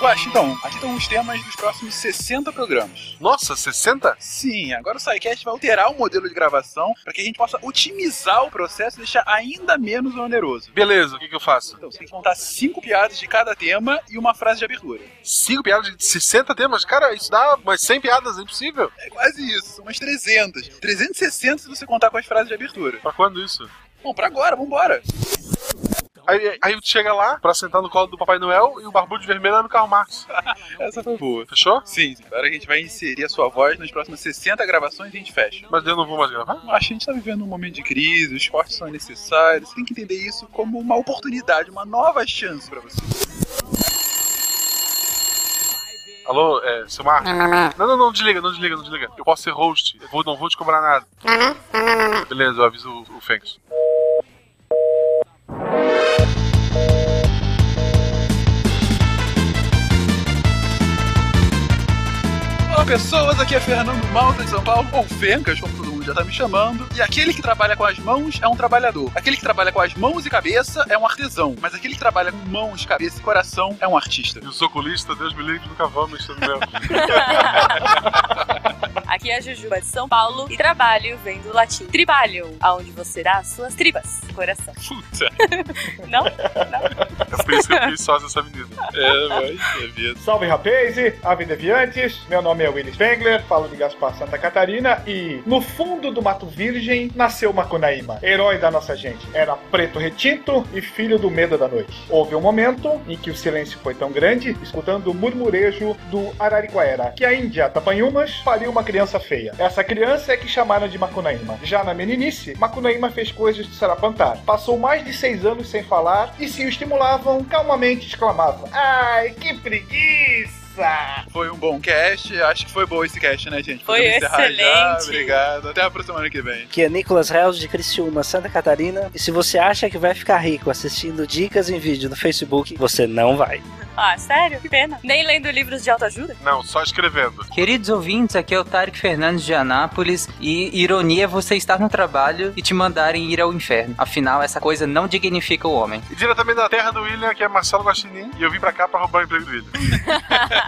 Guaxa, então, aqui estão os temas dos próximos 60 programas. Nossa, 60? Sim, agora o SciCast vai alterar o modelo de gravação para que a gente possa otimizar o processo e deixar ainda menos oneroso. Beleza, o que, que eu faço? Então, você tem que montar cinco piadas de cada tema e uma frase de abertura. Cinco piadas de 60 temas? Cara, isso dá umas 100 piadas, é impossível. É quase isso, umas 300. 360 se você contar com as frases de abertura. Pra quando isso? Bom, pra agora, vambora. Aí, aí tu chega lá pra sentar no colo do Papai Noel e o barbudo vermelho é no Karl Marx. Essa foi boa. Fechou? Sim, sim. Agora a gente vai inserir a sua voz nas próximas 60 gravações e a gente fecha. Mas eu não vou mais gravar? Acho que a gente tá vivendo um momento de crise, os cortes são necessários. Você tem que entender isso como uma oportunidade, uma nova chance pra você. Alô, é, seu Marcos? Não, não, não, desliga, não desliga, não desliga. Eu posso ser host, eu vou, não vou te cobrar nada. Beleza, eu aviso o, o Fênix. Olá pessoas, aqui é Fernando Malta de São Paulo, ou Fencas, como todo mundo já tá me chamando. E aquele que trabalha com as mãos é um trabalhador. Aquele que trabalha com as mãos e cabeça é um artesão. Mas aquele que trabalha com mãos, cabeça e coração é um artista. E o soculista, Deus me livre, nunca vamos meu. Aqui é a Jujuba de São Paulo e trabalho vem do latim tribalho, aonde você dá as suas tripas, coração. Puta. Não? É por isso que eu fiz sócio dessa menina. É, vai, é vida. Salve rapaz, ave deviantes, meu nome é Willis Spengler, falo de Gaspar Santa Catarina e no fundo do Mato Virgem nasceu Macunaíma, herói da nossa gente. Era preto retinto e filho do medo da noite. Houve um momento em que o silêncio foi tão grande, escutando o murmurejo do Arariquaera, que a Índia Tapanhumas pariu uma criança feia. Essa criança é que chamaram de Macunaíma. Já na meninice, Macunaíma fez coisas de sarapantar. Passou mais de seis anos sem falar e se o estimulavam, calmamente exclamava: Ai, que preguiça! Foi um bom cast, acho que foi bom esse cast, né, gente? Foi Podemos encerrar Já. excelente. Obrigado. Até a próxima semana que vem. Aqui é Nicolas Reis de Criciúma, Santa Catarina. E se você acha que vai ficar rico assistindo dicas em vídeo no Facebook, você não vai. Ah, sério? Que pena. Nem lendo livros de autoajuda? Não, só escrevendo. Queridos ouvintes, aqui é o Tarek Fernandes de Anápolis e ironia é você estar no trabalho e te mandarem ir ao inferno. Afinal, essa coisa não dignifica o homem. E diretamente da terra do William, que é Marcelo Guaxinim, e eu vim pra cá pra roubar o emprego do William.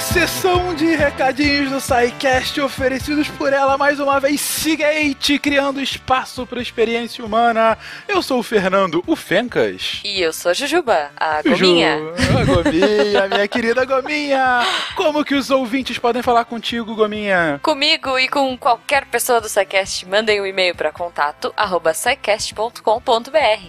Sessão de recadinhos do SciCast oferecidos por ela mais uma vez, Seagate, criando espaço para a experiência humana. Eu sou o Fernando, o Fencas. E eu sou a Jujuba, a gominha. Ju, a Gominha, minha querida Gominha. Como que os ouvintes podem falar contigo, Gominha? Comigo e com qualquer pessoa do SciCast, mandem um e-mail para contato arroba.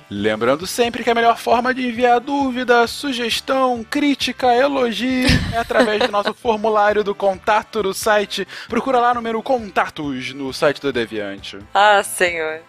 Lembrando sempre que a melhor forma de enviar dúvida, sugestão, crítica, elogio é através do nosso formulário do contato do site. Procura lá no menu Contatos no site do Deviante. Ah, senhor.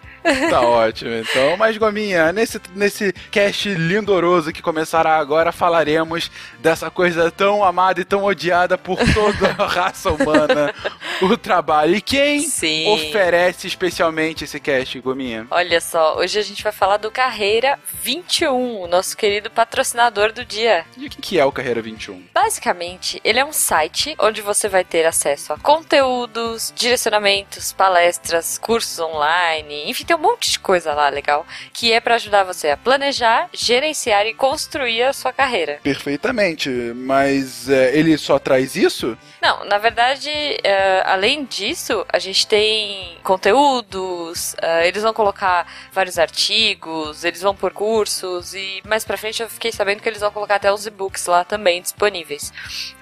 Tá ótimo, então. Mas, Gominha, nesse, nesse cast lindoroso que começará agora, falaremos dessa coisa tão amada e tão odiada por toda a raça humana, o trabalho. E quem Sim. oferece especialmente esse cast, Gominha? Olha só, hoje a gente vai falar do Carreira 21, o nosso querido patrocinador do dia. E o que é o Carreira 21? Basicamente, ele é um site onde você vai ter acesso a conteúdos, direcionamentos, palestras, cursos online, enfim, tem um monte de coisa lá legal que é para ajudar você a planejar, gerenciar e construir a sua carreira. Perfeitamente, mas é, ele só traz isso? Não, na verdade, é, além disso, a gente tem conteúdos, é, eles vão colocar vários artigos, eles vão por cursos e mais pra frente eu fiquei sabendo que eles vão colocar até os e-books lá também disponíveis.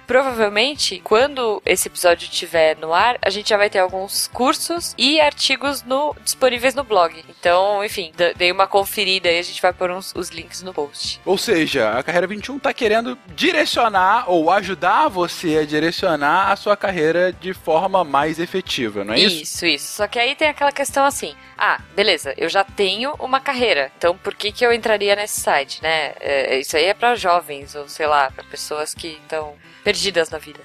Provavelmente, quando esse episódio estiver no ar, a gente já vai ter alguns cursos e artigos no- disponíveis no blog. Então, enfim, dei uma conferida e a gente vai pôr uns- os links no post. Ou seja, a Carreira 21 tá querendo direcionar ou ajudar você a direcionar a sua carreira de forma mais efetiva, não é isso? Isso, isso. Só que aí tem aquela questão assim: ah, beleza, eu já tenho uma carreira, então por que, que eu entraria nesse site, né? É, isso aí é pra jovens, ou sei lá, pra pessoas que estão perdidas na vida.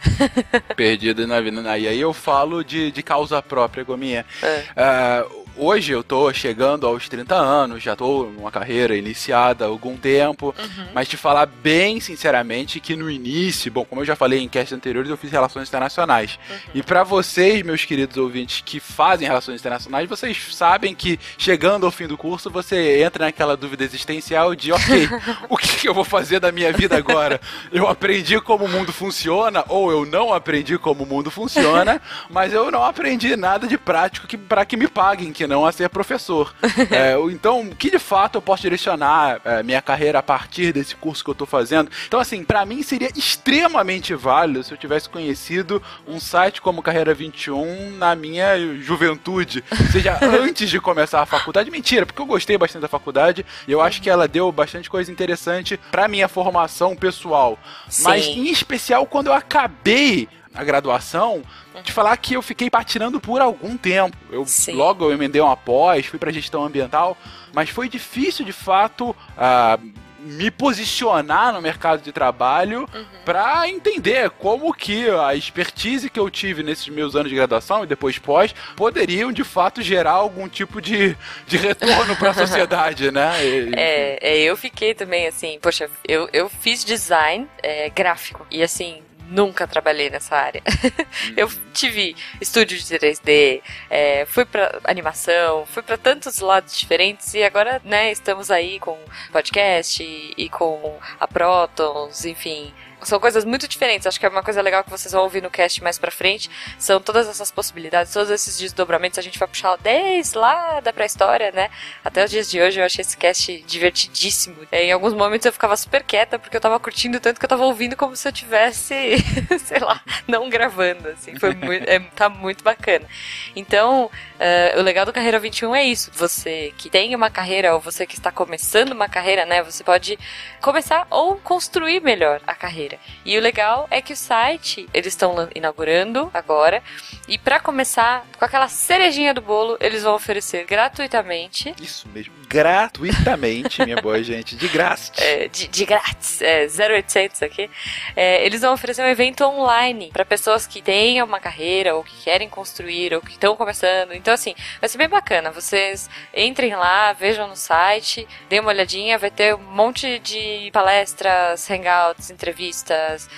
Perdido na vida. E aí eu falo de, de causa própria, Gominha. É. Ah, hoje eu tô chegando aos 30 anos, já tô numa carreira iniciada há algum tempo, Uhum. mas te falar bem sinceramente que no início, bom, como eu já falei em castes anteriores, eu fiz relações internacionais. E pra vocês, meus queridos ouvintes que fazem relações internacionais, vocês sabem que chegando ao fim do curso, você entra naquela dúvida existencial de, ok, o que que eu vou fazer da minha vida agora? Eu aprendi como o mundo funciona ou eu não aprendi como o mundo funciona, mas eu não aprendi nada de prático que, para que me paguem, que não a ser professor. É, então, que de fato eu posso direcionar é, minha carreira a partir desse curso que eu tô fazendo? Então, assim, pra mim seria extremamente válido se eu tivesse conhecido um site como Carreira 21 na minha juventude, seja antes de começar a faculdade. Mentira, porque eu gostei bastante da faculdade e eu acho que ela deu bastante coisa interessante pra minha formação pessoal. Mas Sim. em especial quando eu acabei a graduação, de falar que eu fiquei patinando por algum tempo. Eu Sim. logo eu emendei uma pós, fui pra gestão ambiental, mas foi difícil de fato ah, me posicionar no mercado de trabalho pra entender como que a expertise que eu tive nesses meus anos de graduação e depois pós poderiam de fato gerar algum tipo de, de retorno pra sociedade, né? E- É, é, eu fiquei também assim, poxa, eu, eu fiz design é, gráfico e assim, nunca trabalhei nessa área. eu tive estúdio de 3D, é, fui pra animação, fui pra tantos lados diferentes e agora, né, estamos aí com podcast e, e com a Protons, enfim. São coisas muito diferentes. Acho que é uma coisa legal que vocês vão ouvir no cast mais pra frente. São todas essas possibilidades, todos esses desdobramentos. A gente vai puxar desde lá da pré-história, né? Até os dias de hoje eu achei esse cast divertidíssimo. É, Em alguns momentos eu ficava super quieta porque eu tava curtindo tanto que eu tava ouvindo como se eu tivesse, sei lá, não gravando, assim. Foi muito, é, tá muito bacana. Então, eh, o legal do Carreira 21 é isso. Você que tem uma carreira ou você que está começando uma carreira, né? Você pode começar ou construir melhor a carreira. E o legal é que o site, eles estão inaugurando agora. E pra começar, com aquela cerejinha do bolo, eles vão oferecer gratuitamente Isso mesmo, gratuitamente, minha boa gente, de graça. é, de, de grátis, é, 0800 aqui, é, eles vão oferecer um evento online para pessoas que tenham uma carreira ou que querem construir ou que estão começando. Então, assim, vai ser bem bacana. Vocês entrem lá, vejam no site, dêem uma olhadinha, vai ter um monte de palestras, hangouts, entrevistas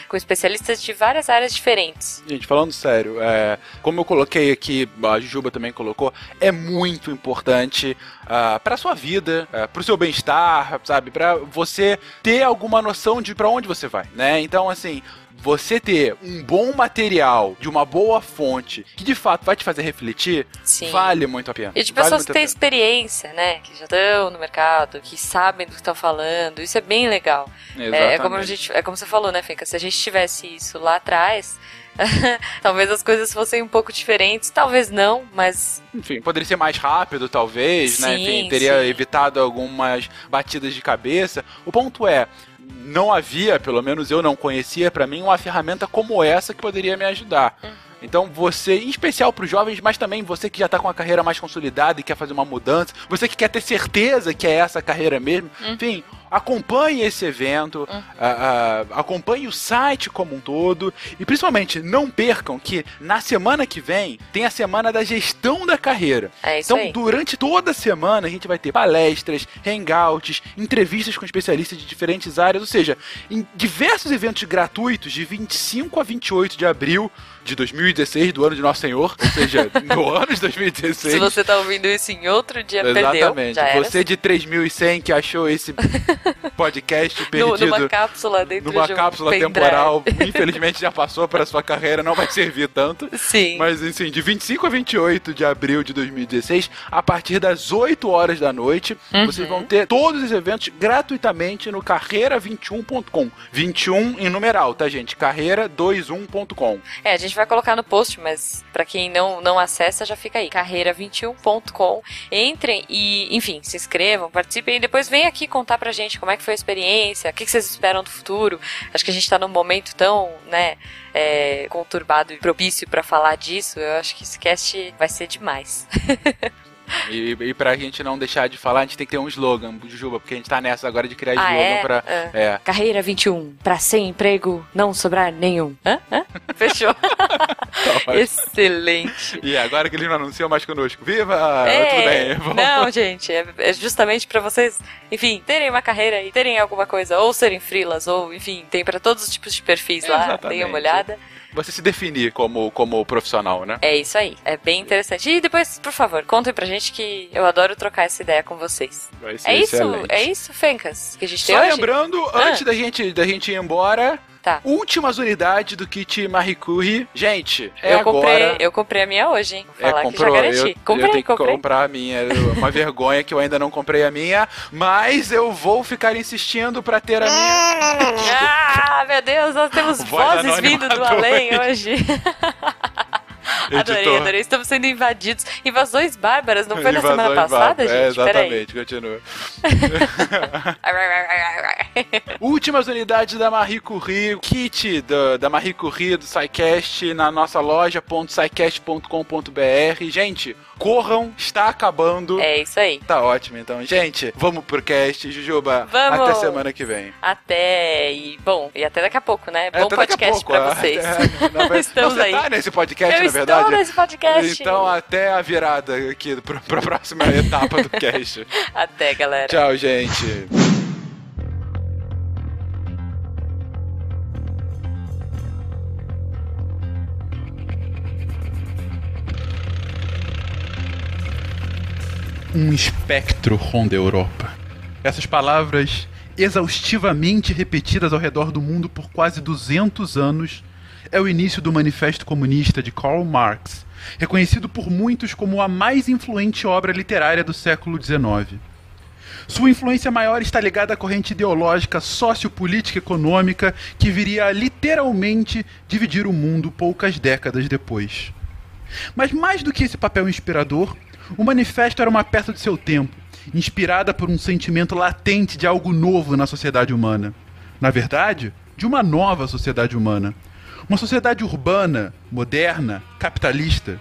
com especialistas de várias áreas diferentes. Gente, falando sério, é, como eu coloquei aqui, a Jujuba também colocou, é muito importante ah, para sua vida, ah, para o seu bem-estar, sabe, para você ter alguma noção de para onde você vai, né? Então, assim, você ter um bom material de uma boa fonte que de fato vai te fazer refletir, Sim. vale muito a pena. E de Vale pessoas que têm experiência, né? Que já estão no mercado, que sabem do que estão falando. Isso é bem legal. É, é como a gente, é como você falou, né, Fenca? Se a gente tivesse isso lá atrás, talvez as coisas fossem um pouco diferentes, talvez não, mas Enfim, poderia ser mais rápido, talvez, né? Sim, Enfim, teria sim. evitado algumas batidas de cabeça. O ponto é, não havia, pelo menos eu não conhecia, pra mim, uma ferramenta como essa que poderia me ajudar. Uhum. Então, você, em especial para os jovens, mas também você que já tá com a carreira mais consolidada e quer fazer uma mudança, você que quer ter certeza que é essa a carreira mesmo, Uhum. enfim, acompanhe esse evento, ah, ah, acompanhe o site como um todo e principalmente não percam que na semana que vem tem a semana da gestão da carreira. é isso Então, aí. durante toda a semana, a gente vai ter palestras, hangouts, entrevistas com especialistas de diferentes áreas, ou seja, em diversos eventos gratuitos de 25 a 28 de abril de 2016, do ano de Nosso Senhor, ou seja, no ano de 2016. Se você tá ouvindo isso em outro dia, perdeu. Exatamente. Já era. Você de 3100 que achou esse podcast No- perdido numa cápsula dentro numa de um cápsula temporal, infelizmente já passou para sua carreira, não vai servir tanto. Sim. Mas, assim, de 25 a 28 de abril de 2016, a partir das 8 horas da noite, Uhum. vocês vão ter todos os eventos gratuitamente no carreira21.com. 21 em numeral, tá, gente? Carreira21.com. É, a gente vai colocar no post, mas pra quem não, não acessa, já fica aí. Carreira21.com. Entrem e, enfim, se inscrevam, participem e depois vem aqui contar pra gente como é que foi a experiência, o que vocês esperam do futuro. Acho que a gente tá num momento tão, né, é, conturbado e propício pra falar disso. Eu acho que esse cast vai ser demais. E, e pra gente não deixar de falar, a gente tem que ter um slogan, Jujuba, porque a gente tá nessa agora de criar Ah, slogan é? pra. É. É. Carreira 21. Pra sem emprego, não sobrar nenhum. Hã? Hã? Fechou. Excelente. E agora que eles não anunciam mais conosco. Viva! É, Tudo bem, vamos. Não, gente, é, é justamente pra vocês, enfim, terem uma carreira e terem alguma coisa, ou serem frilas, ou enfim, tem pra todos os tipos de perfis lá, Exatamente. deem uma olhada. Você se definir como, como profissional, né? É isso aí, é bem interessante. E depois, por favor, contem pra gente que eu adoro trocar essa ideia com vocês. Vai ser É isso, excelente. é isso, Fencas, que a gente tem Só hoje? lembrando, Ah. antes da gente, da gente ir embora, Tá. últimas unidades do kit Marie Curie. Gente, é eu comprei, agora. eu comprei a minha hoje, hein? Vou É, falar comprou, que já garanti. eu, comprei, eu tenho que comprei. comprar a minha. É Uma vergonha que eu ainda não comprei a minha, mas eu vou ficar insistindo pra ter a minha. Ah, meu Deus, nós temos Voz vozes vindo do além hoje. Adorei, Editor. adorei. Estamos sendo invadidos. Invasões bárbaras, não foi na semana passada, bárbaras. gente? É, exatamente, continua. Últimas unidades da Marie Curie, kit da, da Marie Curie, do SciCast, na nossa loja .scicast.com.br. Gente, corram, está acabando. É isso aí. Tá ótimo, então. Gente, vamos pro cast. Jujuba, Vamos. até semana que vem. Até e bom, e até daqui a pouco, né? É, Bom podcast pouco, pra é, vocês. até- não, Estamos não, você aí. tá nesse podcast, Eu verdade? nesse podcast. Então, até a virada aqui pra, pra próxima etapa do cast. Até, galera. Tchau, gente. Um espectro ronda a Europa. Essas palavras, exaustivamente repetidas ao redor do mundo por quase 200 anos, é o início do Manifesto Comunista de Karl Marx, reconhecido por muitos como a mais influente obra literária do século XIX. Sua influência maior está ligada à corrente ideológica sociopolítica e econômica que viria a literalmente dividir o mundo poucas décadas depois. Mas mais do que esse papel inspirador, o manifesto era uma peça de seu tempo, inspirada por um sentimento latente de algo novo na sociedade humana. Na verdade, de uma nova sociedade humana. Uma sociedade urbana, moderna, capitalista.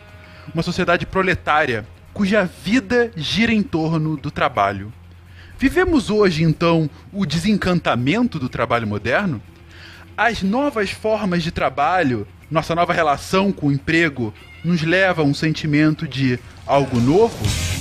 Uma sociedade proletária, cuja vida gira em torno do trabalho. Vivemos hoje, então, o desencantamento do trabalho moderno? As novas formas de trabalho, nossa nova relação com o emprego, nos leva a um sentimento de algo novo?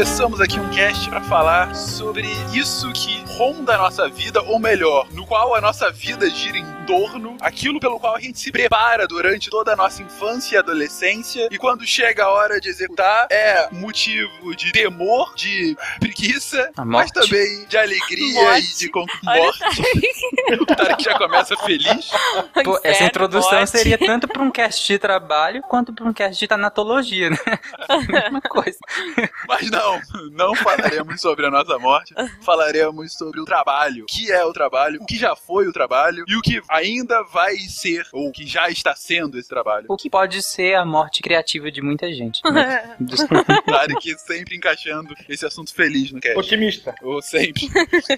Começamos aqui um cast para falar sobre isso que ronda a nossa vida, ou melhor, no qual a nossa vida gira em torno, aquilo pelo qual a gente se prepara durante toda a nossa infância e adolescência, e quando chega a hora de executar, é motivo de temor, de preguiça, A mas também de alegria Morte. e de con- morte. o Tarek já começa feliz. Pô, essa Inferno, introdução morte. seria tanto para um cast de trabalho quanto para um cast de tanatologia, né? Mesma coisa. Mas não, não falaremos sobre a nossa morte, falaremos sobre o trabalho, o que é o trabalho, o que já foi o trabalho e o que ainda vai ser, ou o que já está sendo esse trabalho. O que pode ser a morte criativa de muita gente. né? Claro que sempre encaixando esse assunto feliz no cast. Otimista. Ou sempre.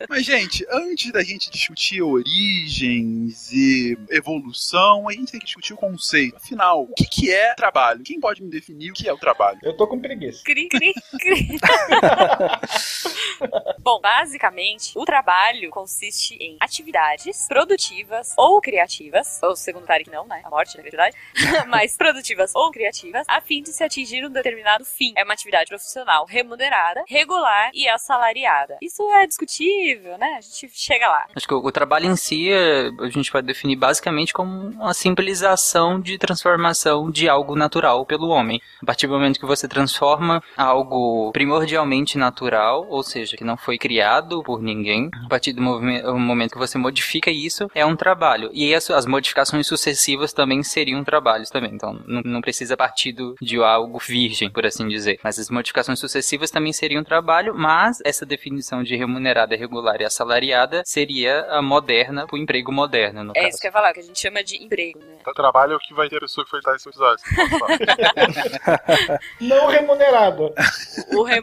Mas, gente, antes da gente discutir origens e evolução, a gente tem que discutir o conceito. Afinal, o que, que é trabalho? Quem pode me definir o que é o trabalho? Eu tô com preguiça. Cri, cri, cri. Bom, basicamente, o trabalho consiste em atividades produtivas ou criativas, ou o Tarek não, né? A morte, na verdade, mas produtivas ou criativas, a fim de se atingir um determinado fim. É uma atividade profissional remunerada, regular e assalariada. Isso é discutível, né? A gente chega lá. Acho que o, o trabalho em si, é, a gente pode definir basicamente como uma simplização de transformação de algo natural pelo homem. A partir do momento que você transforma algo primordialmente natural, ou seja, que não foi criado por ninguém, a partir do momento que você modifica isso, é um trabalho. E as, as modificações sucessivas também seriam trabalhos também. Então, não, não precisa partir do, de algo virgem, por assim dizer. Mas as modificações sucessivas também seriam trabalho, mas essa definição de remunerada, regular e assalariada seria a moderna, o emprego moderno, no é caso. isso que eu ia falar, que a gente chama de emprego, né? Então, trabalho é o que vai ter a pessoa que foi esse episódio. Não remunerado. O remunerado,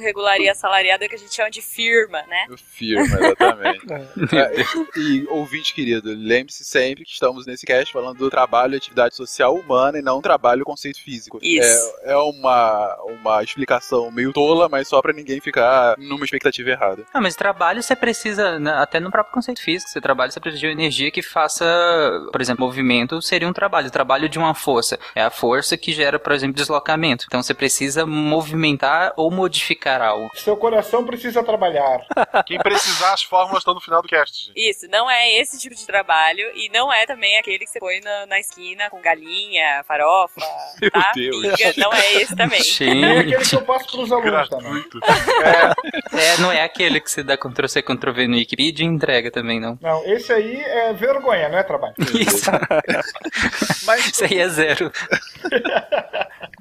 regular e assalariado é o que a gente chama de firma, né? Firma, exatamente. é, e ouvinte querido, lembre-se sempre que estamos nesse cast falando do trabalho e atividade social humana e não trabalho conceito físico. Isso. É, é uma, uma explicação meio tola, mas só para ninguém ficar numa expectativa errada. Ah, mas trabalho você precisa, né, até no próprio conceito físico, você trabalha, você precisa de uma energia que faça, por exemplo, movimento seria um trabalho. O trabalho de uma força é a força que gera, por exemplo, deslocamento. Então você precisa movimentar ou modificar algo. Seu coração precisa trabalhar. Quem precisar, as fórmulas estão no final do cast. Gente. Isso, não é esse tipo de trabalho e não é também aquele que você põe na, na esquina com galinha, farofa, Meu tá? Deus. Não é esse também. É aquele que eu passo pros alunos também. Gratuito. é, não é aquele que você dá Ctrl-C, Ctrl-V no Wikipedia e entrega também, não. Não, esse aí é vergonha, não é trabalho. Isso. Mas Isso aí é zero.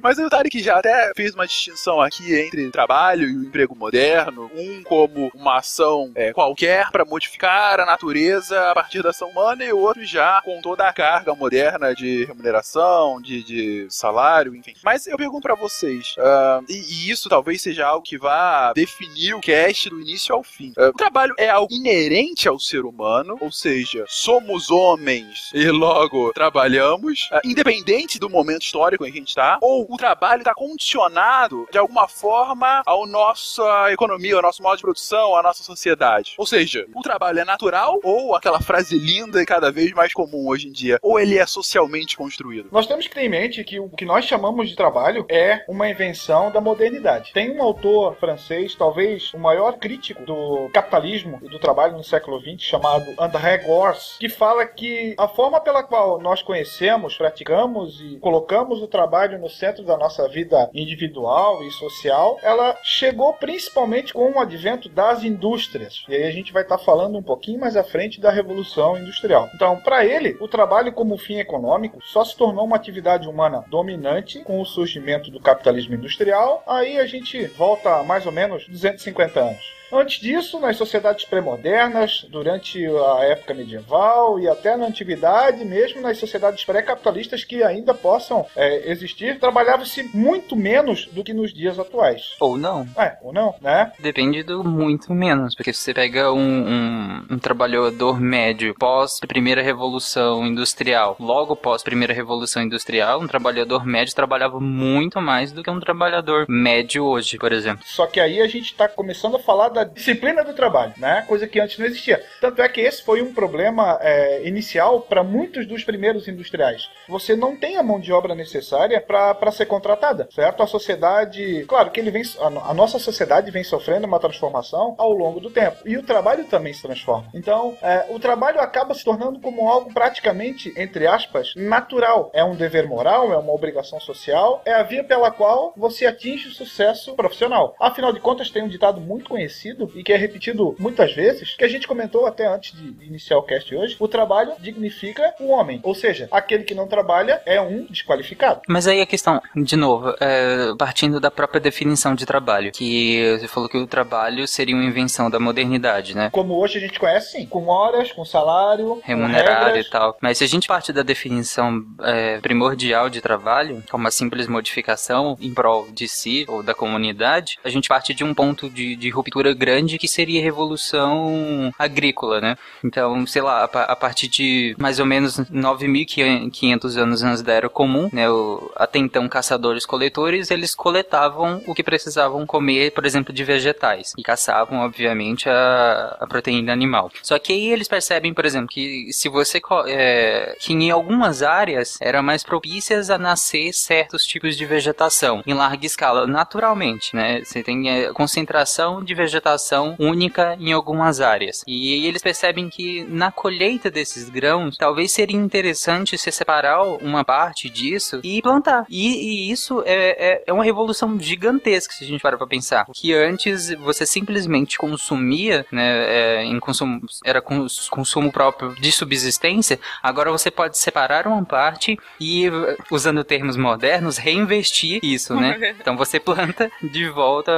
Mas o Tarek já até fez uma distinção aqui entre trabalho e o emprego moderno, um como uma ação é, qualquer para modificar a natureza a partir da ação humana e o outro já com toda a carga moderna de remuneração, de, de salário, enfim. Mas eu pergunto para vocês, ah, e, e isso talvez seja algo que vá definir o cast do início ao fim. Ah, o trabalho é algo inerente ao ser humano, ou seja, somos homens e logo trabalhamos, ah, independente do momento histórico em que a gente está, ou o trabalho está condicionado de alguma forma à nossa economia, ao nosso modo de produção, à nossa sociedade. Ou seja, o trabalho é natural ou aquela frase linda e cada vez mais comum hoje em dia, ou ele é socialmente construído. Nós temos que ter em mente que o que nós chamamos de trabalho é uma invenção da modernidade. Tem um autor francês, talvez o maior crítico do capitalismo e do trabalho no século XX, chamado André Gorz, que fala que a forma pela qual nós conhecemos, praticamos e colocamos o trabalho no centro da nossa vida individual e social, ela chegou principalmente com o advento das indústrias. E aí a gente vai estar falando um pouquinho mais à frente da Revolução Industrial. Então, para ele, o trabalho como fim econômico só se tornou uma atividade humana dominante com o surgimento do capitalismo industrial. Aí a gente volta mais ou menos 250 anos. Antes disso, nas sociedades pré-modernas, durante a época medieval e até na antiguidade, mesmo nas sociedades pré-capitalistas que ainda possam é, existir, trabalhava-se muito menos do que nos dias atuais. Ou não. É, ou não, né? Depende do muito menos, porque se você pega um, um, um trabalhador médio pós primeira revolução industrial, logo pós primeira revolução industrial, um trabalhador médio trabalhava muito mais do que um trabalhador médio hoje, por exemplo. Só que aí a gente está começando a falar da disciplina do trabalho, né? Coisa que antes não existia. Tanto é que esse foi um problema é, inicial para muitos dos primeiros industriais. Você não tem a mão de obra necessária para ser contratada, certo? A sociedade, claro que ele vem, a, a, nossa sociedade vem sofrendo uma transformação ao longo do tempo e o trabalho também se transforma. Então, é, o trabalho acaba se tornando como algo praticamente, entre aspas, natural. É um dever moral, é uma obrigação social, é a via pela qual você atinge o sucesso profissional. Afinal de contas, tem um ditado muito conhecido e que é repetido muitas vezes, que a gente comentou até antes de iniciar o cast hoje, o trabalho dignifica o homem. Ou seja, aquele que não trabalha é um desqualificado. Mas aí a questão, de novo, é, partindo da própria definição de trabalho, que você falou que o trabalho seria uma invenção da modernidade, né? Como hoje a gente conhece, sim, com horas, com salário, remunerado regras. e tal. Mas se a gente parte da definição é, primordial de trabalho, como uma simples modificação em prol de si ou da comunidade, a gente parte de um ponto de, de ruptura grande que seria a revolução agrícola, né? Então, sei lá, a, partir de mais ou menos 9.500 anos antes da Era Comum, né? O, até então caçadores-coletores, eles coletavam o que precisavam comer, por exemplo, de vegetais. E caçavam, obviamente, a, a proteína animal. Só que aí eles percebem, por exemplo, que se você... É, que em algumas áreas eram mais propícias a nascer certos tipos de vegetação em larga escala, naturalmente, né? Você tem é, concentração de vegetação vegetação única em algumas áreas. E eles percebem que na colheita desses grãos, talvez seria interessante se separar uma parte disso e plantar. E, e isso é, é, é, uma revolução gigantesca, se a gente parar pra pensar. Que antes você simplesmente consumia, né, é, em consumo, era consumo próprio de subsistência, agora você pode separar uma parte e, usando termos modernos, reinvestir isso, né? Então você planta de volta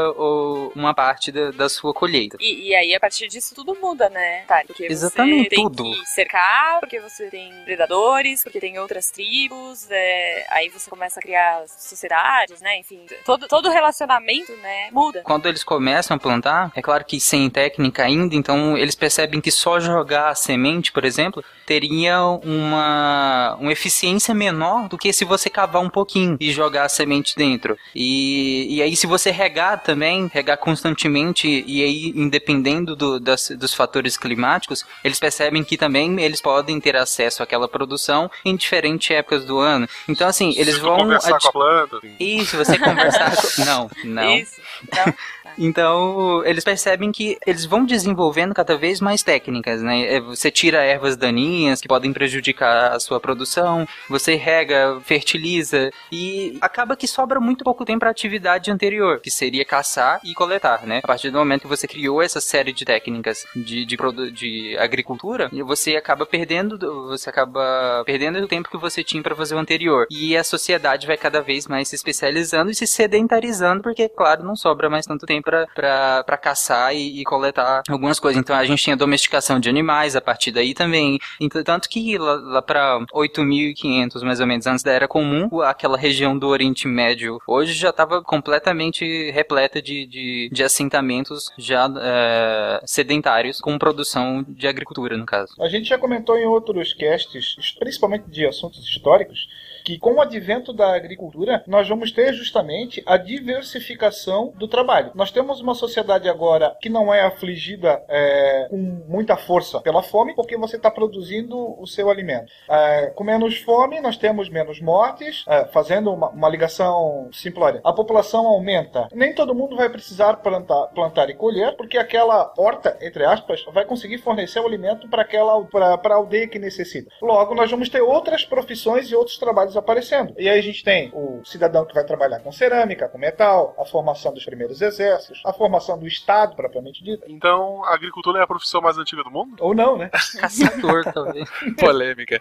uma parte da, da sua colheita. E, e, aí, a partir disso, tudo muda, né? Tá, porque Exatamente, você tem tudo. que cercar, porque você tem predadores, porque tem outras tribos, é, aí você começa a criar sociedades, né? Enfim, todo, todo relacionamento, né, muda. Quando eles começam a plantar, é claro que sem técnica ainda, então eles percebem que só jogar a semente, por exemplo, teria uma, uma eficiência menor do que se você cavar um pouquinho e jogar a semente dentro. E, e aí, se você regar também, regar constantemente, e aí, independendo do, das, dos fatores climáticos, eles percebem que também eles podem ter acesso àquela produção em diferentes épocas do ano. Então, assim, eles se vão. Conversar com a planta. Assim. Isso, você conversar com. Não, não. Isso. Não. Então, eles percebem que eles vão desenvolvendo cada vez mais técnicas, né? É, você tira ervas daninhas que podem prejudicar a sua produção, você rega, fertiliza e acaba que sobra muito pouco tempo para a atividade anterior, que seria caçar e coletar, né? A partir do momento que você criou essa série de técnicas de, de, de agricultura, você acaba perdendo, você acaba perdendo o tempo que você tinha para fazer o anterior. E a sociedade vai cada vez mais se especializando e se sedentarizando, porque, claro, não sobra mais tanto tempo para caçar e, e, coletar algumas coisas. Então a gente tinha domesticação de animais a partir daí também. Então, tanto que lá, lá para 8.500 mais ou menos antes da Era Comum, aquela região do Oriente Médio hoje já estava completamente repleta de, de, de assentamentos já é, sedentários com produção de agricultura, no caso. A gente já comentou em outros casts, principalmente de assuntos históricos, que com o advento da agricultura, nós vamos ter justamente a diversificação do trabalho. Nós temos uma sociedade agora que não é afligida é, com muita força pela fome, porque você está produzindo o seu alimento. É, com menos fome, nós temos menos mortes, é, fazendo uma, uma, ligação simplória. A população aumenta. Nem todo mundo vai precisar plantar, plantar e colher, porque aquela horta, entre aspas, vai conseguir fornecer o alimento para aquela para a aldeia que necessita. Logo, nós vamos ter outras profissões e outros trabalhos aparecendo. E aí a gente tem o cidadão que vai trabalhar com cerâmica, com metal, a formação dos primeiros exércitos, a formação do Estado, propriamente dito. Então, a agricultura é a profissão mais antiga do mundo? Ou não, né? Caçador, talvez. Polêmica.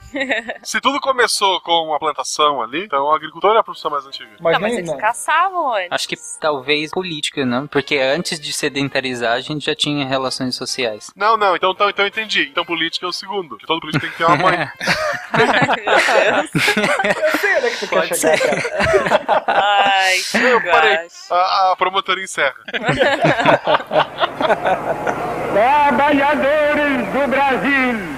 Se tudo começou com uma plantação ali, então a agricultura é a profissão mais antiga. Mas, não, mas eles não. caçavam antes. Acho que talvez política, não? Porque antes de sedentarizar, a gente já tinha relações sociais. Não, não, então, então, então eu entendi. Então política é o segundo. Que todo político tem que ter uma mãe. Eu sei onde é que tu Pode quer chegar, cara. Ai, que Eu parei. A, a promotora encerra. Trabalhadores do Brasil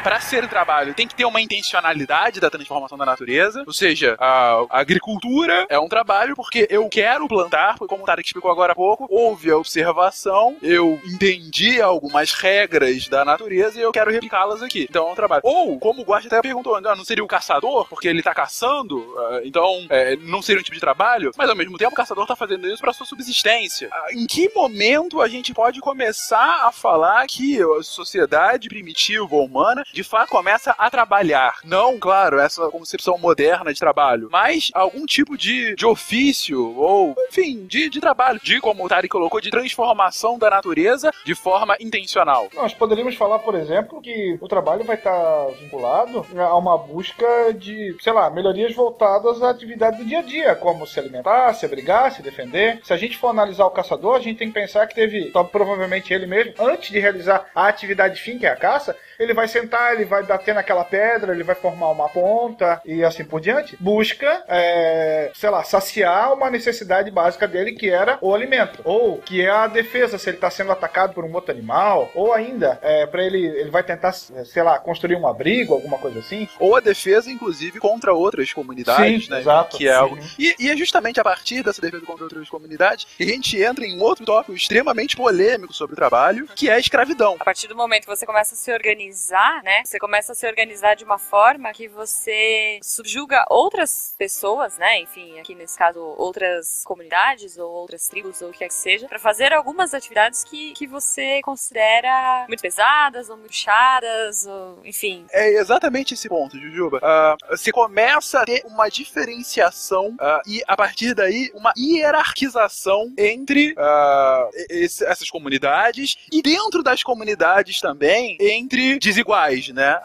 para ser trabalho, tem que ter uma intencionalidade da transformação da natureza. Ou seja, a, agricultura é um trabalho porque eu quero plantar, como o Tarek explicou agora há pouco, houve a observação, eu entendi algumas regras da natureza e eu quero replicá-las aqui. Então é um trabalho. Ou, como o Guacha até perguntou, ah, não seria o caçador, porque ele tá caçando, ah, então é, não seria um tipo de trabalho, mas ao mesmo tempo o caçador tá fazendo isso para sua subsistência. Ah, em que momento a gente pode começar a falar que a sociedade primitiva humana de fato começa a trabalhar. Não, claro, essa concepção moderna de trabalho, mas algum tipo de, de ofício ou, enfim, de, de trabalho, de, como o Tari colocou, de transformação da natureza de forma intencional. Nós poderíamos falar, por exemplo, que o trabalho vai estar vinculado a uma busca de, sei lá, melhorias voltadas à atividade do dia a dia, como se alimentar, se abrigar, se defender. Se a gente for analisar o caçador, a gente tem que pensar que teve, provavelmente ele mesmo, antes de realizar a atividade fim, que é a caça, ele vai sentar, ele vai bater naquela pedra, ele vai formar uma ponta e assim por diante. Busca, é, sei lá, saciar uma necessidade básica dele que era o alimento. Ou que é a defesa, se ele está sendo atacado por um outro animal. Ou ainda, é, para ele, ele vai tentar, sei lá, construir um abrigo, alguma coisa assim. Ou a defesa, inclusive, contra outras comunidades, Sim, né? Exato, que é algo. E, e, é justamente a partir dessa defesa contra outras comunidades que a gente entra em um outro tópico extremamente polêmico sobre o trabalho, que é a escravidão. A partir do momento que você começa a se organizar organizar, né? Você começa a se organizar de uma forma que você subjuga outras pessoas, né? Enfim, aqui nesse caso, outras comunidades ou outras tribos ou o que quer que seja, para fazer algumas atividades que, que você considera muito pesadas ou muito chatas, ou enfim. É exatamente esse ponto, Jujuba. Uh, você começa a ter uma diferenciação uh, e, a partir daí, uma hierarquização entre uh, esse, essas comunidades e dentro das comunidades também entre desiguais, né?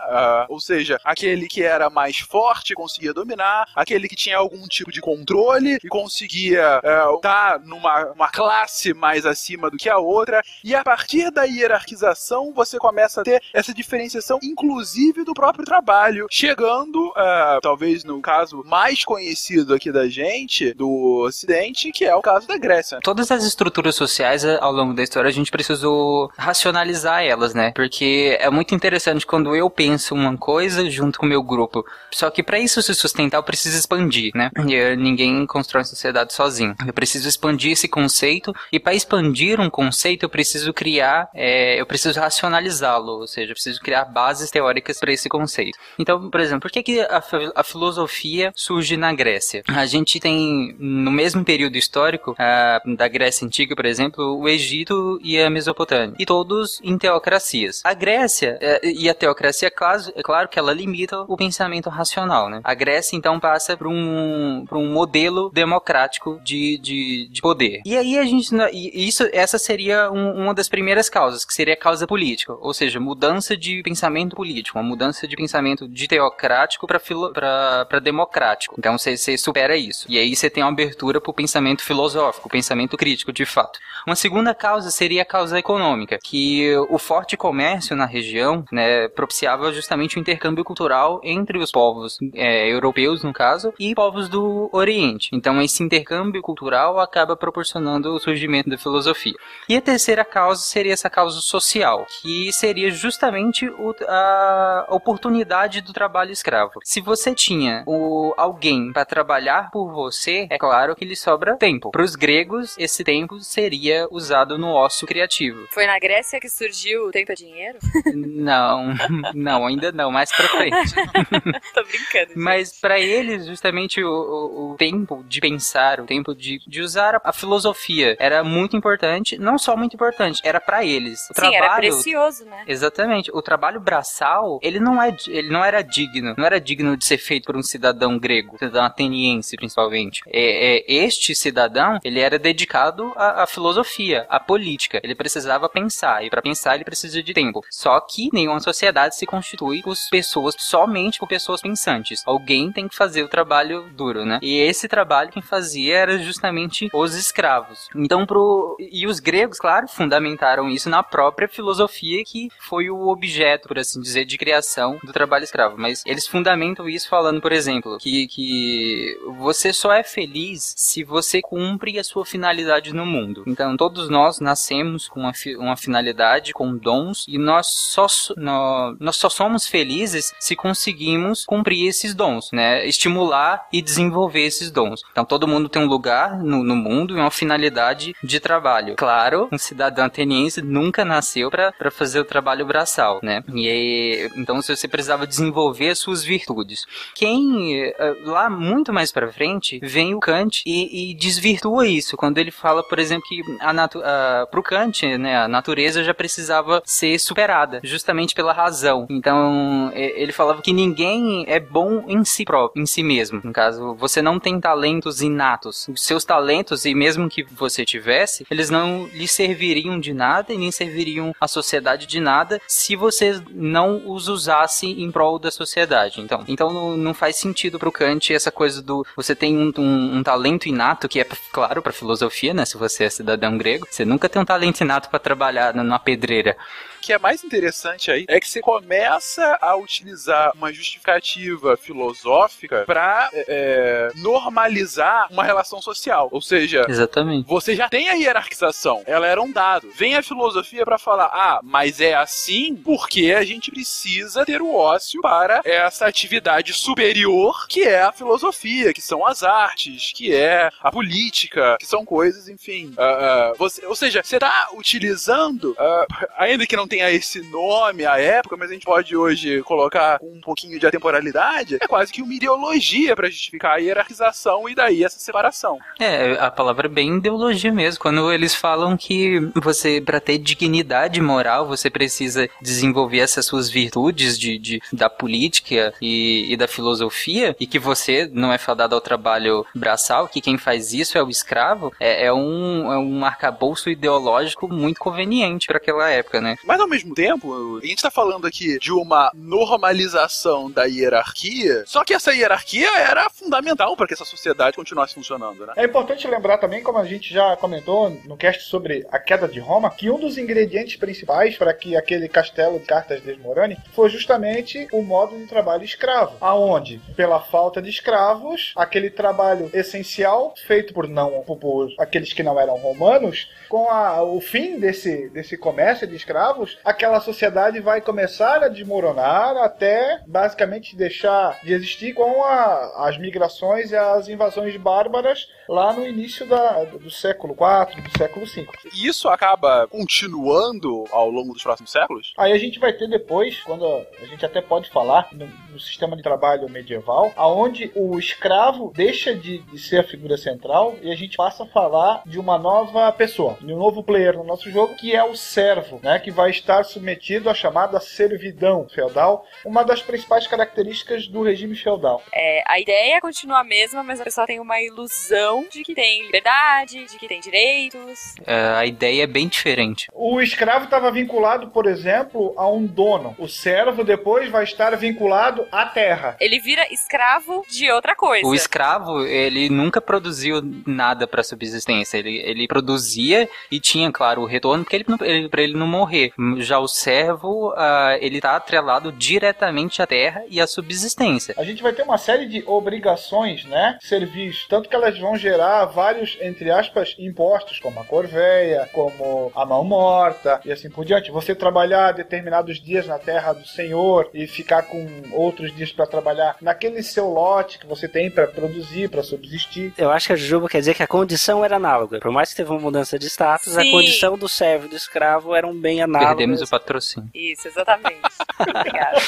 ou seja, aquele que era mais forte conseguia dominar, aquele que tinha algum tipo de controle e conseguia estar tá numa uma classe mais acima do que a outra, e a partir da hierarquização você começa a ter essa diferenciação, inclusive do próprio trabalho, chegando, uh, talvez no caso mais conhecido aqui da gente, do Ocidente, que é o caso da Grécia. Todas as estruturas sociais eh, ao longo da história a gente precisou racionalizar elas, né? Porque é muito interessante quando eu penso uma coisa junto com o meu grupo. Só que para isso se sustentar eu preciso expandir, né? E eh, ninguém constrói uma sociedade sozinho. Eu preciso expandir esse conceito e para expandir um conceito eu preciso criar, é, eu preciso racionalizá-lo, ou seja, eu preciso criar bases teóricas para esse conceito. Então, por exemplo, por que, que a, a, filosofia surge na Grécia? A gente tem no mesmo período histórico a, da Grécia antiga, por exemplo, o Egito e a Mesopotâmia, e todos em teocracias. A Grécia é, e a teocracia, é claro que ela limita o pensamento racional, né? A Grécia então passa para um, um modelo democrático de, de, de poder. E aí a gente. Isso, essa seria um, uma das primeiras causas, que seria a causa política. Ou seja, mudança de pensamento político, uma mudança de pensamento de teocrático para democrático. Então você supera isso. E aí você tem uma abertura para o pensamento filosófico, pensamento crítico, de fato. Uma segunda causa seria a causa econômica, que o forte comércio na região né, propiciava justamente o intercâmbio cultural entre os povos é, europeus, no caso, e povos do Oriente. Então esse intercâmbio cultural acaba proporcionando proporcionando o surgimento da filosofia. E a terceira causa seria essa causa social, que seria justamente o, a oportunidade do trabalho escravo. Se você tinha o, alguém para trabalhar por você, é claro que lhe sobra tempo. Para os gregos, esse tempo seria usado no ócio criativo. Foi na Grécia que surgiu o tempo é dinheiro? Não, não, ainda não, mais para frente. Tô brincando. Gente. Mas para eles, justamente o, o, o, tempo de pensar, o tempo de, de usar a, a filosofia filosofia era muito importante, não só muito importante, era para eles. O Sim, trabalho, era precioso, né? Exatamente. O trabalho braçal, ele não é, ele não era digno, não era digno de ser feito por um cidadão grego, cidadão ateniense principalmente. É, é este cidadão, ele era dedicado à, à filosofia, à política. Ele precisava pensar e para pensar ele precisa de tempo. Só que nenhuma sociedade se constitui por pessoas somente por pessoas pensantes. Alguém tem que fazer o trabalho duro, né? E esse trabalho quem fazia era justamente os escravos. Então, pro... e os gregos, claro, fundamentaram isso na própria filosofia que foi o objeto, por assim dizer, de criação do trabalho escravo. Mas eles fundamentam isso falando, por exemplo, que, que você só é feliz se você cumpre a sua finalidade no mundo. Então, todos nós nascemos com uma, fi... uma finalidade, com dons, e nós só, nós, só somos felizes se conseguimos cumprir esses dons, né? Estimular e desenvolver esses dons. Então, todo mundo tem um lugar no, no mundo e uma finalidade de trabalho. Claro, um cidadão ateniense nunca nasceu para fazer o trabalho braçal, né? E aí, então você precisava desenvolver as suas virtudes. Quem eh, lá muito mais para frente vem o Kant e, e, desvirtua isso quando ele fala, por exemplo, que a natu a, pro Kant, né, a natureza já precisava ser superada, justamente pela razão. Então ele falava que ninguém é bom em si próprio, em si mesmo. No caso, você não tem talentos inatos. Os seus talentos e mesmo que você tivesse, eles não lhe serviriam de nada e nem serviriam à sociedade de nada se você não os usasse em prol da sociedade. Então, então não, faz sentido pro Kant essa coisa do você tem um, um, um talento inato que é claro para filosofia, né? Se você é cidadão grego, você nunca tem um talento inato para trabalhar na pedreira que é mais interessante aí é que você começa a utilizar uma justificativa filosófica para é, é, normalizar uma relação social. Ou seja, Exatamente. você já tem a hierarquização, ela era um dado. Vem a filosofia para falar, ah, mas é assim porque a gente precisa ter o ócio para essa atividade superior que é a filosofia, que são as artes, que é a política, que são coisas, enfim. Uh, uh, você, ou seja, você está utilizando, uh, ainda que não tenha tenha esse nome à época, mas a gente pode hoje colocar um pouquinho de atemporalidade, é quase que uma ideologia para justificar a hierarquização e daí essa separação. É, a palavra é bem ideologia mesmo. Quando eles falam que você, para ter dignidade moral, você precisa desenvolver essas suas virtudes de, de da política e, e, da filosofia, e que você não é fadado ao trabalho braçal, que quem faz isso é o escravo, é, é um, é um arcabouço ideológico muito conveniente para aquela época, né? Mas ao mesmo tempo, a gente tá falando aqui de uma normalização da hierarquia, só que essa hierarquia era fundamental para que essa sociedade continuasse funcionando, né? É importante lembrar também, como a gente já comentou no cast sobre a queda de Roma, que um dos ingredientes principais para que aquele castelo de cartas desmorone foi justamente o modo de trabalho escravo, aonde, pela falta de escravos, aquele trabalho essencial feito por não por aqueles que não eram romanos, com a, o fim desse, desse comércio de escravos, aquela sociedade vai começar a desmoronar até basicamente deixar de existir com a, as migrações e as invasões bárbaras lá no início da, do século IV, do século V. E isso acaba continuando ao longo dos próximos séculos? Aí a gente vai ter depois, quando a gente até pode falar no, no sistema de trabalho medieval, aonde o escravo deixa de, de, ser a figura central e a gente passa a falar de uma nova pessoa, de um novo player no nosso jogo, que é o servo, né, que vai estar submetido à chamada servidão feudal, uma das principais características do regime feudal. É, a ideia continua a mesma, mas a pessoa tem uma ilusão de que tem liberdade, de que tem direitos. É, a ideia é bem diferente. O escravo estava vinculado, por exemplo, a um dono. O servo depois vai estar vinculado à terra. Ele vira escravo de outra coisa. O escravo, ele nunca produziu nada para subsistência. Ele, ele produzia e tinha, claro, o retorno porque ele, ele, para ele não morrer. Já o servo, uh, ele tá atrelado diretamente à terra e à subsistência. A gente vai ter uma série de obrigações, né? Serviços, tanto que elas vão gerar vários, entre aspas, impostos, como a corveia, como a mão morta e assim por diante. Você trabalhar determinados dias na terra do Senhor e ficar com outros dias para trabalhar naquele seu lote que você tem para produzir, para subsistir. Eu acho que a Jujuba quer dizer que a condição era análoga. Por mais que teve uma mudança de status, Sim. a condição do servo e do escravo eram bem análogas. Perdemos o patrocínio. Isso, exatamente. Obrigada.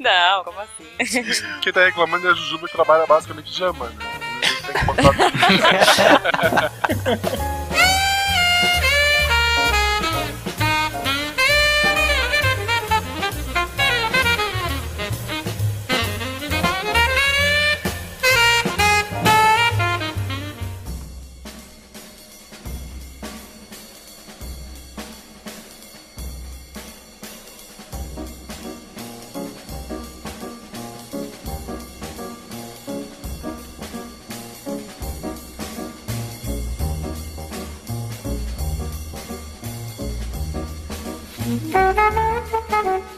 Não, como assim? Quem tá reclamando é a Jujuba que trabalha basicamente de ama, né? Tem que Thank you.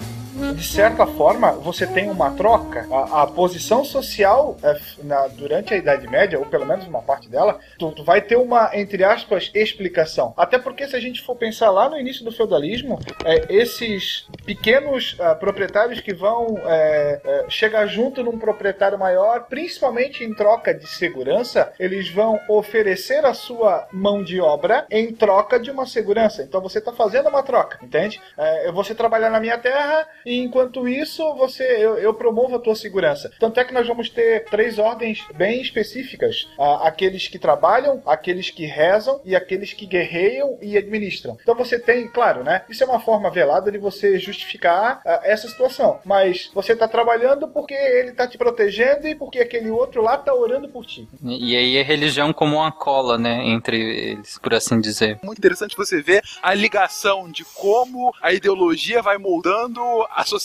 De certa forma, você tem uma troca. A, a posição social é, na, durante a Idade Média, ou pelo menos uma parte dela, tu, tu, vai ter uma, entre aspas, explicação. Até porque se a gente for pensar lá no início do feudalismo, é, esses pequenos é, proprietários que vão é, é, chegar junto num proprietário maior, principalmente em troca de segurança, eles vão oferecer a sua mão de obra em troca de uma segurança. Então você está fazendo uma troca, entende? É, eu vou trabalhar na minha terra e enquanto isso, você eu, eu, promovo a tua segurança. Tanto é que nós vamos ter três ordens bem específicas: aqueles que trabalham, aqueles que rezam e aqueles que guerreiam e administram. Então você tem, claro, né? Isso é uma forma velada de você justificar uh, essa situação. Mas você está trabalhando porque ele está te protegendo e porque aquele outro lá está orando por ti. E aí a religião como uma cola, né, entre eles, por assim dizer. Muito interessante você ver a ligação de como a ideologia vai moldando a sociedade,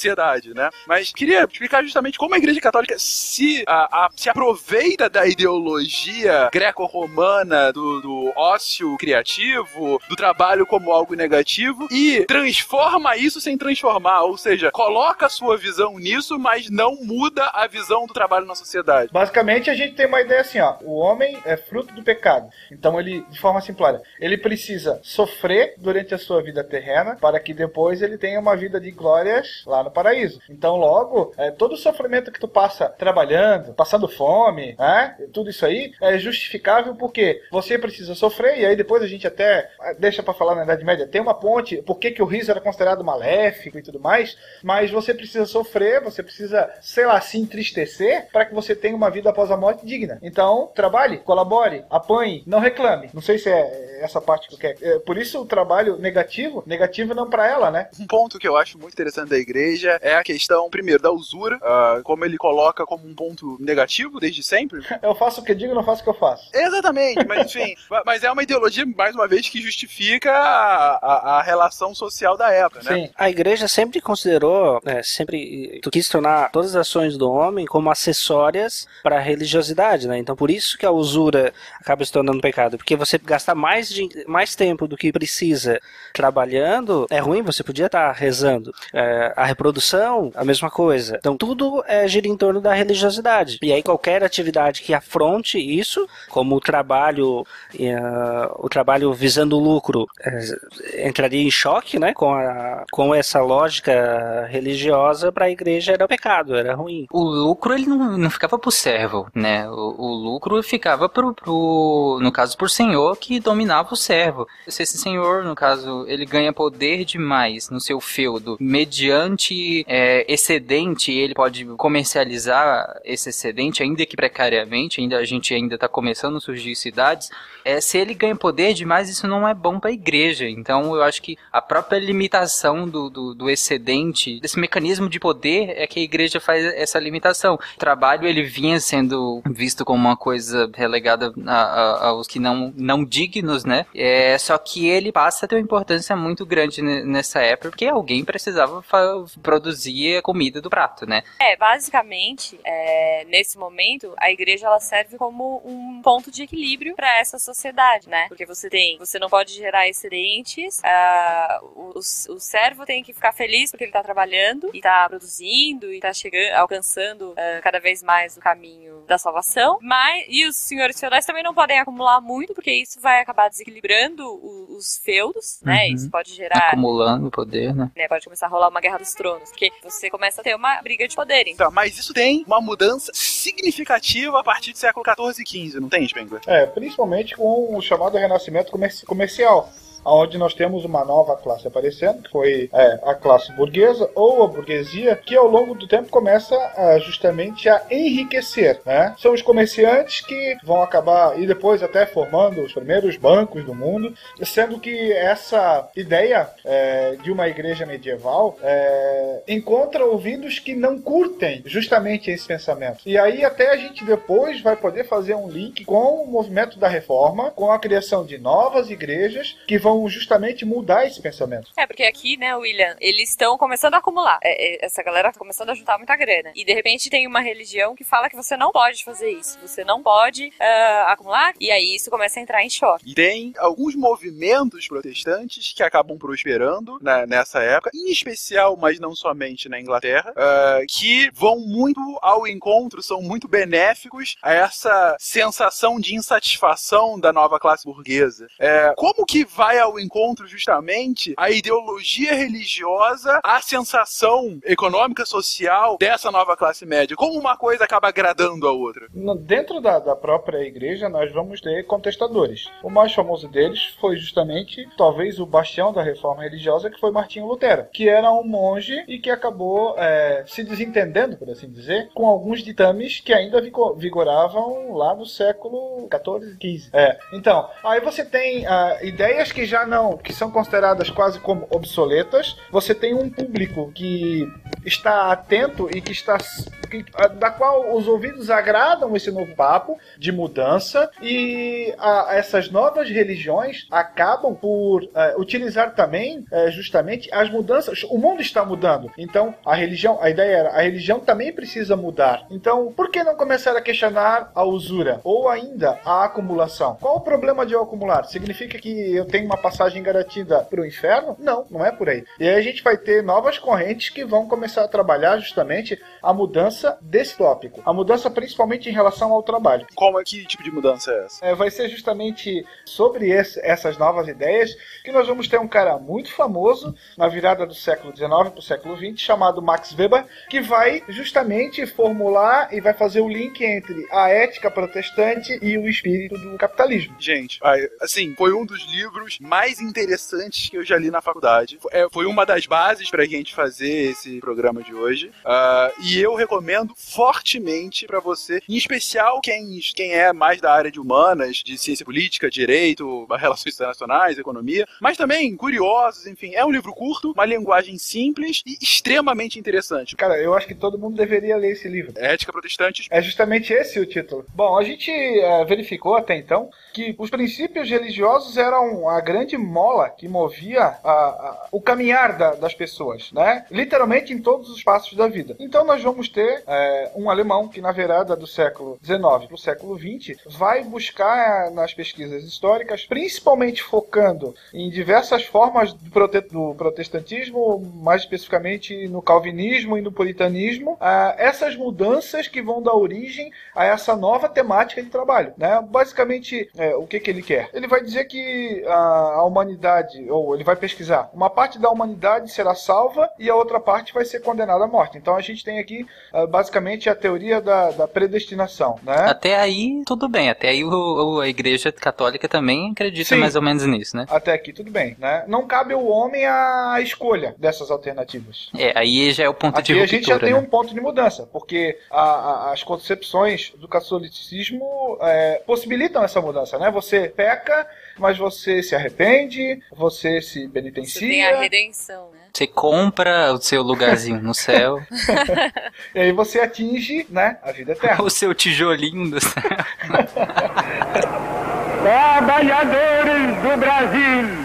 né? Mas queria explicar justamente como a Igreja Católica se, a, a, se aproveita da ideologia greco-romana, do, do ócio criativo, do trabalho como algo negativo e transforma isso sem transformar, ou seja, coloca a sua visão nisso, mas não muda a visão do trabalho na sociedade. Basicamente, a gente tem uma ideia assim, ó, o homem é fruto do pecado. Então ele, de forma simplória, ele precisa sofrer durante a sua vida terrena para que depois ele tenha uma vida de glórias lá no paraíso. Então, logo, é, todo o sofrimento que tu passa trabalhando, passando fome, né? Tudo isso aí é justificável porque você precisa sofrer, e aí depois a gente até ah, deixa para falar na Idade Média, tem uma ponte, por que o riso era considerado maléfico e tudo mais, mas você precisa sofrer, você precisa, sei lá, se entristecer para que você tenha uma vida após a morte digna. Então, trabalhe, colabore, apanhe, não reclame. Não sei se é essa parte que eu quero. É, por isso o trabalho negativo, negativo não para ela, né? Um ponto que eu acho muito interessante da igreja é a questão, primeiro, da usura, uh, como ele coloca como um ponto negativo desde sempre. Eu faço o que digo, não faço o que eu faço. Exatamente, mas enfim, mas é uma ideologia, mais uma vez, que justifica a, a, a relação social da época, né? Sim. A igreja sempre considerou, né, sempre quis tornar todas as ações do homem como acessórias para a religiosidade, né? Então por isso que a usura acaba se tornando pecado, porque você gasta mais, de, mais tempo do que precisa trabalhando, é ruim, você podia estar rezando. É, a reprodução, a mesma coisa. Então tudo é, gira em torno da religiosidade. E aí qualquer atividade que afronte isso, como o trabalho, uh, o trabalho visando lucro, é, entraria em choque, né, com, a, com essa lógica religiosa para a igreja era pecado, era ruim. O lucro ele não, não ficava pro servo, né? O, o lucro ficava pro, pro, no caso, por senhor que dominava o servo. Se esse senhor, no caso, ele ganha poder demais no seu feudo, mediante é, excedente, ele pode comercializar esse excedente, ainda que precariamente, ainda a gente ainda está começando a surgir cidades. É, se ele ganha poder demais, isso não é bom para a igreja. Então, eu acho que a própria limitação do, do, do excedente, desse mecanismo de poder, é que a igreja faz essa limitação. O trabalho ele vinha sendo visto como uma coisa relegada a, a, aos que não, não dignos, né? É, só que ele passa a ter uma importância muito grande nessa época, porque alguém precisava produzir a comida do prato, né? É, basicamente, é, nesse momento, a igreja ela serve como um ponto de equilíbrio para essa sociedade, né? Porque você tem, você não pode gerar excedentes, o, o servo tem que ficar feliz porque ele tá trabalhando e tá produzindo e tá chegando, alcançando uh, cada vez mais o caminho da salvação, mas e os senhores feudais também não podem acumular muito porque isso vai acabar desequilibrando os, os feudos, né? Uhum. Isso pode gerar acumulando poder, né? né? Pode começar a rolar uma guerra dos tronos, porque você começa a ter uma briga de poder. Então, mas isso tem uma mudança significativa a partir do século 14 e 15, não tem, Spengler? É, principalmente com o chamado renascimento comercial onde nós temos uma nova classe aparecendo, que foi é, a classe burguesa ou a burguesia, que ao longo do tempo começa a, justamente a enriquecer. Né? São os comerciantes que vão acabar e depois até formando os primeiros bancos do mundo, sendo que essa ideia é, de uma igreja medieval é, encontra ouvidos que não curtem justamente esse pensamento. E aí até a gente depois vai poder fazer um link com o movimento da reforma, com a criação de novas igrejas que vão vão justamente mudar esse pensamento. É, porque aqui, né, William, eles estão começando a acumular. É, é, essa galera tá começando a juntar muita grana. E de repente tem uma religião que fala que você não pode fazer isso. Você não pode uh, acumular. E aí isso começa a entrar em choque. E tem alguns movimentos protestantes que acabam prosperando né, nessa época, em especial, mas não somente na Inglaterra, uh, que vão muito ao encontro, são muito benéficos a essa sensação de insatisfação da nova classe burguesa. É, como que vai ao encontro justamente a ideologia religiosa, a sensação econômica, social dessa nova classe média. Como uma coisa acaba agradando a outra? Dentro da, da própria igreja, nós vamos ter contestadores. O mais famoso deles foi justamente, talvez, o bastião da reforma religiosa, que foi Martinho Lutero, que era um monge e que acabou é, se desentendendo, por assim dizer, com alguns ditames que ainda vigoravam lá no século 14, 15. É. Então, aí você tem uh, ideias que já não, que são consideradas quase como obsoletas, você tem um público que está atento e que está que, da qual os ouvidos agradam esse novo papo de mudança e a, essas novas religiões acabam por é, utilizar também é, justamente as mudanças. O mundo está mudando, então a religião, a ideia era a religião também precisa mudar. Então, por que não começar a questionar a usura ou ainda a acumulação? Qual o problema de eu acumular? Significa que eu tenho uma passagem garantida para o inferno? Não, não é por aí. E aí a gente vai ter novas correntes que vão começar começa a trabalhar justamente a mudança desse tópico. A mudança principalmente em relação ao trabalho. Como é que tipo de mudança é essa? É, vai ser justamente sobre esse, essas novas ideias que nós vamos ter um cara muito famoso na virada do século XIX para o século XX, chamado Max Weber, que vai justamente formular e vai fazer o link entre a ética protestante e o espírito do capitalismo. Gente, assim, foi um dos livros mais interessantes que eu já li na faculdade. É, foi uma das bases pra gente fazer esse programa de hoje. Ah, e eu recomendo fortemente pra você, em especial quem, quem é mais da área de humanas, de ciência política, direito, relações internacionais, economia, mas também curiosos, enfim. É um livro curto, uma linguagem simples e extremamente interessante. Cara, eu acho que todo mundo deveria ler esse livro. Ética Protestante. É justamente esse o título. Bom, a gente é, verificou até então que os princípios religiosos eram a grande mola que movia a- a- o caminhar da- das pessoas, né? Literalmente em todos os passos da vida. Então nós vamos ter é, um alemão que na virada do século XIX para o século XX vai buscar é, nas pesquisas históricas, principalmente focando em diversas formas do, prote- do protestantismo, mais especificamente no calvinismo e no puritanismo, ah, essas mudanças que vão dar origem a essa nova temática de trabalho. Né? Basicamente, é, o que, que ele quer? Ele vai dizer que a, a humanidade, ou ele vai pesquisar, uma parte da humanidade será salva e a outra parte vai ser condenada à morte. Então a gente tem aqui, ah, basicamente, a teoria da, da predestinação. Né? Até aí, tudo bem. Até aí o, a igreja católica também acredita Sim. mais ou menos nisso, né? Até aqui tudo bem, né? Não cabe ao homem a escolha dessas alternativas. É, aí já é o ponto Aqui de a ruptura, gente já tem né? um ponto de mudança, porque a- a- as concepções do catolicismo é, possibilitam essa mudança, né? Você peca, mas você se arrepende, você se Você penitencia, tem a redenção, né? Você compra o seu lugarzinho no céu, e aí você atinge, né, a vida eterna. o seu tijolinho do céu. Trabalhadores do Brasil!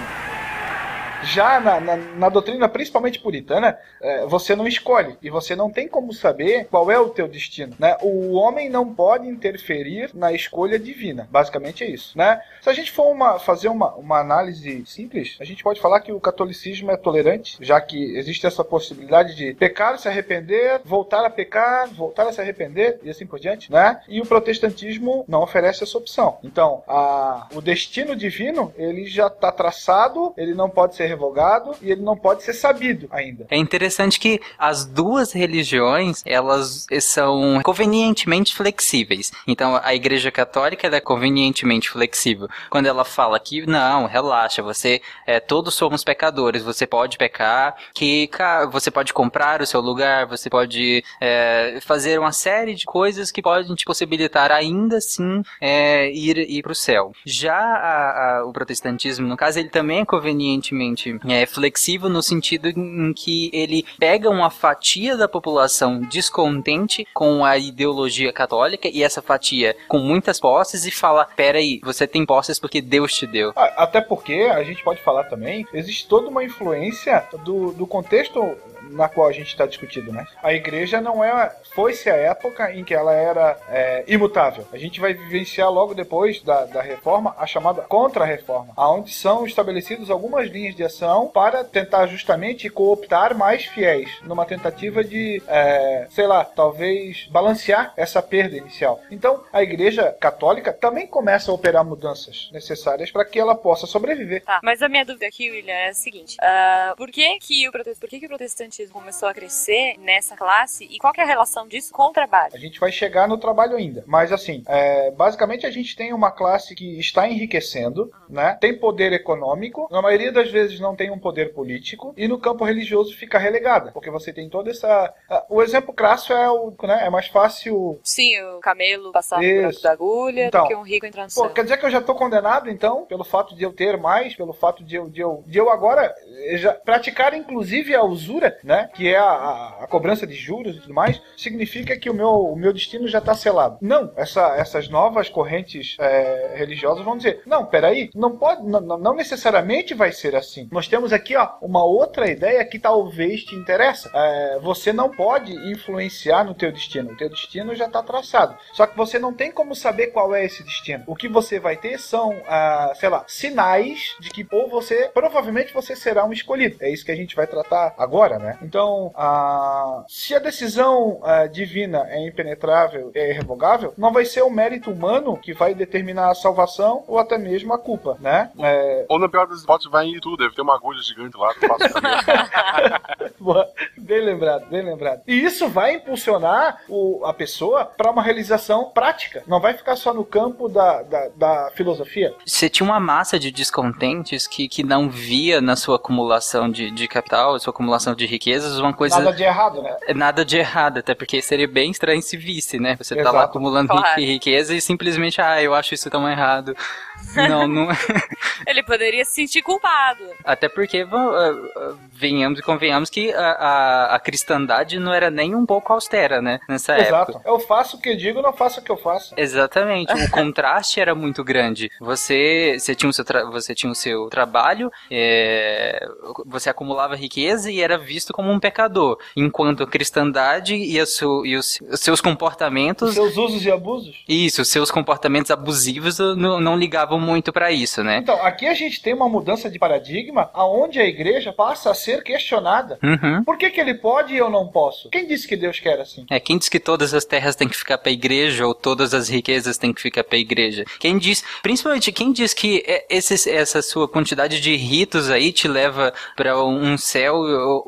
Já na, na, na doutrina, principalmente puritana, é, você não escolhe e você não tem como saber qual é o teu destino. Né? O homem não pode interferir na escolha divina. Basicamente é isso. Né? Se a gente for uma- fazer uma, uma análise simples, a gente pode falar que o catolicismo é tolerante, já que existe essa possibilidade de pecar, se arrepender, voltar a pecar, voltar a se arrepender e assim por diante. Né? E o protestantismo não oferece essa opção. Então, a- o destino divino ele já está traçado, ele não pode ser revogado e ele não pode ser sabido ainda. É interessante que as duas religiões, elas são convenientemente flexíveis. Então, a Igreja Católica é convenientemente flexível. Quando ela fala que, não, relaxa, você, é, todos somos pecadores, você pode pecar, que você pode comprar o seu lugar, você pode é, fazer uma série de coisas que podem te possibilitar ainda assim é, ir, ir para o céu. Já a- a- o protestantismo, no caso, ele também é convenientemente é, flexível no sentido em que ele pega uma fatia da população descontente com a ideologia católica e essa fatia com muitas posses e fala: peraí, você tem posses porque Deus te deu. Até porque a gente pode falar também, existe toda uma influência do, do contexto na qual a gente está discutindo, né? A igreja não é, foi-se a época em que ela era é, imutável. A gente vai vivenciar logo depois da, da reforma a chamada contra-reforma, aonde são estabelecidas algumas linhas de ação para tentar justamente cooptar mais fiéis, numa tentativa de, é, sei lá, talvez balancear essa perda inicial. Então, a igreja católica também começa a operar mudanças necessárias para que ela possa sobreviver. Tá, mas a minha dúvida aqui, William, é a seguinte: ah, por, que, que o por que, que o protestantismo começou a crescer nessa classe e qual que é a relação disso com o trabalho? A gente vai chegar no trabalho ainda. Mas assim, é, basicamente a gente tem uma classe que está enriquecendo, né? Tem poder econômico, na maioria das vezes não tem um poder político, e no campo religioso fica relegada. Porque você tem toda essa. O exemplo crasso é o. Né, é mais fácil. Sim, o camelo passar Isso. da agulha Então, do que um rico entrar no Pô, céu. quer dizer que eu já tô condenado, então, pelo fato de eu ter mais, pelo fato de eu, de eu, de eu agora eh, já praticar, inclusive, a usura, né? Que é a, a, a cobrança de juros e tudo mais, significa que o meu, o meu destino já tá selado. Não, essa, essas novas correntes eh, religiosas vão dizer: não, peraí, não pode, não, não- necessariamente vai ser assim. Nós temos aqui, ó, uma outra ideia que talvez te interessa. Eh, você não pode influenciar no teu destino. O teu destino já está traçado. Só que você não tem como saber qual é esse destino. O que você vai ter são, ah, sei lá, sinais de que ou você, provavelmente você será um escolhido. É isso que a gente vai tratar agora, né? Então, a... se a decisão ah, divina é impenetrável, é irrevogável, não vai ser o mérito humano que vai determinar a salvação ou até mesmo a culpa, né? É, Ou na pior das hipóteses, vai em tudo, deve ter uma agulha gigante lá. Boa. Bem lembrado, bem lembrado. E isso vai impulsionar o- a pessoa para uma realização prática. Não vai ficar só no campo da, da, da filosofia. Você tinha uma massa de descontentes que, que não via na sua acumulação de, de capital, sua acumulação de riquezas, uma coisa. Nada de errado, né? Nada de errado, até porque seria bem estranho se visse, né? Você tá lá Exato. acumulando Claro. ri- riqueza e simplesmente, ah, eu acho isso tão errado. Não, não. Ele poderia se sentir culpado. Até porque, ah, ah, venhamos e convenhamos que a, a, a cristandade não era nem um pouco austera, né? Nessa época. Exato. Eu faço o que digo, não faço o que eu faço. Exatamente, o contraste era muito grande. Você, você, tinha, o seu tra- você tinha o seu trabalho, é, você acumulava riqueza e era visto como um pecador, enquanto a cristandade e, a seu- e os, os seus Os comportamentos. seus usos e abusos. Isso, os seus comportamentos abusivos uh, não, não ligavam muito pra isso, né? Então, aqui a gente tem uma mudança de paradigma aonde a igreja passa a ser questionada. Uhum. Por que, que ele pode e eu não posso? Quem disse que Deus quer assim? É, quem diz que todas as terras têm que ficar pra igreja ou todas as riquezas têm que ficar pra igreja? Quem diz, principalmente quem diz que é, esses- essa sua quantidade de ritos aí te leva pra um céu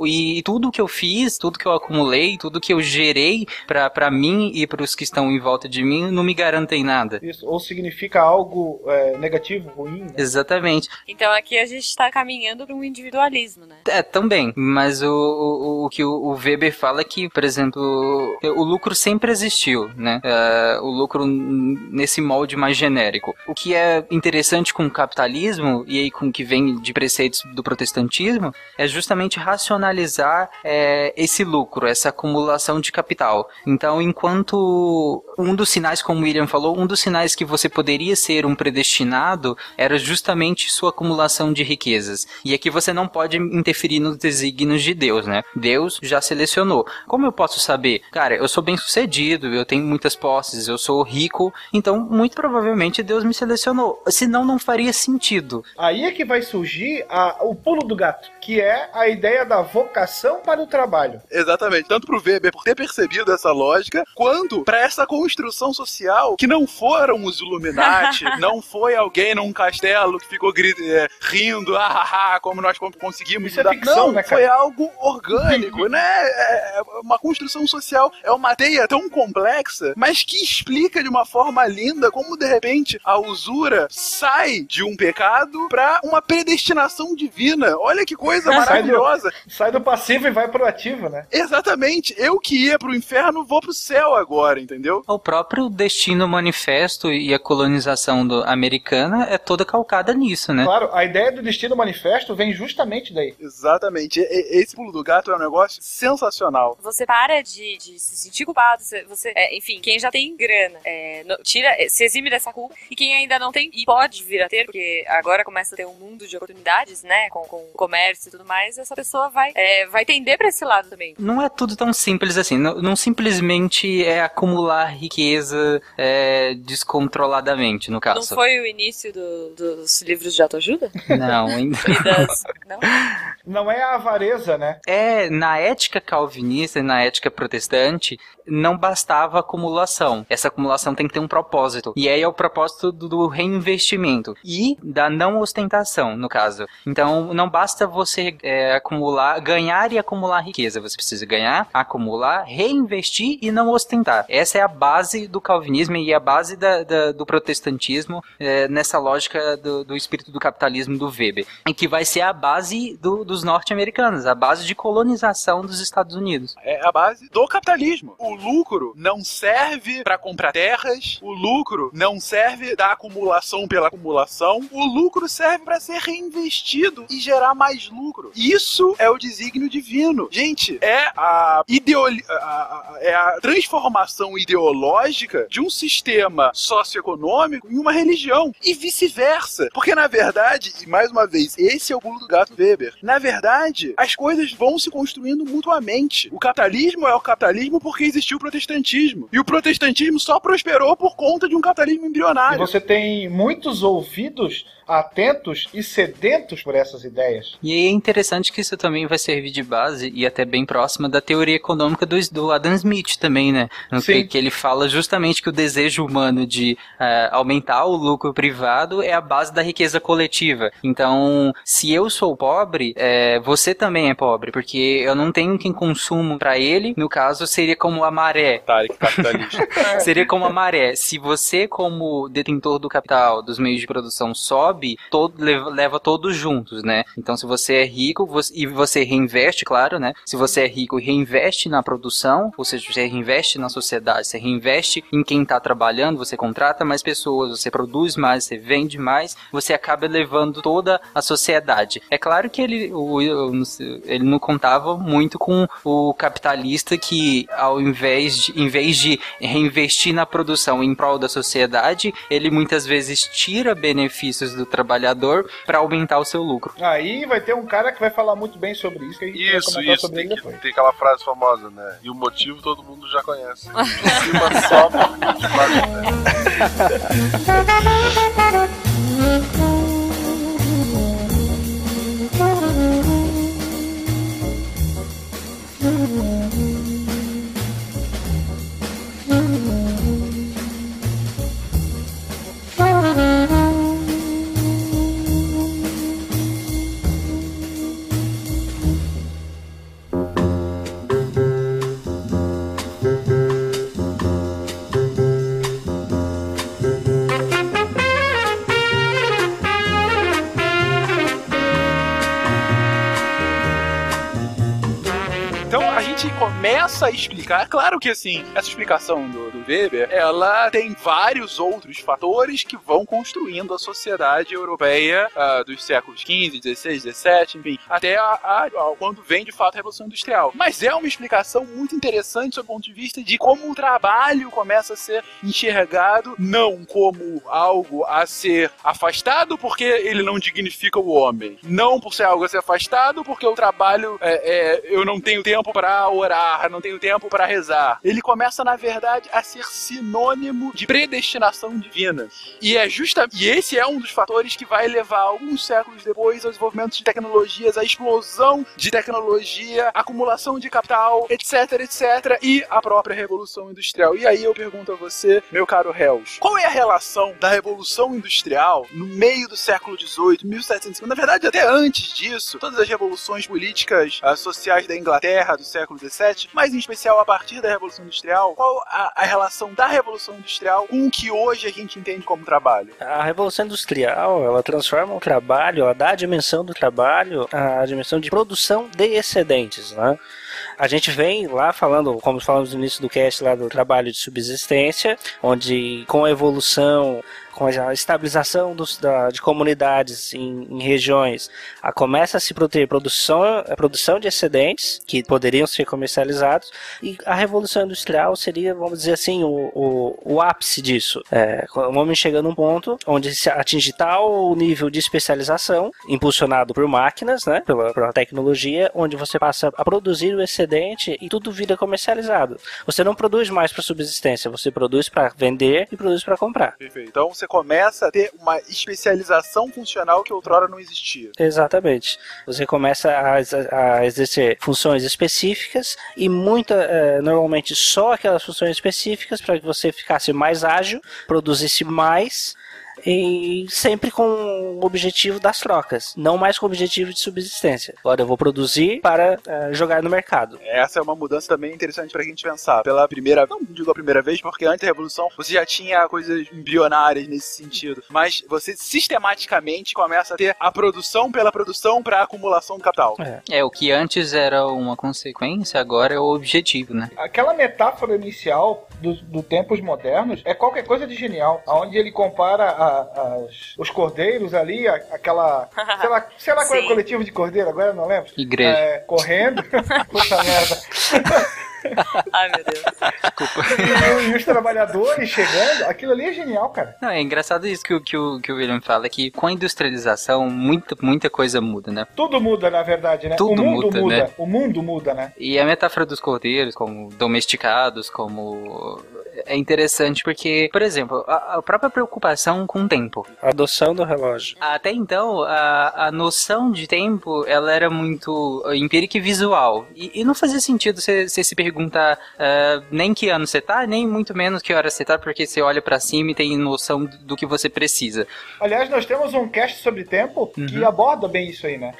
e, e tudo que eu fiz, tudo que eu acumulei, tudo que eu gerei pra pra mim e pros que estão em volta de mim não me garantem nada. Isso, ou significa algo é, negativo, ruim? né? Exatamente. Então aqui a gente tá caminhando para um individualismo, né? É, também. Mas o, o, o que o Weber fala é que, por exemplo, o lucro sempre existiu, né? É, o lucro nesse molde mais genérico. O que é interessante com o capitalismo, e aí com o que vem de preceitos do protestantismo, é justamente racionalizar é, esse lucro, essa acumulação de capital. Então, enquanto um dos sinais, como o William falou, um dos sinais que você poderia ser um predestinado era justamente sua acumulação de riquezas. E aqui você não pode interferir nos desígnios de Deus, né? Deus já selecionou. Como eu posso saber? Cara, eu sou bem sucedido, eu tenho muitas posses, eu sou rico, então muito provavelmente Deus me selecionou. Senão não faria sentido. Aí é que vai surgir a- o pulo do gato, que é a ideia da vocação para o trabalho. Exatamente. Tanto pro Weber por ter percebido essa lógica, quanto pra essa construção social que não foram os Illuminati, não foi alguém num castelo que ficou gri- é, rindo, ah, ah, ah, como nós con- conseguimos Isso é ficção, não, né, foi algo orgânico, né? É, é uma construção social, é uma teia tão complexa, mas que explica de uma forma linda como de repente a usura sai de um pecado pra uma predestinação divina. Olha que coisa Sai do- maravilhosa. Sai do passivo e vai pro ativo, né? Exatamente. Eu que ia pro inferno, vou pro céu agora, entendeu? O próprio destino manifesto e a colonização do- americana é toda calcada nisso, né? Claro, a ideia do destino manifesto vem justamente daí. Exatamente. E- e- Esse pulo do gato é um negócio sensacional. Você para de, de se sentir culpado, você, você- é, enfim, quem já tem grana, é, no- tira, é, se exime dessa culpa, e quem ainda não tem, e pode vir a ter, porque agora começa a ter um mundo de oportunidades, né, com, com comércio e tudo mais, essa pessoa vai, é, vai tender pra esse lado também. Não é tudo tão simples assim. Não, não simplesmente é acumular riqueza é, descontroladamente, no Não caso. foi o início do- dos livros de autoajuda? Não, ainda. Das... Não? Não é a avareza, né? É, na ética calvinista e na ética protestante, não bastava acumulação. Essa acumulação tem que ter um propósito. E aí é o propósito do, do reinvestimento e da não ostentação, no caso. Então, não basta você é, acumular, ganhar e acumular riqueza. Você precisa ganhar, acumular, reinvestir e não ostentar. Essa é a base do calvinismo e a base da- da- do protestantismo é, nessa lógica do, do espírito do capitalismo do Weber. E que vai ser a base do- dos norte-americanos, a base de colonização dos Estados Unidos. É a base do capitalismo. O lucro não serve pra comprar terras, o lucro não serve da acumulação pela acumulação, o lucro serve pra ser reinvestido e gerar mais lucro. Isso é o desígnio divino. Gente, é a, ideoli a- a- é a transformação ideológica de um sistema socioeconômico em uma religião e vice-versa. Porque na verdade, e mais uma vez, esse é o pulo do gato Weber. Na verdade, as coisas vão se construindo mutuamente. O capitalismo é o capitalismo porque existiu o protestantismo. E o protestantismo só prosperou por conta de um capitalismo E embrionário. você tem muitos ouvidos atentos e sedentos por essas ideias. E aí é interessante que isso também vai servir de base e até bem próxima da teoria econômica do, do Adam Smith também, né? No que, que, ele fala justamente que o desejo humano de uh, aumentar o lucro privado é a base da riqueza coletiva. Então, se eu sou pobre, é, você também é pobre, porque eu não tenho quem consumo para ele. No caso, seria como a maré. Tarek capitalista. seria como a maré. Se você, como detentor do capital, dos meios de produção, sobe, todo, leva, leva todos juntos, né? Então, se você é rico você, e você reinveste, claro, né? Se você é rico e reinveste na produção, ou seja, você reinveste na sociedade, você reinveste em quem está trabalhando, você contrata mais pessoas, você produz mais, você vende mais, você acaba levando toda a sociedade. É claro que ele, o, ele não contava muito com o capitalista que, ao invés de, em vez de reinvestir na produção em prol da sociedade, ele muitas vezes tira benefícios do trabalhador para aumentar o seu lucro. Aí vai ter um cara que vai falar muito bem sobre isso. Que a gente isso, vai isso. Sobre tem, que, tem aquela frase famosa, né? E o motivo todo mundo já conhece. De cima sobe, de baixo. começa explicar. Claro que assim, essa explicação do, Weber, ela tem vários outros fatores que vão construindo a sociedade europeia uh, dos séculos XV, XVI, XVII, enfim, até a, a, quando vem de fato a Revolução Industrial. Mas é uma explicação muito interessante do ponto de vista de como o trabalho começa a ser enxergado não como algo a ser afastado porque ele não dignifica o homem, não por ser algo a ser afastado porque o trabalho é, é eu não tenho tempo para orar não tenho tempo para rezar. Ele começa, na verdade, a ser sinônimo de predestinação divina. E é justa e esse é um dos fatores que vai levar alguns séculos depois ao desenvolvimento de tecnologias, a explosão de tecnologia, acumulação de capital, etc, etc, e a própria revolução industrial. E aí eu pergunto a você, meu caro Hells, qual é a relação da revolução industrial no meio do século XVIII, 1750, na verdade até antes disso, todas as revoluções políticas uh, sociais da Inglaterra do século XVII, mas em especial a partir da Revolução Industrial, qual a, a, relação da Revolução Industrial com o que hoje a gente entende como trabalho? A Revolução Industrial, ela transforma o trabalho, ela dá a dimensão do trabalho, a dimensão de produção de excedentes, né? A gente vem lá falando, como falamos no início do cast lá do trabalho de subsistência, onde com a evolução com a estabilização dos, da, de comunidades em, em regiões, a, começa a se ter produção, a produção de excedentes que poderiam ser comercializados e a revolução industrial seria, vamos dizer assim, o, o, o ápice disso. É, o homem chega num ponto onde se atinge tal nível de especialização, impulsionado por máquinas, né, pela, pela tecnologia, onde você passa a produzir o excedente e tudo vira comercializado. Você não produz mais para subsistência, você produz para vender e produz para comprar. Perfeito. Então você começa a ter uma especialização funcional que outrora não existia. Exatamente. Você começa a, a exercer funções específicas e muita, é, normalmente só aquelas funções específicas para que você ficasse mais ágil, produzisse mais e sempre com o objetivo das trocas, não mais com o objetivo de subsistência. Agora eu vou produzir para uh, jogar no mercado. Essa é uma mudança também interessante para a gente pensar. Pela primeira, não digo a primeira vez, porque antes da Revolução você já tinha coisas embrionárias nesse sentido, mas você sistematicamente começa a ter a produção pela produção para acumulação do capital. É. é, o que antes era uma consequência, agora é o objetivo, né? Aquela metáfora inicial dos do tempos modernos é qualquer coisa de genial, onde ele compara a as, os cordeiros ali, a, aquela. sei lá, sei lá qual é o coletivo de cordeiro, agora eu não lembro. Igreja. É, correndo. Puta merda. Ai, meu Deus. Desculpa. E, e, os trabalhadores chegando, aquilo ali é genial, cara. Não, é engraçado isso que, que, o, que o William fala, que com a industrialização, muita, muita coisa muda, né? Tudo muda, na verdade, né? Tudo o mundo muda, muda, né? O mundo muda, né? E a metáfora dos cordeiros, como domesticados, como é interessante porque, por exemplo, a, a própria preocupação com o tempo. A adoção do relógio. Até então, a, a noção de tempo, ela era muito empírica e visual. E, e não fazia sentido você, se perguntar uh, nem que ano você tá, nem muito menos que hora você tá, porque você olha para cima e tem noção do, do que você precisa. Aliás, nós temos um cast sobre tempo Uhum. que aborda bem isso aí, né?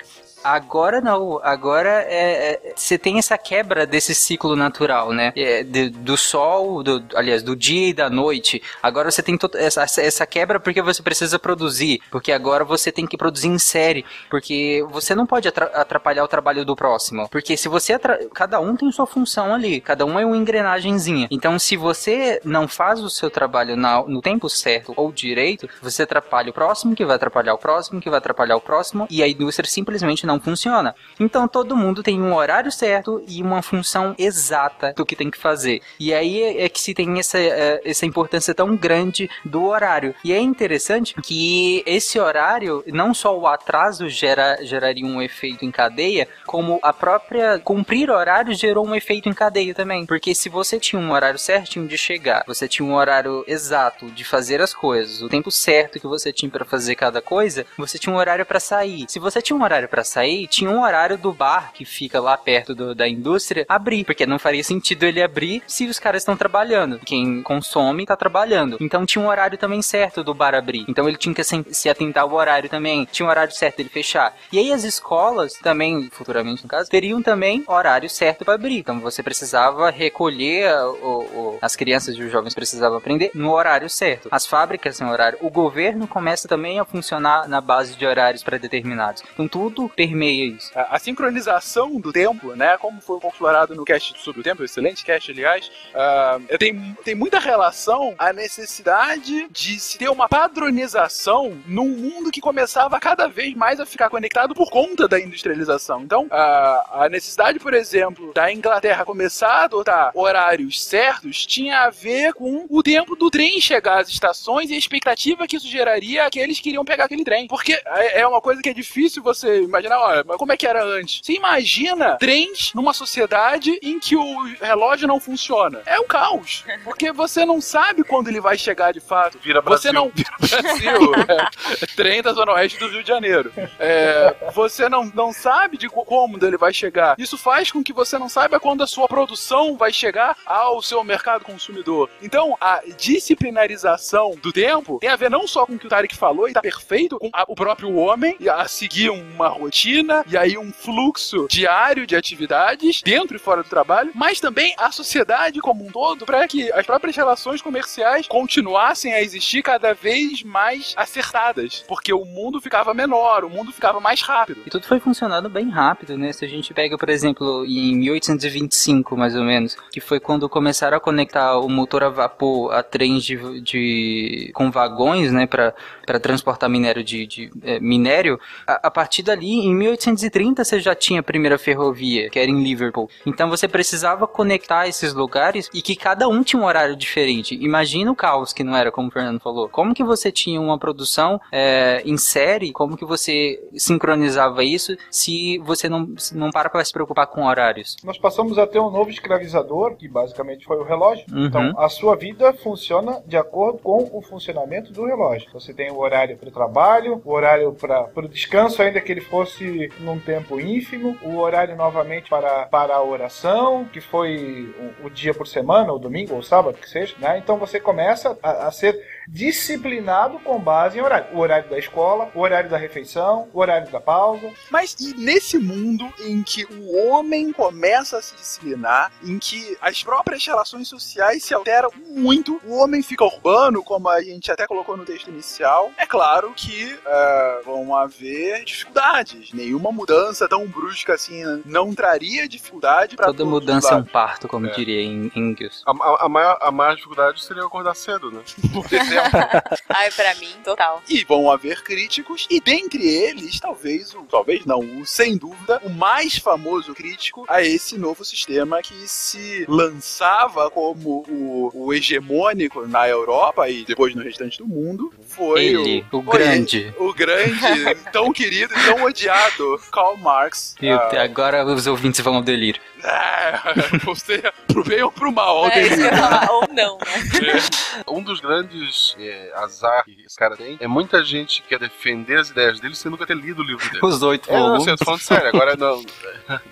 Agora não, agora é, é- você tem essa quebra desse ciclo natural, né? É, de- do sol, do, aliás, do dia e da noite. Agora você tem to- essa, essa quebra porque você precisa produzir, porque agora você tem que produzir em série, porque você não pode atra- atrapalhar o trabalho do próximo, porque se você cada um tem sua função ali, cada um é uma engrenagemzinha. Então, se você não faz o seu trabalho na- no tempo certo ou direito, você atrapalha o próximo, que vai atrapalhar o próximo, que vai atrapalhar o próximo, e a indústria simplesmente não funciona. Então, todo mundo tem um horário certo e uma função exata do que tem que fazer. E aí é que se tem essa, é, essa importância tão grande do horário. E é interessante que esse horário, não só o atraso gera, geraria um efeito em cadeia, como a própria cumprir horário gerou um efeito em cadeia também. Porque se você tinha um horário certinho de chegar, você tinha um horário exato de fazer as coisas, o tempo certo que você tinha para fazer cada coisa, você tinha um horário para sair. Se você tinha um horário para sair, tinha um horário do bar que fica lá perto do- da indústria abrir, porque não faria sentido ele abrir se os caras estão trabalhando. Quem consome tá trabalhando. Então tinha um horário também certo do bar abrir. Então ele tinha que se, se atentar ao horário também. Tinha um horário certo dele fechar. E aí as escolas também, futuramente no caso, teriam também horário certo para abrir. Então você precisava recolher a- o- o- as crianças e os jovens precisavam aprender no horário certo. As fábricas têm horário. O governo começa também a funcionar na base de horários pré-determinados. Então tudo permeia isso. A, a sincronização do tempo, né? Como foi explorado no cast sobre o tempo, excelente cast, aliás, ah, tem, tem muita relação a necessidade de se ter uma padronização num mundo que começava cada vez mais a ficar conectado por conta da industrialização. Então, a, a necessidade, por exemplo, da Inglaterra começar a adotar horários certos tinha a ver com o tempo do trem chegar às estações e a expectativa que isso geraria àqueles que iriam pegar aquele trem. Porque é é uma coisa que é difícil você imaginar, olha, mas como é que era antes? Você imagina trens numa sociedade em que o relógio não funciona. É um caos. Porque você não sabe quando ele vai chegar de fato. Vira Você Brasil. não. Vira Brasil. é. Trem da Zona Oeste do Rio de Janeiro. É, você não, não sabe de co- como ele vai chegar. Isso faz com que você não saiba quando a sua produção vai chegar ao seu mercado consumidor. Então, a disciplinarização do tempo tem a ver não só com o que o Tarek falou, e tá perfeito, com a- o próprio homem a seguir uma rotina e aí um fluxo diário de atividades dentro e fora do trabalho, mas também a sociedade como um todo para que as próprias relações comerciais continuassem a existir cada vez mais acertadas, porque o mundo ficava menor, o mundo ficava mais rápido. E tudo foi funcionando bem rápido, né? Se a gente pega, por exemplo, em 1825, mais ou menos, que foi quando começaram a conectar o motor a vapor a trens de, de com vagões, né, para transportar minério de, de eh, minério, a, a partir dali, em 1830, você já tinha a primeira ferrovia, que era em Liverpool. Então você precisava conectar esses lugares e que cada um tinha um horário diferente. Imagina o caos que não era, como o Fernando falou. Como que você tinha uma produção eh, em série, como que você sincronizava isso se você não, se não para para se preocupar com horários? Nós passamos a ter um novo escravizador, que basicamente foi o relógio. Uhum. Então, a sua vida funciona de acordo com o funcionamento do relógio. Você tem o horário para o trabalho, o horário para o descanso, ainda que ele fosse num tempo ínfimo, o horário novamente para, para a oração, que foi o, o dia por semana, ou domingo, ou sábado, que seja. Né? Então, você começa a, a ser disciplinado com base em horário. O horário da escola, o horário da refeição, o horário da pausa. Mas e nesse mundo em que o homem começa a se disciplinar, em que as próprias relações sociais se alteram muito, o homem fica urbano, como a gente até colocou no texto inicial, é claro que é, vão haver dificuldades. Nenhuma mudança tão brusca assim não traria dificuldade para Toda mudança é um parto, como diria em Engels. A, a- a maior, a maior dificuldade seria acordar cedo, né? por exemplo. Ai, pra mim, total. E vão haver críticos, e dentre eles, talvez, o, talvez não, o, sem dúvida, o mais famoso crítico a esse novo sistema que se lançava como o, o hegemônico na Europa e depois no restante do mundo, foi Ele, o foi grande. O grande, tão querido e tão odiado Karl Marx. Meu Ah, agora os ouvintes vão ao delírio. É, você, pro bem ou pro mal, É isso que eu ia Aldemir. falar, ou não, né? Um dos grandes é, azar que esse cara tem é muita gente que quer defender as ideias dele sem nunca ter lido o livro dele. Os oito É, não, volumes. assim, eu tô falando sério, agora não,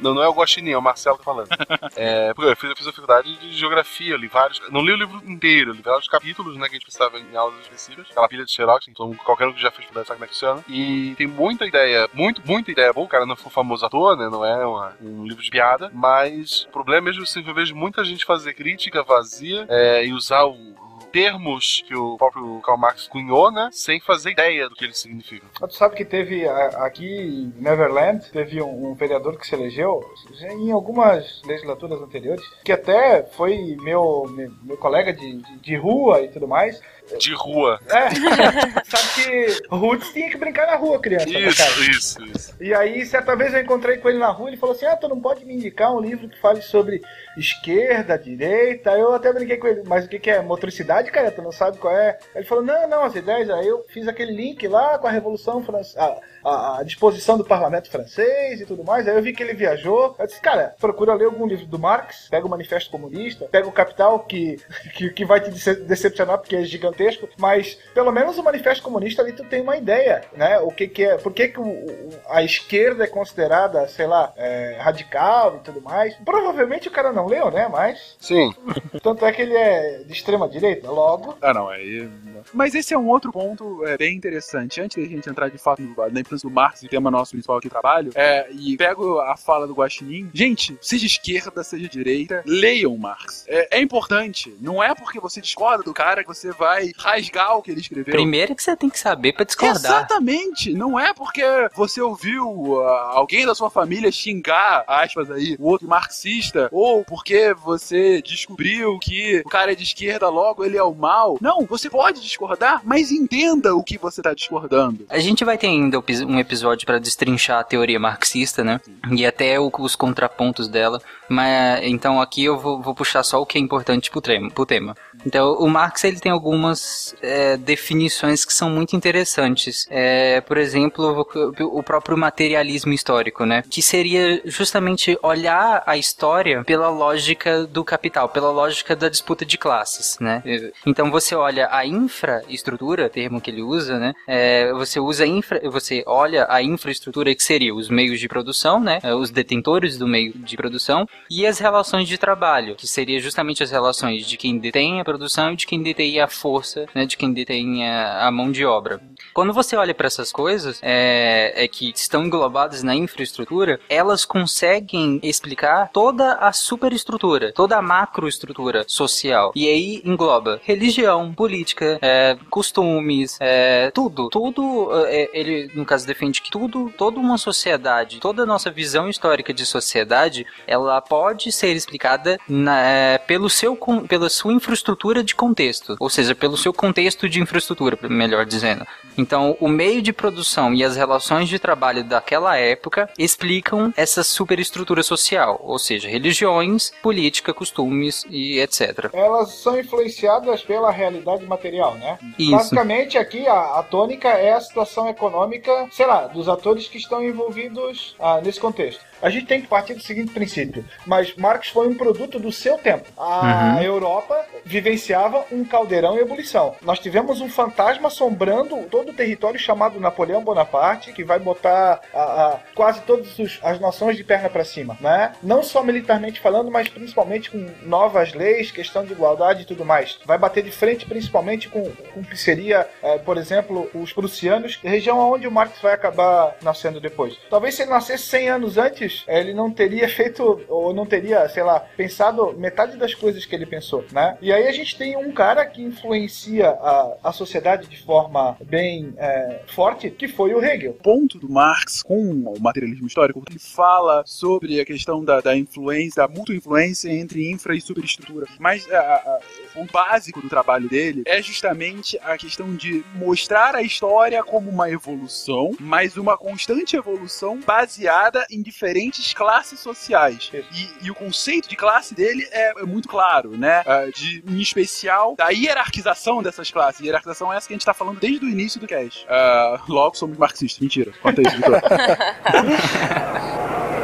não, não é o Guaxinim, é o Marcelo que tá falando. É, porque eu fiz, eu fiz a faculdade de geografia, li vários. Não li o livro inteiro, li vários capítulos, né, que a gente precisava em aulas específicas. Aquela pilha de Xerox, então qualquer um que já fez faculdade sabe como é que funciona. E tem muita ideia, muito, muita ideia boa. O cara não foi famoso à toa, né, não é uma- um livro de piada, mas o problema é mesmo assim que eu vejo muita gente fazer crítica vazia é, e usar o termos que o próprio Karl Marx cunhou, né? Sem fazer ideia do que eles significam. Tu sabe que teve aqui em Neverland, teve um, vereador que se elegeu em algumas legislaturas anteriores, que até foi meu, meu, meu colega de, de, de rua e tudo mais. De rua. É, sabe que Roots tinha que brincar na rua, criança. né? Isso, isso, isso. E aí, certa vez eu encontrei com ele na rua, ele falou assim: Ah, tu não pode me indicar um livro que fale sobre esquerda, direita. Eu até brinquei com ele, mas o que, que é? Motricidade, cara? Tu não sabe qual é? Ele falou: Não, não, as ideias. Aí eu fiz aquele link lá com a Revolução Francesa, a, a, a disposição do parlamento francês e tudo mais. Aí eu vi que ele viajou. Eu disse: Cara, procura ler algum livro do Marx, pega o Manifesto Comunista, pega o Capital, que, que, que vai te dece- decepcionar porque é gigantesco, mas pelo menos o Manifesto Comunista ali tu tem uma ideia, né? O que, que é, por que, que o- o- a esquerda é considerada, sei lá, é, radical e tudo mais. Provavelmente o cara não leu, né? Mas. Sim. Tanto é que ele é de extrema direita, logo. Ah, não, aí. Mas esse é um outro ponto é, bem interessante. Antes da gente entrar de fato no- na influência do Marx, e tema nosso principal aqui trabalho, é, e pego a fala do Guaxinim. Gente, seja esquerda, seja direita, leiam Marx. É, é importante. Não é porque você discorda do cara que você vai rasgar o que ele escreveu. Primeiro que você tem que saber pra discordar. Exatamente! Não é porque você ouviu ah, alguém da sua família xingar, aspas aí, o outro marxista, ou porque você descobriu que o cara é de esquerda, logo ele é o mal. Não, você pode discordar, mas entenda o que você tá discordando. A gente vai ter ainda um episódio pra destrinchar a teoria marxista, né? E até o- os contrapontos dela. Mas então aqui eu vou, vou puxar só o que é importante pro, trema, pro tema. Então o Marx ele tem algumas é, definições que são muito interessantes. É, por exemplo, o, o próprio materialismo histórico, né? Que seria justamente olhar a história pela lógica do capital, pela lógica da disputa de classes, né? Então você olha a infraestrutura, termo que ele usa, né? É, você usa infra, você olha a infraestrutura que seria os meios de produção, né? Os detentores do meio de produção e as relações de trabalho, que seria justamente as relações de quem detém a produção e de quem detém a força, né? De quem detém a, a mão de obra. Quando você olha para essas coisas, é, é que estão englobadas na infraestrutura, elas conseguem explicar toda a superestrutura, toda a macroestrutura social. E aí engloba religião, política, é, costumes, é, tudo. Tudo, é, ele, no caso, defende que tudo, toda uma sociedade, toda a nossa visão histórica de sociedade, ela pode ser explicada na- é, pelo seu, pela sua infraestrutura de contexto. Ou seja, pelo seu contexto de infraestrutura, melhor dizendo. Então, o meio de produção e as relações de trabalho daquela época explicam essa superestrutura social, ou seja, religiões, política, costumes e etc. Elas são influenciadas pela realidade material, né? Isso. Basicamente, aqui a, a tônica é a situação econômica, sei lá, dos atores que estão envolvidos ah, nesse contexto. A gente tem que partir do seguinte princípio, mas Marx foi um produto do seu tempo. A Uhum. Europa vivenciava um caldeirão em ebulição. Nós tivemos um fantasma assombrando todo o território chamado Napoleão Bonaparte, que vai botar a- a- quase todas as nações de perna para cima, né? Não só militarmente falando, mas principalmente com novas leis, questão de igualdade e tudo mais. Vai bater de frente principalmente com, com o que seria, eh, por exemplo, os prussianos, região onde o Marx vai acabar nascendo depois. Talvez se ele nascesse 100 anos antes, eh, ele não teria feito, ou não teria, sei lá, pensado metade das coisas que ele pensou, né? E aí a gente tem um cara que influencia a, a sociedade de forma bem eh, forte, que foi o Hegel. ponto do Marx com o materialismo histórico, ele fala sobre a questão da, da influência, da mútua influência entre infra e superestrutura. Mas a- a- o básico do trabalho dele é justamente a questão de mostrar a história como uma evolução, mas uma constante evolução baseada em diferentes classes sociais. E, e o conceito de classe dele é, é muito claro, né? Ah, de, em especial, da hierarquização dessas classes. Hierarquização é essa que a gente tá falando desde o início do cast. Ah, logo somos marxistas. Mentira. Conta isso, Vitor.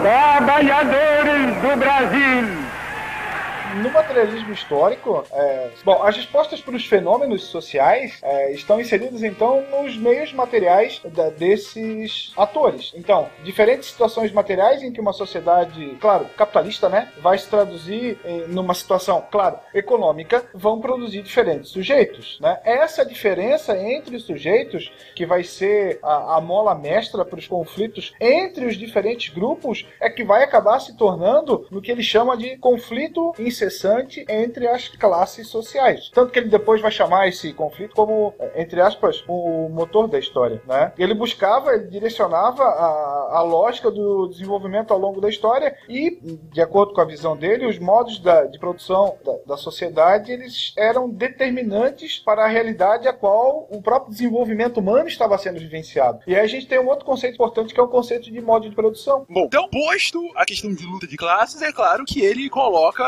Trabalhadores do Brasil! No materialismo histórico, é, bom, as respostas para os fenômenos sociais é, estão inseridas então nos meios materiais da, desses atores. Então, diferentes situações materiais em que uma sociedade, claro, capitalista, né, vai se traduzir em, numa situação, claro, econômica, vão produzir diferentes sujeitos, né? Essa diferença entre os sujeitos que vai ser a, a mola mestra para os conflitos entre os diferentes grupos é que vai acabar se tornando no que ele chama de conflito incessante entre as classes sociais. Tanto que ele depois vai chamar esse conflito como, entre aspas, o motor da história. Né? Ele buscava, ele direcionava a, a lógica do desenvolvimento ao longo da história e, de acordo com a visão dele, os modos da, de produção da, da sociedade eles eram determinantes para a realidade a qual o próprio desenvolvimento humano estava sendo vivenciado. E aí a gente tem um outro conceito importante que é o conceito de modo de produção. Bom, então, posto a questão de luta de classes, é claro que ele coloca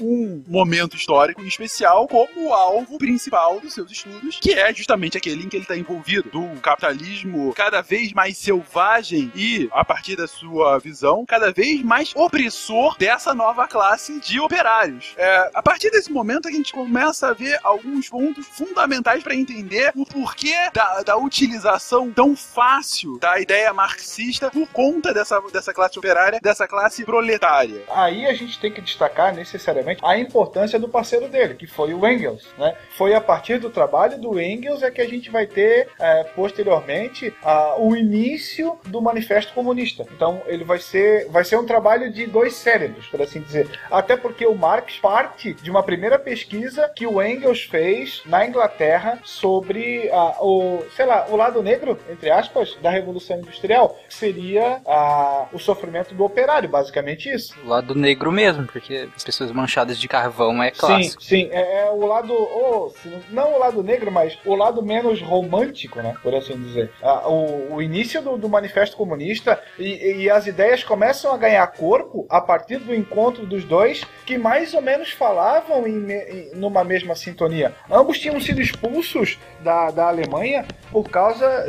um momento histórico em especial como alvo principal dos seus estudos, que é justamente aquele em que ele está envolvido, do capitalismo cada vez mais selvagem e, a partir da sua visão, cada vez mais opressor dessa nova classe de operários. É, a partir desse momento a gente começa a ver alguns pontos fundamentais para entender o porquê da, da utilização tão fácil da ideia marxista por conta dessa, dessa classe operária, dessa classe proletária. Aí a gente tem que destacar necessariamente a importância do parceiro dele, que foi o Engels. Né? Foi a partir do trabalho do Engels é que a gente vai ter é, posteriormente a, o início do Manifesto Comunista. Então ele vai ser, vai ser um trabalho de dois cérebros, por assim dizer. Até porque o Marx parte de uma primeira pesquisa que o Engels fez na Inglaterra sobre a, o, sei lá, o lado negro, entre aspas, da Revolução Industrial, que seria a, o sofrimento do operário, basicamente isso. O lado negro mesmo, porque as pessoas manchadas de carvão é clássico. Sim, sim. É, é o lado. Oh, não o lado negro, mas o lado menos romântico, né? Por assim dizer. Ah, o, o, início do, do Manifesto Comunista e, e, as ideias começam a ganhar corpo a partir do encontro dos dois, que mais ou menos falavam em, em, numa mesma sintonia. Ambos tinham sido expulsos da, da Alemanha por causa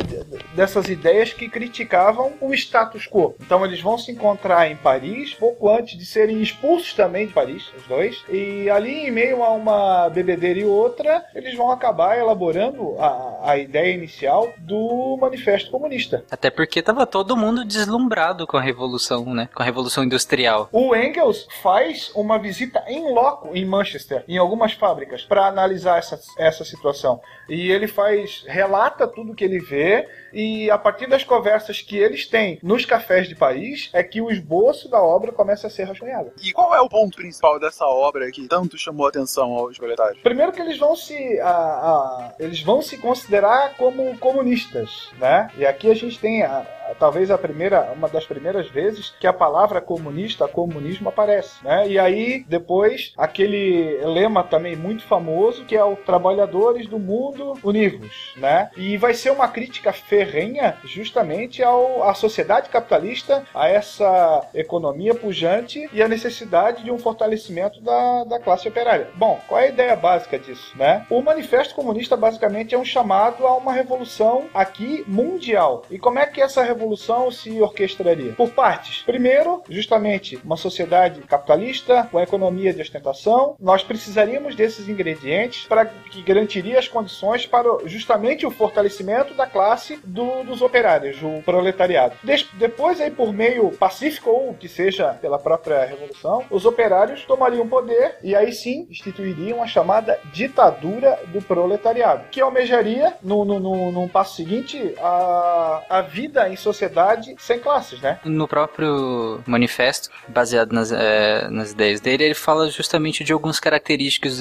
dessas ideias que criticavam o status quo. Então eles vão se encontrar em Paris pouco antes de serem expulsos também de Paris, os dois. E ali, em meio a uma bebedeira e outra, eles vão acabar elaborando a, a ideia inicial do Manifesto Comunista. Até porque estava todo mundo deslumbrado com a Revolução, né? Com a Revolução Industrial. O Engels faz uma visita em loco em Manchester, em algumas fábricas, para analisar essa, essa situação. E ele faz, relata tudo que ele vê e a partir das conversas que eles têm nos cafés de Paris é que o esboço da obra começa a ser rascunhado. E qual é o ponto principal dessa obra que tanto chamou a atenção aos proletários? Primeiro que eles vão se a, a, eles vão se considerar como comunistas, né? E aqui a gente tem a, talvez a primeira, uma das primeiras vezes que a palavra comunista, comunismo aparece, né? E aí depois aquele lema também muito famoso que é o trabalhadores do mundo univos, né? E vai ser uma crítica ferrenha justamente ao, à sociedade capitalista, a essa economia pujante e a necessidade de um fortalecimento da, da classe operária. Bom, qual é a ideia básica disso, né? O Manifesto Comunista basicamente é um chamado a uma revolução aqui mundial. E como é que essa revolução se orquestraria? Por partes. Primeiro, justamente uma sociedade capitalista com a economia de ostentação. Nós precisaríamos desses ingredientes para que garantiria as condições para justamente o fortalecimento da classe do, dos operários, o proletariado. Des, depois, aí, por meio pacífico ou que seja pela própria revolução, os operários tomariam poder e aí sim instituiriam a chamada ditadura do proletariado, que almejaria, no, no, no, no passo seguinte, a, a vida em sociedade sem classes, né? No próprio manifesto, baseado nas, é, nas ideias dele, ele fala justamente de algumas características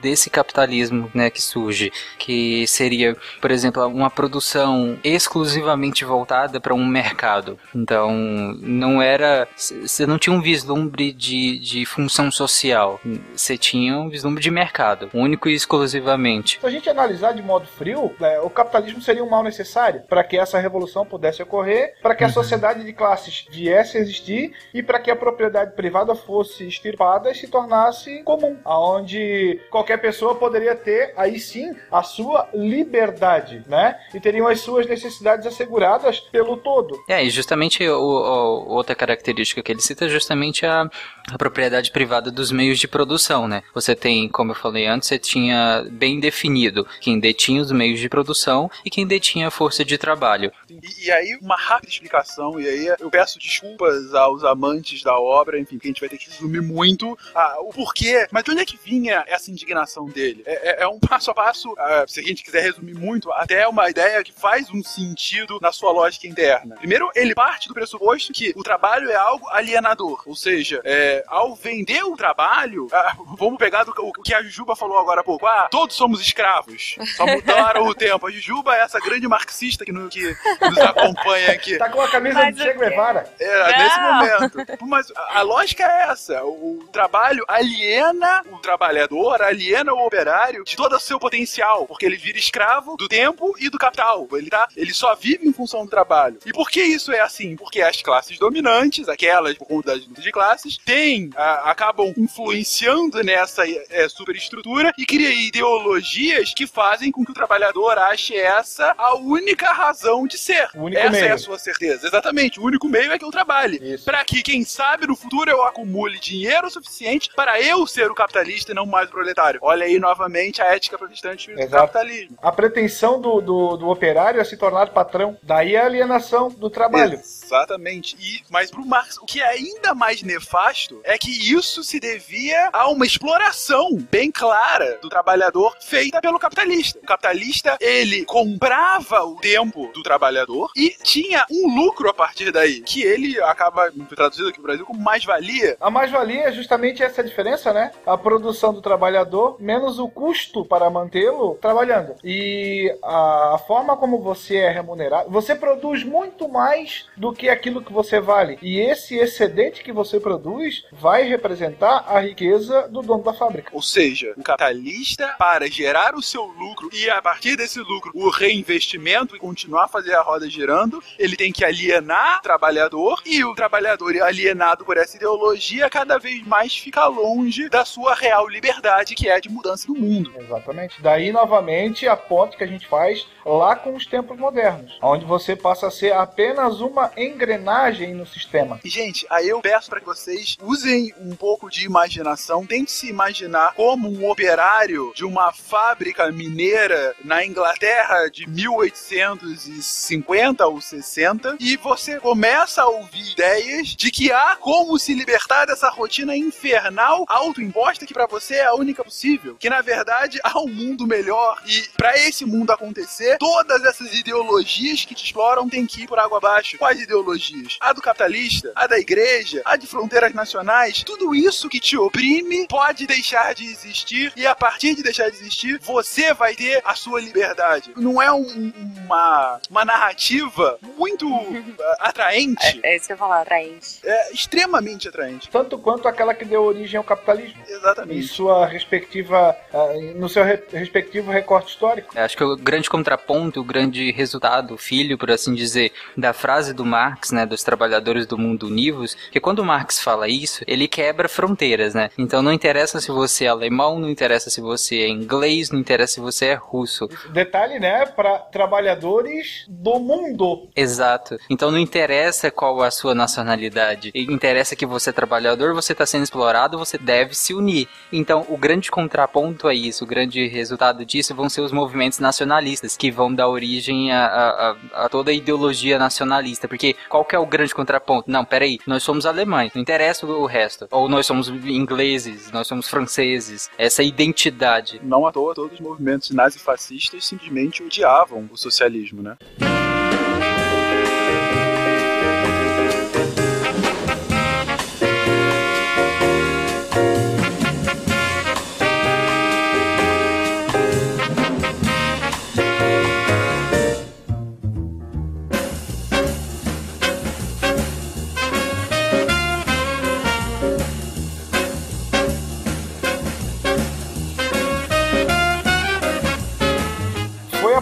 desse capitalismo né, que surge, que seria, por exemplo, uma produção exclusivamente voltada para um mercado. Então, não era. Você não tinha um vislumbre de, de função social, você tinha um vislumbre de mercado, único e exclusivamente. Se a gente analisar de modo frio, é, o capitalismo seria um mal necessário para que essa revolução pudesse ocorrer ocorrer para que a sociedade de classes viesse a existir e para que a propriedade privada fosse extirpada e se tornasse comum, aonde qualquer pessoa poderia ter aí sim a sua liberdade, né? E teriam as suas necessidades asseguradas pelo todo. É, e justamente o, o- outra característica que ele cita é justamente a, a propriedade privada dos meios de produção, né? Você tem, como eu falei antes, você tinha bem definido quem detinha os meios de produção e quem detinha a força de trabalho. E, e aí, uma rápida explicação, e aí eu peço desculpas aos amantes da obra, enfim, que a gente vai ter que resumir muito ah, o porquê, mas de onde é que vinha essa indignação dele? É, é- é um passo a passo, ah, se a gente quiser resumir muito, até uma ideia que faz um sentido na sua lógica interna. Primeiro, ele parte do pressuposto que o trabalho é algo alienador, ou seja, é, ao vender o trabalho, ah, vamos pegar do- o que a Jujuba falou agora há pouco, ah, todos somos escravos, só mudaram o tempo. A Jujuba é essa grande marxista que, no- que nos acompanha aqui. Tá com a camisa Mas de o Che? Guevara. É, nesse momento. Mas a, lógica é essa. O, o trabalho aliena o trabalhador, aliena o operário de todo o seu potencial, porque ele vira escravo do tempo e do capital. Ele, tá, ele só vive em função do trabalho. E por que isso é assim? Porque as classes dominantes, aquelas por conta das lutas de classes, têm, a- acabam influenciando nessa é, superestrutura e cria ideologias que fazem com que o trabalhador ache essa a única razão de ser. O único essa é meio. A sua certeza. Exatamente. O único meio é que eu trabalhe. Isso. Para que, quem sabe, no futuro eu acumule dinheiro suficiente para eu ser o capitalista e não mais o proletário. Olha aí novamente a ética protestante do Exato. capitalismo. A pretensão do, do, do operário é se tornar patrão. Daí a alienação do trabalho. Exatamente. E, mas pro Marx, o que é ainda mais nefasto é que isso se devia a uma exploração bem clara do trabalhador feita pelo capitalista. O capitalista, ele comprava o tempo do trabalhador e tinha um lucro a partir daí, que ele acaba traduzido aqui no Brasil como mais-valia. A mais-valia é justamente essa diferença, né? A produção do trabalhador menos o custo para mantê-lo trabalhando. E a forma como você é remunerado, você produz muito mais do que aquilo que você vale. E esse excedente que você produz vai representar a riqueza do dono da fábrica. Ou seja, o capitalista, para gerar o seu lucro e a partir desse lucro o reinvestimento e continuar a fazer a roda girando, ele tem que alienar o trabalhador e o trabalhador alienado por essa ideologia cada vez mais fica longe da sua real liberdade, que é a de mudança do mundo. Exatamente. Daí, novamente, a ponte que a gente faz lá com os tempos modernos, onde você passa a ser apenas uma engrenagem no sistema. E, gente, aí eu peço para que vocês usem um pouco de imaginação, tente se imaginar como um operário de uma fábrica mineira na Inglaterra de 1850 ou 60 e você começa a ouvir ideias de que há como se libertar dessa rotina infernal autoimposta que para você é a única possível, que na verdade há um mundo melhor e para esse mundo acontecer, todas essas ideologias que te exploram têm que ir por água abaixo. Quais ideologias? A do capitalista, a da igreja, a de fronteiras nacionais, tudo isso que te oprime pode deixar de existir e a partir de deixar de existir, você vai ter a sua liberdade. Não é um- uma, uma narrativa muito atraente? É isso que eu falar, atraente. É extremamente atraente. Tanto quanto aquela que deu origem ao capitalismo. Em Exatamente. sua respectiva, ah, no seu re- respectivo recorte histórico. Eu Acho que o grande contraponto, o grande resultado, o filho, por assim dizer, da frase do Marx, né, dos trabalhadores do mundo univos, que quando Marx fala isso, ele quebra fronteiras, né? Então não interessa se você é alemão, não interessa se você é inglês, não interessa se você é russo. Detalhe, né, para trabalhadores do mundo. Exato. Então não interessa qual a sua nacionalidade. Interessa que você é trabalhador, você está sendo explorado, você deve se unir. Então o grande contraponto a isso, o grande resultado disso vão ser os movimentos nacionalistas, que vão dar origem a, a- a- a toda a ideologia nacionalista. Porque qual que é o grande contraponto? Não, peraí, nós somos alemães, não interessa o resto. Ou nós somos ingleses, nós somos franceses. Essa identidade. Não à toa, todos os movimentos nazifascistas simplesmente odiavam o socialismo, né?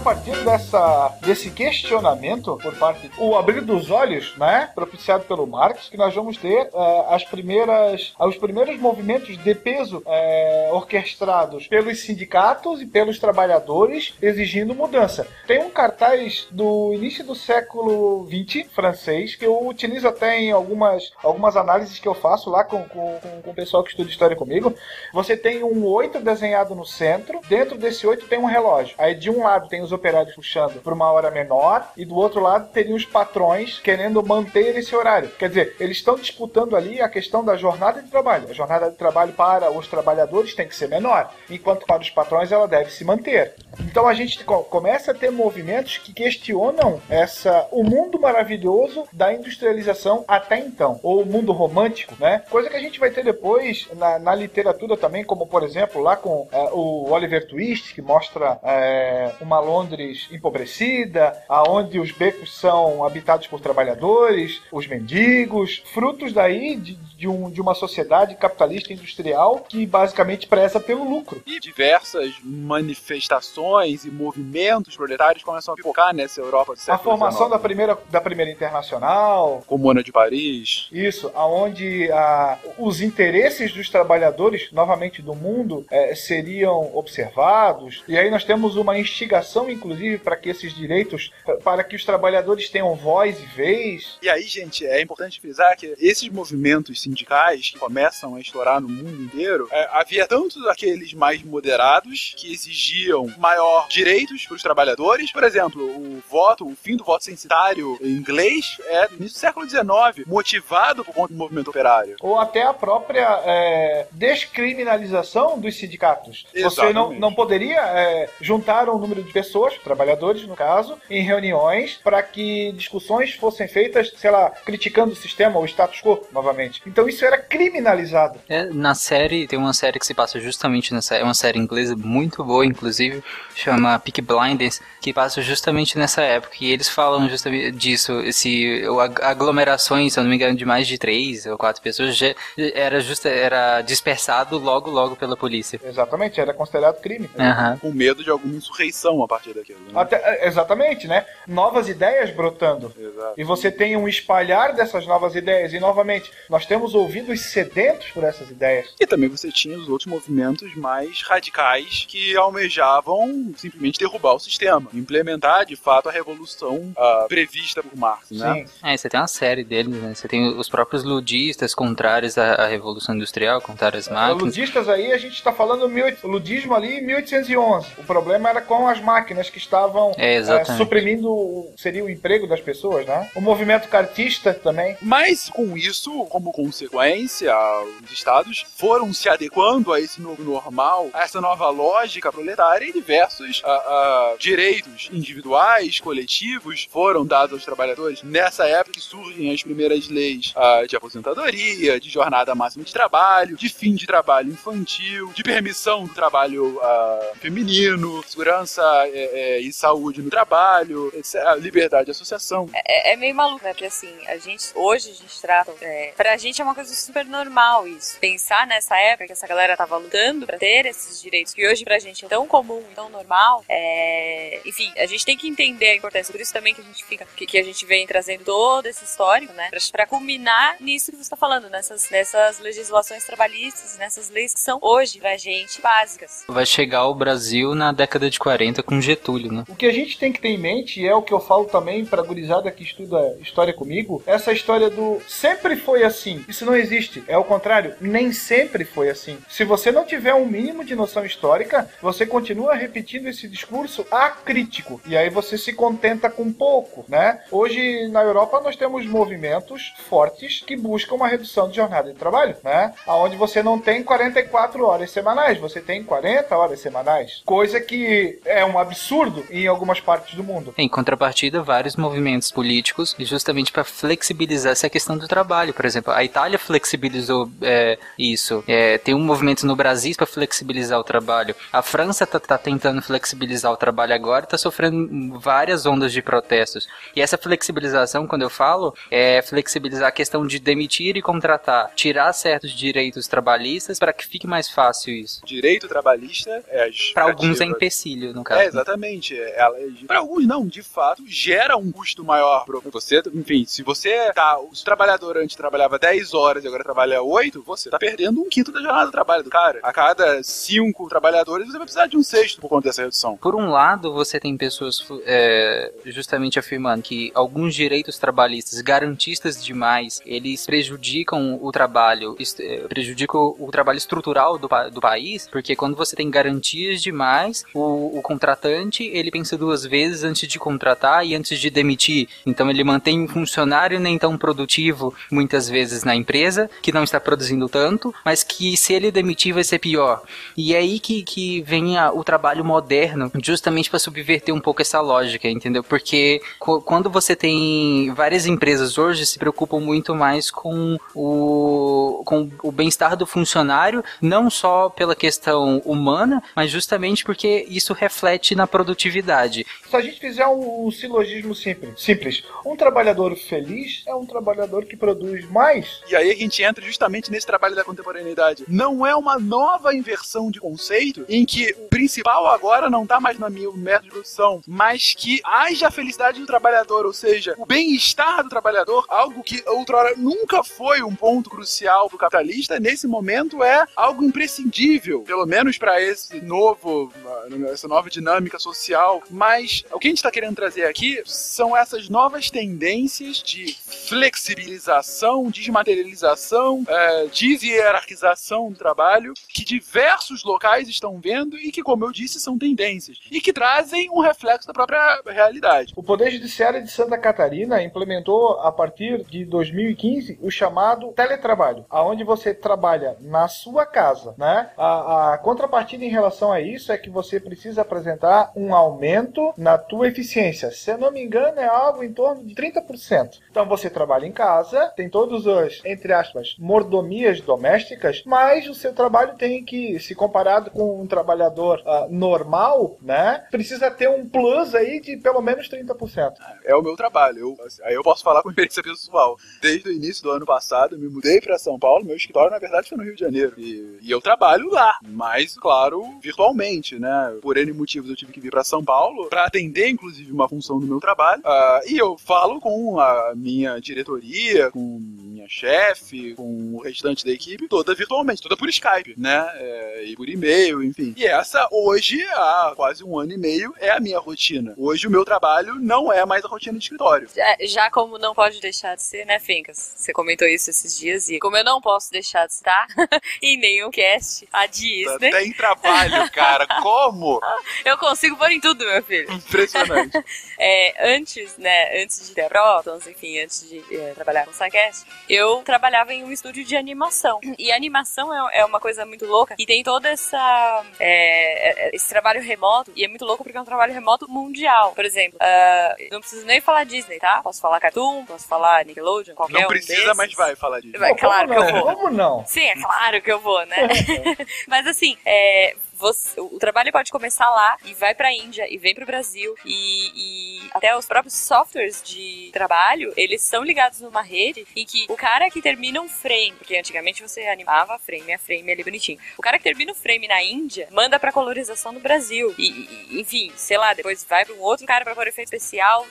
Partir dessa desse questionamento por parte, o abrir dos olhos, né, propiciado pelo Marx, que nós vamos ter é, as primeiras, os primeiros movimentos de peso é, orquestrados pelos sindicatos e pelos trabalhadores exigindo mudança. Tem um cartaz do início do século XX francês que eu utilizo até em algumas, algumas análises que eu faço lá com, com, com o pessoal que estuda história comigo. Você tem um oito desenhado no centro, dentro desse oito tem um relógio. Aí de um lado tem os operários puxando por uma hora menor e do outro lado teriam os patrões querendo manter esse horário. Quer dizer, eles estão disputando ali a questão da jornada de trabalho. A jornada de trabalho para os trabalhadores tem que ser menor, enquanto para os patrões ela deve se manter. Então a gente começa a ter movimentos que questionam essa o mundo maravilhoso da industrialização até então, ou o mundo romântico, né? Coisa que a gente vai ter depois na, na literatura também, como por exemplo lá com uh, o Oliver Twist, que mostra uh, uma Londres empobrecida, aonde os becos são habitados por trabalhadores, os mendigos, frutos daí de, de, um, de uma sociedade capitalista industrial que basicamente preza pelo lucro. E diversas manifestações e movimentos proletários começam a focar nessa Europa do século A formação da primeira, da primeira internacional. Comuna de Paris. Isso, aonde a, os interesses dos trabalhadores, novamente do mundo, é, seriam observados. E aí nós temos uma instigação, inclusive, para que esses direitos, para que os trabalhadores tenham voz e vez. E aí, gente, é importante frisar que esses movimentos sindicais que começam a estourar no mundo inteiro, é, havia tanto aqueles mais moderados que exigiam maior direitos para os trabalhadores. Por exemplo, o voto, o fim do voto censitário em inglês é no início do século XIX, motivado por conta do movimento operário. Ou até a própria é, descriminalização dos sindicatos. Exatamente. Você não, não poderia é, juntar um número de pessoas, trabalhadores no caso, em reuniões para que discussões fossem feitas, sei lá, criticando o sistema, o status quo, novamente. Então isso era criminalizado. É, na série, tem uma série que se passa justamente nessa. É uma série inglesa muito boa, inclusive, chama Peak Blinders, que passa justamente nessa época. E eles falam justamente disso, esse aglomerações, se eu não me engano, de mais de três ou quatro pessoas, já era, just, era dispersado logo, logo pela polícia. Exatamente, era considerado crime. Uhum. Com medo de alguma insurreição a partir daquilo. Né? Até, é, exatamente, né? Novas ideias brotando. Exato. E você tem um espalhar dessas novas ideias. E novamente, nós temos ouvidos sedentos por essas ideias. E também você tinha os outros movimentos mais radicais que almejavam simplesmente derrubar o sistema, implementar de fato a revolução uh, prevista por Marx, né? Sim. É, você tem uma série deles, né? Você tem os próprios ludistas contrários à, à revolução industrial, contrários às máquinas. Ludistas aí a gente está falando mil, ludismo ali em 1811. O problema era com as máquinas que estavam é, é, suprimindo seria o emprego das pessoas, né? O movimento cartista também. Mas com isso, como consequência, os estados foram se adequando a esse novo normal, a essa nova lógica proletária e diversos uh, uh, direitos individuais, coletivos foram dados aos trabalhadores. Nessa época que surgem as primeiras leis uh, de aposentadoria, de jornada máxima de trabalho, de fim de trabalho infantil, de permissão do trabalho feminino, segurança é, é, e saúde no trabalho, liberdade de associação. É, é, meio maluco, né? Porque assim, a gente, hoje a gente trata, é, pra gente é uma coisa super normal isso. Pensar nessa época que essa galera tava lutando pra ter esses direitos, que hoje pra gente é tão comum, tão normal, é... enfim, a gente tem que entender a importância. Por isso também que a gente fica, que, que a gente vem trazendo todo esse histórico, né? Pra, pra culminar nisso que você tá falando, nessas, nessas legislações trabalhistas, nessas leis que são hoje pra gente básicas. Vai chegar o Brasil na década de 40 com Getúlio, né? O que a gente tem que ter em mente, e é o que eu falo também pra gurizada que estuda história comigo, essa história do sempre foi assim. Isso não existe. É o contrário, nem sempre foi assim. Se você não tiver um mínimo de noção histórica, você continua repetindo esse discurso acrítico. E aí você se contenta com pouco, né? Hoje na Europa nós temos movimentos fortes que buscam uma redução de jornada de trabalho, né? Aonde você não tem 44 horas semanais, você tem 40 horas semanais. Coisa que é um absurdo em algumas partes do mundo. Em contrapartida, vários movimentos políticos, justamente para flexibilizar essa questão do trabalho. Por exemplo, a Itália flexibilizou é, isso. É, tem um movimento no Brasil para flexibilizar o trabalho. A França está tá tentando flexibilizar o trabalho agora e está sofrendo várias ondas de protestos. E essa flexibilização, quando eu falo, é flexibilizar a questão de demitir e contratar, tirar certos direitos trabalhistas para que fique mais fácil isso. Direito trabalhista é Para alguns é empecilho, no caso. É, exatamente. É ela para alguns não, de fato, gera um custo maior para você. Enfim, se você tá, o trabalhador antes trabalhava 10 horas e agora trabalha 8, você tá perdendo um quinto da jornada de trabalho do cara. A cada 5 trabalhadores, você vai precisar de um sexto por conta dessa redução. Por um lado, você tem pessoas é, justamente afirmando que alguns direitos trabalhistas garantistas demais, eles prejudicam o trabalho, é, prejudicam o trabalho estrutural do, do país, porque quando você tem garantias demais, o, o contratante, ele pensa duas vezes antes de contratar e antes de demitir. Então ele mantém um funcionário nem tão produtivo, muitas vezes na empresa, que não está produzindo tanto, mas que se ele demitir vai ser pior. E é aí que, que vem a, o trabalho moderno, justamente para subverter um pouco essa lógica, entendeu? Porque quando você tem várias empresas hoje se preocupam muito mais com o, com o bem-estar do funcionário, não só pela questão humana, mas justamente porque isso reflete na produtividade. Se a gente fizer um, um silogismo simples, simples, um trabalhador feliz é um trabalhador que produz mais. E aí a gente entra justamente nesse trabalho da contemporaneidade. Não é uma nova inversão de conceito em que o principal agora não está mais na minha método de produção, mas que haja a felicidade do trabalhador, ou seja, o bem-estar do trabalhador, algo que outrora nunca foi um ponto crucial para o capitalista, nesse momento é algo imprescindível, pelo menos para esse novo, essa nova dinâmica social. Mas o que a gente está querendo trazer aqui são essas novas tendências de flexibilização, desmaterialização, é, deshierarquização do trabalho que diversos locais estão vendo e que, como eu disse, são tendências e que trazem um reflexo da própria realidade. O Poder Judiciário de Santa Catarina implementou a partir de 2015 o chamado teletrabalho, aonde você trabalha na sua casa, né? A, a contrapartida em relação a isso é que você precisa apresentar um aumento na tua eficiência. Se eu não me engano, é algo em torno de 30%. Então você trabalha em casa, tem todos os, entre aspas, mordomias domésticas, mas o seu trabalho tem que, se comparado com um trabalhador uh, normal, né, precisa ter um plus aí de pelo menos 30%. É o meu trabalho. Eu, assim, aí eu posso falar com experiência pessoal. Desde o início do ano passado, eu me mudei para São Paulo. Meu escritório, na verdade, foi no Rio de Janeiro. E, e eu trabalho lá, mas, claro, virtualmente, né? Por N motivos, eu tive que vir para São Paulo para atender, inclusive, uma função do meu trabalho. Uh, e eu falo com a minha diretoria, com minha chefe, com o restante da equipe, toda virtualmente, toda por Skype, né? É, e por e-mail, enfim. E essa, hoje, há quase um ano e meio, é a minha rotina. Hoje, o meu trabalho não é mais a rotina de escritório. Já, já como não pode deixar de ser, né, Fencas? Você comentou isso esses dias e como eu não posso deixar de estar em nenhum cast, a Disney. Tem trabalho, cara. Como? eu consigo pôr em tudo, meu filho. Impressionante. é, antes, né, antes de ter Protons, enfim, antes de é, trabalhar com o eu trabalhava em um estúdio de animação. E animação é, é uma coisa muito louca e tem toda essa é, é, esse trabalho remoto e é muito louco porque é um trabalho remoto mundial. Por exemplo, uh, não preciso nem falar Disney, tá? Posso falar Cartoon, posso falar Nickelodeon, qualquer não um precisa, desses. mas vai falar disso. Vai, claro que eu vou. Como não? Sim, é claro que eu vou, né? mas assim, é, você, o trabalho pode começar lá e vai para a Índia e vem para o Brasil. E, e, até os próprios softwares de trabalho eles são ligados numa rede em que o cara que termina um frame, porque antigamente você animava frame a frame ali bonitinho, o cara que termina o frame na Índia manda para colorização no Brasil. E, e, enfim, sei lá, depois vai para um outro cara para pôr efeito especial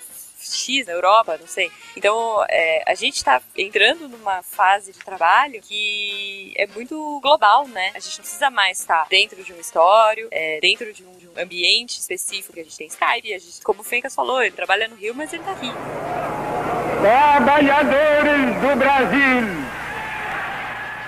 X na Europa, não sei. Então, é, a gente está entrando numa fase de trabalho que é muito global, né? A gente não precisa mais estar dentro de um histórico, é, dentro de um, de um, ambiente específico que a gente tem Skype. A gente, como o Fencas falou, ele trabalha no Rio, mas ele tá aqui. Trabalhadores do Brasil!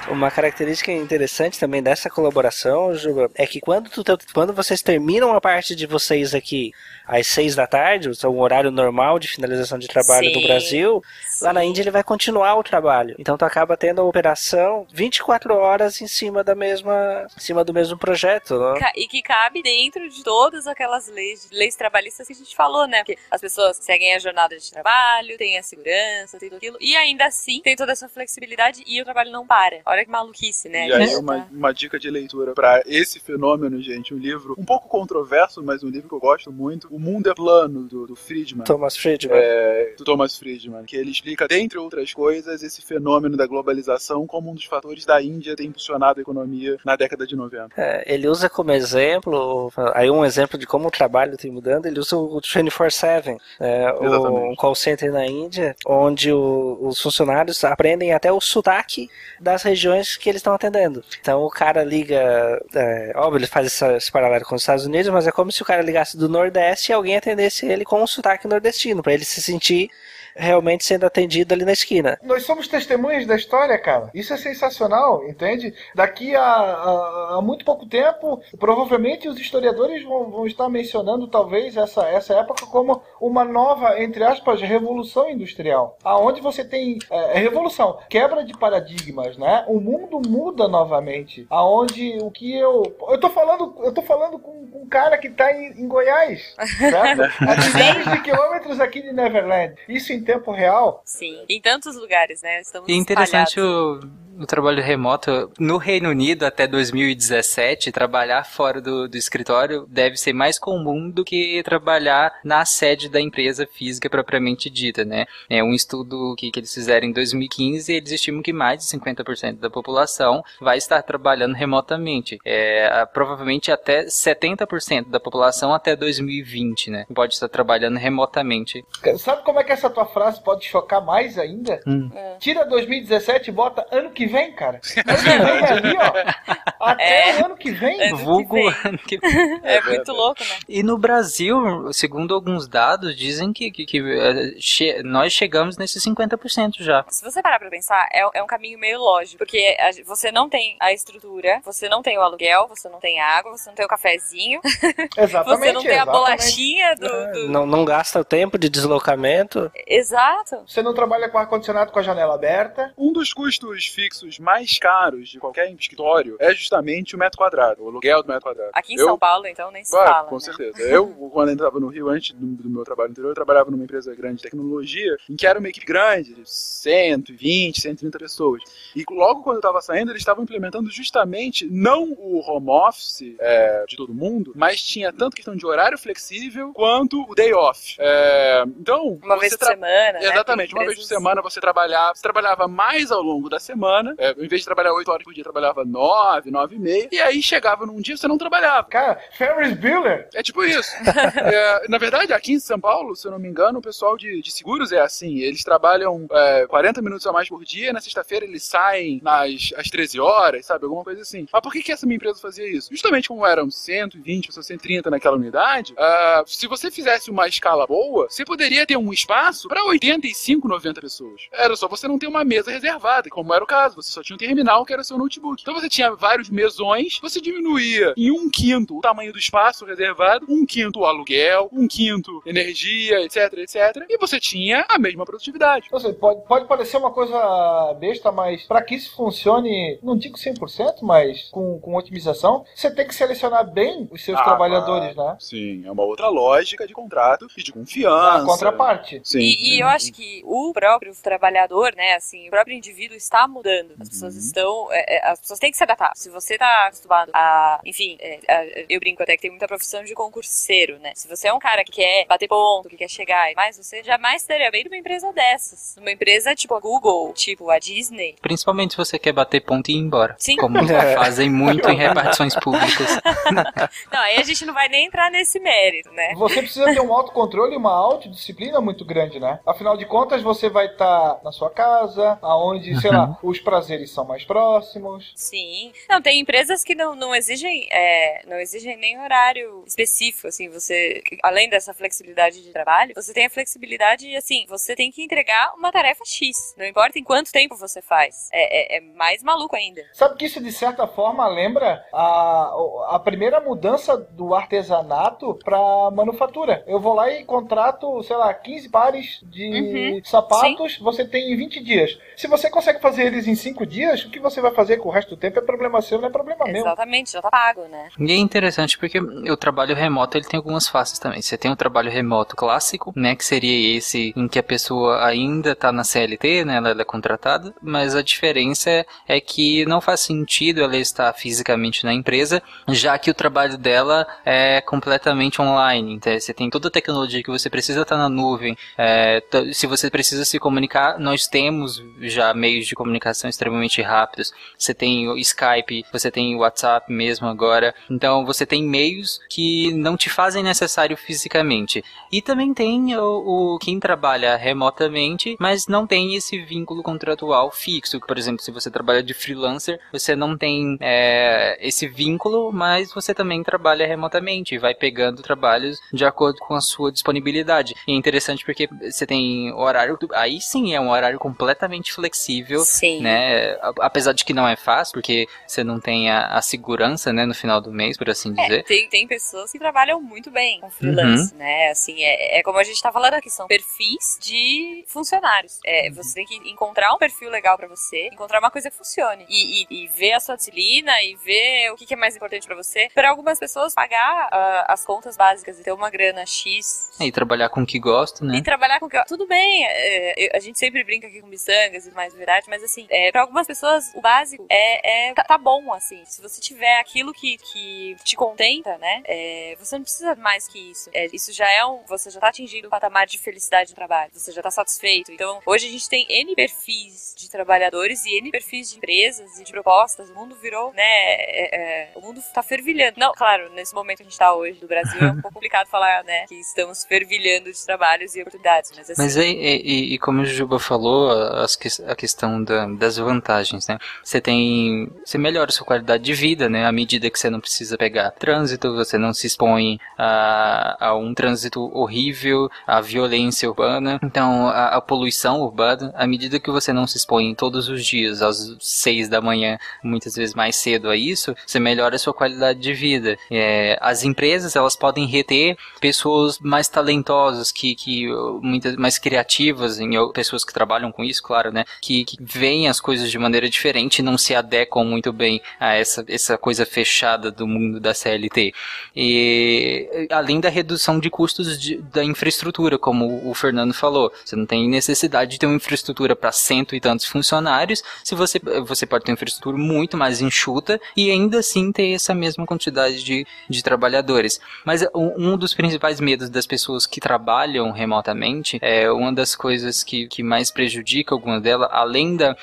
Uma característica interessante também dessa colaboração, Juba, é que quando, tu, quando vocês terminam a parte de vocês aqui às seis da tarde, o um horário normal de finalização de trabalho Sim. do Brasil, Sim. lá na Índia ele vai continuar o trabalho. Então tu acaba tendo a operação 24 horas em cima da mesma, em cima do mesmo projeto, né? E que cabe dentro de todas aquelas leis, leis trabalhistas que a gente falou, né? Porque as pessoas seguem a jornada de trabalho, tem a segurança, tem tudo aquilo. E ainda assim, tem toda essa flexibilidade e o trabalho não para. Olha que maluquice, né? E aí, uma, uma dica de leitura pra esse fenômeno, gente. Um livro um pouco controverso, mas um livro que eu gosto muito. O Mundo é Plano, do, do Friedman. Thomas Friedman. É, do Thomas Friedman, que ele explica, dentre outras coisas, esse fenômeno da globalização como um dos fatores da Índia ter impulsionado a economia na década de 90. É, ele usa como exemplo, aí um exemplo de como o trabalho tem mudando, ele usa o 24-7, é, o, Exatamente. um call center na Índia, onde o- os funcionários aprendem até o sotaque das regiões que eles estão atendendo. Então o cara liga, é, óbvio, ele faz essa, esse paralelo com os Estados Unidos, mas é como se o cara ligasse do Nordeste e alguém atendesse ele com um sotaque nordestino, para ele se sentir realmente sendo atendido ali na esquina. Nós somos testemunhas da história, cara. Isso é sensacional, entende? Daqui a, a- a muito pouco tempo, provavelmente os historiadores vão, vão estar mencionando talvez essa, essa época como uma nova, entre aspas, revolução industrial. Aonde você tem é, revolução, quebra de paradigmas, né? O mundo muda novamente. Aonde o que eu. Eu tô falando, eu tô falando com, com um cara que tá em, em Goiás, certo? A milhares de quilômetros aqui de Neverland. Isso em tempo real. Sim. Em tantos lugares, né? Estamos E é interessante espalhados. o, o trabalho remoto. No Reino Unido, até 2017, trabalhar fora do, do escritório deve ser mais comum do que trabalhar na sede da empresa física propriamente dita, né? É um estudo que, que eles fizeram em 2015, eles estimam que mais de 50% da população vai estar trabalhando remotamente. É, provavelmente até 70% da população até 2020, né? Pode estar trabalhando remotamente. Sabe como é que essa tua frase pode chocar mais ainda? Hum. Tira 2017 e bota ano que vem, cara. Ano que vem é ali, ó. Até É. o ano que vem. Ano que Vulgo vem. ano que É muito louco, né? E no Brasil, segundo alguns dados, dizem que, que, que, eh, che- nós chegamos nesses 50% já. Se você parar pra pensar, é, é um caminho meio lógico. Porque a- você não tem a estrutura, você não tem o aluguel, você não tem a água, você não tem o cafezinho, Exatamente. você não tem a bolachinha do. do- Não, não gasta o tempo de deslocamento. Exato. Você não trabalha com ar-condicionado com a janela aberta. Um dos custos fixos mais caros de qualquer escritório é justamente o metro quadrado, o aluguel do metro quadrado. Aqui em Eu- São Paulo, então, nem se Claro, fala. com né? certeza. Eu, quando eu estava no Rio, antes do, do meu trabalho anterior, eu trabalhava numa empresa grande de tecnologia, em que era uma equipe grande, de 120, 130 pessoas. E logo quando eu estava saindo, eles estavam implementando justamente não o home office é, de todo mundo, mas tinha tanto questão de horário flexível quanto o day off. É, então, Uma vez por semana. né? Exatamente, Tem uma vez por semana você trabalhava, você trabalhava mais ao longo da semana, é, em vez de trabalhar 8 horas por dia, trabalhava 9, 9 e meia, e aí chegava num dia você não trabalhava. Cara, Ferris Bueller. É tipo isso. É, na verdade, aqui em São Paulo, se eu não me engano, o pessoal de, de seguros é assim. Eles trabalham é, 40 minutos a mais por dia, na sexta-feira eles saem nas, às 13 horas, sabe? Alguma coisa assim. Mas por que, que essa minha empresa fazia isso? Justamente como eram 120, pessoas 130 naquela unidade, ah, se você fizesse uma escala boa, você poderia ter um espaço para 85, 90 pessoas. Era só você não ter uma mesa reservada, como era o caso. Você só tinha um terminal que era seu notebook. Então você tinha vários mesões, você diminuía em um quinto o tamanho do espaço reservado, um quinto o aluguel, um quinto energia, etc, etc. E você tinha a mesma produtividade. Ou seja, pode, pode parecer uma coisa besta, mas para que isso funcione, não digo 100%, mas com, com otimização, você tem que selecionar bem os seus Ah, trabalhadores, né? Sim, é uma outra lógica de contrato e de confiança. A contraparte. Sim. E, e eu acho que o próprio trabalhador, né, assim, o próprio indivíduo está mudando. As pessoas Uhum. estão, é, é, as pessoas têm que se adaptar. Se você tá acostumado a, enfim, é, a- eu brinco até que tem muita profissão de concurseiro, né? Se você é um cara que quer bater ponto, que quer chegar e mais, você jamais estaria bem numa empresa dessas. Numa empresa tipo a Google, tipo a Disney. Principalmente se você quer bater ponto e ir embora. Sim. Como É. fazem muito em repartições públicas. Não, aí a gente não vai nem entrar nesse mérito, né? Você precisa ter um autocontrole e uma autodisciplina muito grande, né? Afinal de contas, você vai estar na sua casa, aonde, sei lá, os prazeres são mais próximos. Sim. Não, tem empresas que não, não exigem é, não exigem nem horário específico, assim, você, além dessa flexibilidade de trabalho, você tem a flexibilidade, assim, você tem que entregar uma tarefa X, não importa em quanto tempo você faz. É, é, é mais maluco ainda. Sabe que isso, de certa forma, lembra a, a primeira mudança do artesanato para manufatura. Eu vou lá e contrato, sei lá, 15 pares de Uhum, sapatos, você tem em 20 dias. Se você consegue fazer eles em em cinco dias, o que você vai fazer com o resto do tempo é problema seu, não é problema meu. Exatamente, já tá pago, né? E é interessante porque o trabalho remoto ele tem algumas faces também. Você tem o trabalho remoto clássico, né, que seria esse em que a pessoa ainda tá na CLT, né, ela é contratada, mas a diferença é, é que não faz sentido ela estar fisicamente na empresa, já que o trabalho dela é completamente online. Então, você tem toda a tecnologia que você precisa estar na nuvem. É, se você precisa se comunicar, nós temos já meios de comunicação extremamente rápidos. Você tem o Skype, você tem o WhatsApp mesmo agora. Então você tem meios que não te fazem necessário fisicamente. E também tem o, o quem trabalha remotamente, mas não tem esse vínculo contratual fixo. Por exemplo, se você trabalha de freelancer, você não tem é, esse vínculo, mas você também trabalha remotamente e vai pegando trabalhos de acordo com a sua disponibilidade. E é interessante porque você tem horário, aí sim é um horário completamente flexível Sim. né? A- Apesar de que não é fácil, porque você não tem a, a segurança, né, no final do mês, por assim É, dizer. tem, tem pessoas que trabalham muito bem com freelance, Uhum. né? Assim, é, é como a gente tá falando aqui, são perfis de funcionários. É, Uhum. você tem que encontrar um perfil legal pra você, encontrar uma coisa que funcione. E, e- e ver a sua disciplina e ver o que, que é mais importante pra você. Para algumas pessoas, pagar ah, as contas básicas e ter uma grana X E trabalhar com o que gosta, né? e trabalhar com. Tudo bem, é, a gente sempre brinca aqui com miçangas e mais verdade, mas assim, é, para algumas pessoas o básico é, é tá, tá bom, assim. Se você tiver aquilo que, que te contenta, né? é, você não precisa mais que isso. É, isso já é um. Você já tá atingindo um patamar de felicidade no trabalho. Você já tá satisfeito. Então, hoje a gente tem N perfis de trabalhadores e N perfis de empresas e de propostas. O mundo virou, né? é, é, o mundo tá fervilhando. Não, claro, nesse momento que a gente tá hoje do Brasil, é um pouco complicado falar, né? Que estamos fervilhando de trabalhos e oportunidades. Mas assim. Mas é, e, e- e como o Juba falou, as a questão da- das vantagens, né? Você tem. Você melhora a sua qualidade de vida, né? À medida que você não precisa pegar trânsito, você não se expõe a, a um trânsito horrível, a violência urbana, então a, a poluição urbana, à medida que você não se expõe todos os dias, às seis da manhã, muitas vezes mais cedo a isso, você melhora a sua qualidade de vida. É, as empresas, elas podem reter pessoas mais talentosas, que, que muitas mais criativas, em, pessoas que trabalham com isso, claro, né? Que, que veem as coisas de maneira diferente e não se adequam muito bem a essa, essa coisa fechada do mundo da CLT. E além da redução de custos de- da infraestrutura, como o Fernando falou, você não tem necessidade de ter uma infraestrutura para cento e tantos funcionários, se você, você pode ter uma infraestrutura muito mais enxuta e ainda assim ter essa mesma quantidade de, de trabalhadores. Mas um, dos principais medos das pessoas que trabalham remotamente é uma das coisas que, que mais prejudica alguma delas, além da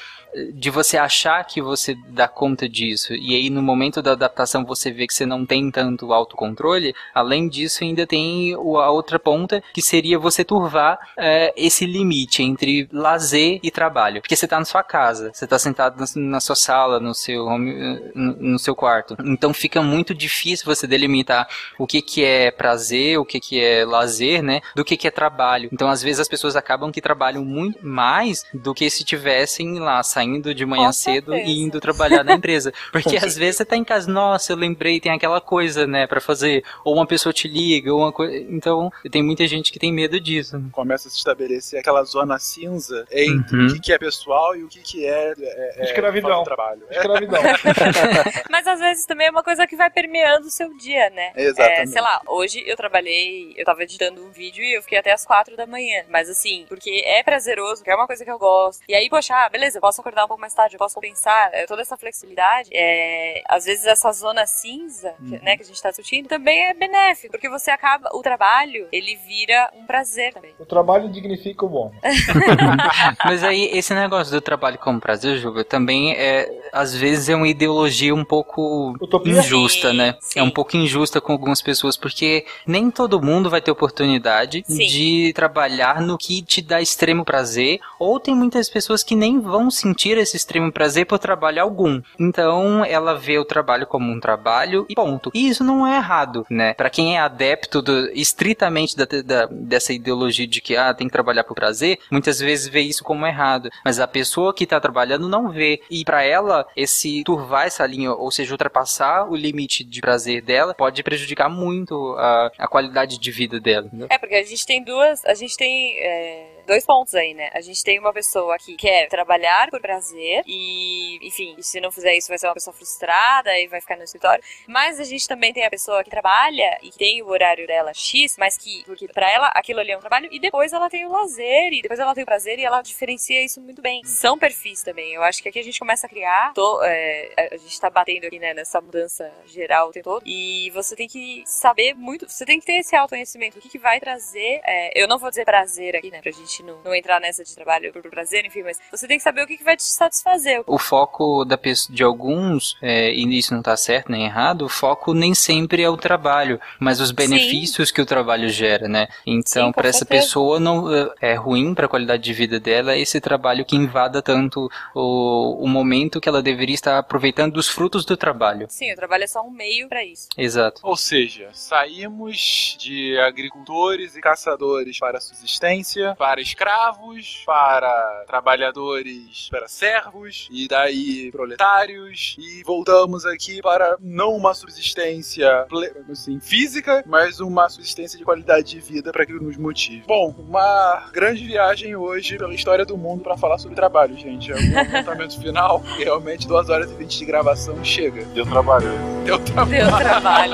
de você achar que você dá conta disso e aí no momento da adaptação você vê que você não tem tanto autocontrole, além disso ainda tem a outra ponta que seria você turvar é, esse limite entre lazer e trabalho, porque você está na sua casa, você está sentado na, sua sala, no seu home, no seu quarto, então fica muito difícil você delimitar o que que é prazer, o que que é lazer, né, do que que é trabalho. Então às vezes as pessoas acabam que trabalham muito mais do que se tivessem lá saindo de manhã Com cedo certeza. e indo trabalhar na empresa. Porque às vezes você tá em casa, nossa, eu lembrei, tem aquela coisa, né, pra fazer. Ou uma pessoa te liga, ou uma coisa. Então, tem muita gente que tem medo disso. Começa a se estabelecer aquela zona cinza entre Uhum. o que, que é pessoal e o que, que é, é, é Escravidão. trabalho. É, Escravidão. Mas às vezes também é uma coisa que vai permeando o seu dia, né? Exatamente. É, sei lá, hoje eu trabalhei, eu tava editando um vídeo e eu fiquei até as quatro da manhã. Mas assim, porque é prazeroso, que é uma coisa que eu gosto. E aí, poxa, ah, beleza, eu posso acordar um pouco mais tarde, eu posso pensar, é, toda essa flexibilidade. É, às vezes essa zona cinza, que- né, que a gente tá discutindo, também é benéfico, porque você acaba, o trabalho, ele vira um prazer também. O trabalho dignifica o homem. Mas aí, esse negócio do trabalho como prazer, Juba, também é, às vezes é uma ideologia um pouco Utopia? injusta, Sim, né? sim. É um pouco injusta com algumas pessoas, porque nem todo mundo vai ter oportunidade Sim. de trabalhar no que te dá extremo prazer, ou tem muitas pessoas que nem vão sentir esse extremo prazer por trabalho algum. Então, ela vê o trabalho como um trabalho e ponto. E isso não é errado, né? Pra quem é adepto do- estritamente da, da- dessa ideologia de que ah, tem que trabalhar por prazer, muitas vezes vê isso como errado. Mas a pessoa que tá trabalhando não vê. E pra ela, esse turvar essa linha, ou seja, ultrapassar o limite de prazer dela, pode prejudicar muito a, a qualidade de vida dela. entendeu? É, porque a gente tem duas. A gente tem. é, dois pontos aí, né? A gente tem uma pessoa que quer trabalhar por prazer e, enfim, se não fizer isso vai ser uma pessoa frustrada e vai ficar no escritório. Mas a gente também tem a pessoa que trabalha e tem o horário dela X, mas que, porque pra ela aquilo ali é um trabalho e depois ela tem o lazer e depois ela tem o prazer e ela diferencia isso muito bem. São perfis também. Eu acho que aqui a gente começa a criar, tô, é, a gente tá batendo aqui, né, nessa mudança geral o tempo todo e você tem que saber muito, você tem que ter esse autoconhecimento, o que, que vai trazer, é, eu não vou dizer prazer aqui, né, pra gente não, não entrar nessa de trabalho por prazer, enfim, mas você tem que saber o que, que vai te satisfazer. O foco da pessoa, de alguns, é, e isso não tá certo nem errado, o foco nem sempre é o trabalho, mas os benefícios que o trabalho gera, né? Então, Sim, para essa pessoa não é- é ruim para a qualidade de vida dela esse trabalho que invada tanto o, o momento que ela deveria estar aproveitando dos frutos do trabalho. Sim, o trabalho é só um meio pra isso. Exato. Ou seja, saímos de agricultores e caçadores para subsistência, para escravos, para trabalhadores, para servos, e daí proletários, e voltamos aqui para não uma subsistência assim, física, mas uma subsistência de qualidade de vida para que nos motive. Bom, uma grande viagem hoje pela história do mundo para falar sobre trabalho, gente. É o apontamento final, realmente 2 horas e 20 de gravação chega. Deu trabalho. Deu trabalho. Deu trabalho.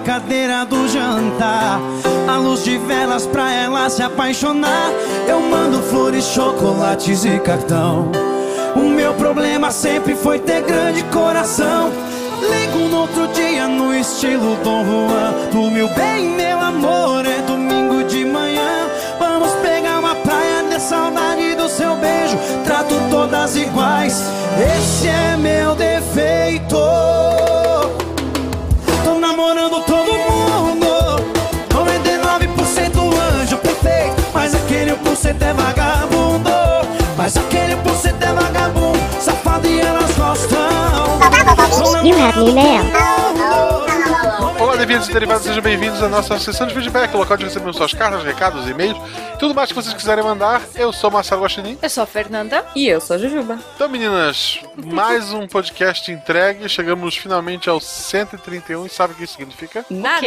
cadeira do jantar. A luz de velas pra ela se apaixonar. Eu mando flores, chocolates e cartão. O meu problema sempre foi ter grande coração. Ligo no outro dia no estilo Dom Juan. Do meu bem, meu amor, é domingo de manhã. Vamos pegar uma praia, ter saudade do seu beijo. Trato todas iguais, esse é meu defeito. 1% é vagabundo. Mas aquele 1% é vagabundo Safado e elas gostam. You have new mail. Olá, deviantes e derivados, sejam bem-vindos à nossa sessão de feedback, local onde recebemos suas cartas, recados, e-mails, tudo mais que vocês quiserem mandar. Eu sou Marcelo Guaxinim. Eu sou a Fernanda. E eu sou a Jujuba. Então, meninas, mais um podcast entregue. Chegamos finalmente ao 131 e sabe o que isso significa? Nada!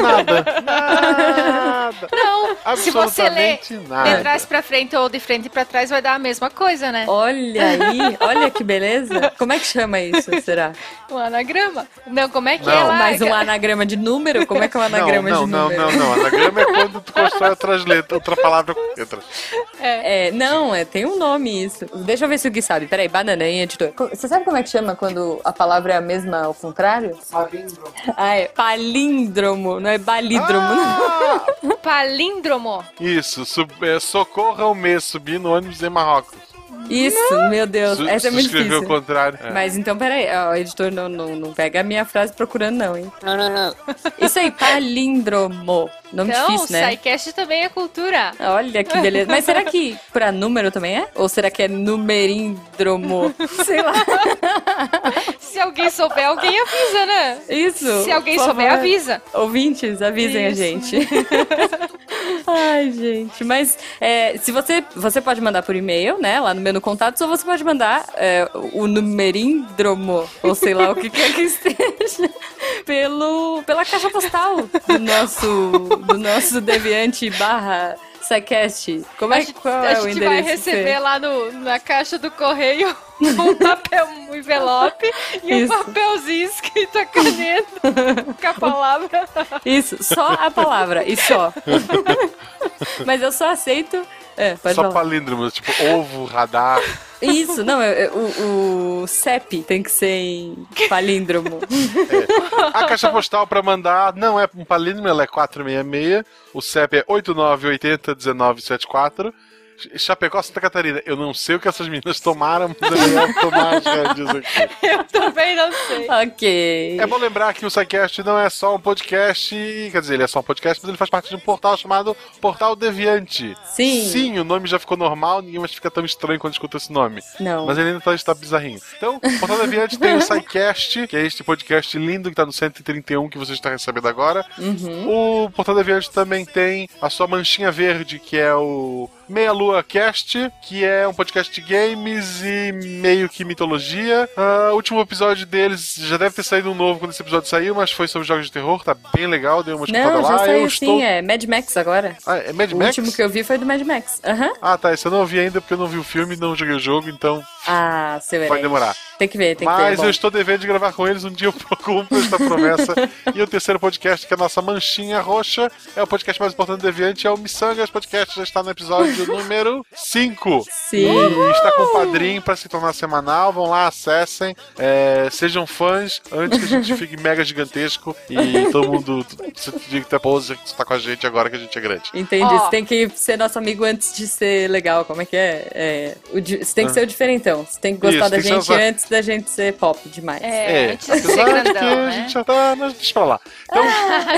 Nada. Nada. Não, se você ler Absolutamente de nada. trás pra frente ou de frente pra trás, vai dar a mesma coisa, né? Olha aí, olha que beleza. Como é que chama isso, será? Um anagrama. Não, como é que Não. é lá? Mais um anagrama de número? Como é que é um anagrama não, de não, número? não, não, não. Anagrama é quando tu constrói outras letras, outra palavra com letras. É, não, é, tem um nome isso. Deixa eu ver se o Gui sabe. Peraí, banana, hein, editor? Você sabe como é que chama quando a palavra é a mesma ao contrário? Palíndromo. Ah, é palíndromo, não é balídromo. Ah, Palíndromo. isso, sub, é, socorra ao mês, subir no ônibus em Marrocos. Isso, meu Deus, Su- essa é muito difícil. ao contrário. É. Mas então, peraí, ó, o editor não, não, não pega a minha frase procurando, não, hein? No, no, no. Isso aí, palíndromo. Nome Então, difícil, né? SciCast também é cultura. Olha que beleza. Mas será que pra número também é? Ou será que é numeríndromo? Sei lá. Se alguém souber, alguém avisa, né? Isso. Se alguém souber, favor. avisa. Ouvintes, avisem Isso. a gente. Ai, gente. Mas é, se você, você pode mandar por e-mail, né? Lá no menu contatos, ou você pode mandar é, o numeríndromo, ou sei lá o que quer que esteja, pelo, pela caixa postal do nosso, do nosso deviante barra SciCast. Como é, a gente, qual a é o gente endereço? vai receber lá no, na caixa do correio um papel, um envelope e um Isso. papelzinho escrito a caneta com a palavra. Isso, só a palavra, e só. Mas eu só aceito. É, pode Só falar. palíndromos, tipo ovo, radar. Isso, não, eu- eu- o, o CEP tem que ser em palíndromo. A caixa postal pra mandar não é um palíndromo, ela é 466. O CEP é 89801974. Chapecó, Santa Catarina. Eu não sei o que essas meninas tomaram, mas tomar remédios aqui. Eu também não sei. Ok. É bom lembrar que o SciCast não é só um podcast, quer dizer, ele é só um podcast, mas ele faz parte de um portal chamado Portal Deviante. Sim. Sim, o nome já ficou normal, ninguém mais fica tão estranho quando escuta esse nome. Não. Mas ele ainda tá, está bizarrinho. Então, o Portal Deviante tem o SciCast, que é este podcast lindo que tá no 131 que você está recebendo agora. Uhum. O Portal Deviante também tem a sua manchinha verde, que é o Meia Lua Cast, que é um podcast de games e meio que mitologia. Ah, o último episódio deles já deve ter saído um novo quando esse episódio saiu, mas foi sobre jogos de terror, tá bem legal, deu uma escutada Não, lá. já saiu eu sim, estou. é Mad Max agora. Ah, é Mad o Max? último que eu vi foi do Mad Max. Aham. Ah, tá. Esse eu não ouvi ainda porque eu não vi o filme, não joguei o jogo, então Ah, seu vai herege. demorar. Tem que ver, tem que ver. Mas bom. eu estou devendo de gravar com eles um dia eu cumpro esta promessa. e o terceiro podcast, que é a nossa manchinha roxa, é o podcast mais importante do Deviante, é o Missangas Podcast, já está no episódio número 5. Sim. E está com o padrinho para se tornar semanal. Vão lá, acessem, é, sejam fãs antes que a gente fique mega gigantesco e todo mundo você diga que tá pose que está com a gente agora que a gente é grande. Entendi. Ó. Você tem que ser nosso amigo antes de ser legal. Como é que é? É, o você tem que Ah. ser o diferentão. Você tem que gostar Isso, da tem que gente ser- antes da gente ser pop demais. É, antes de ser apesar de grandão, que a né? gente já tá. Deixa eu falar. Então,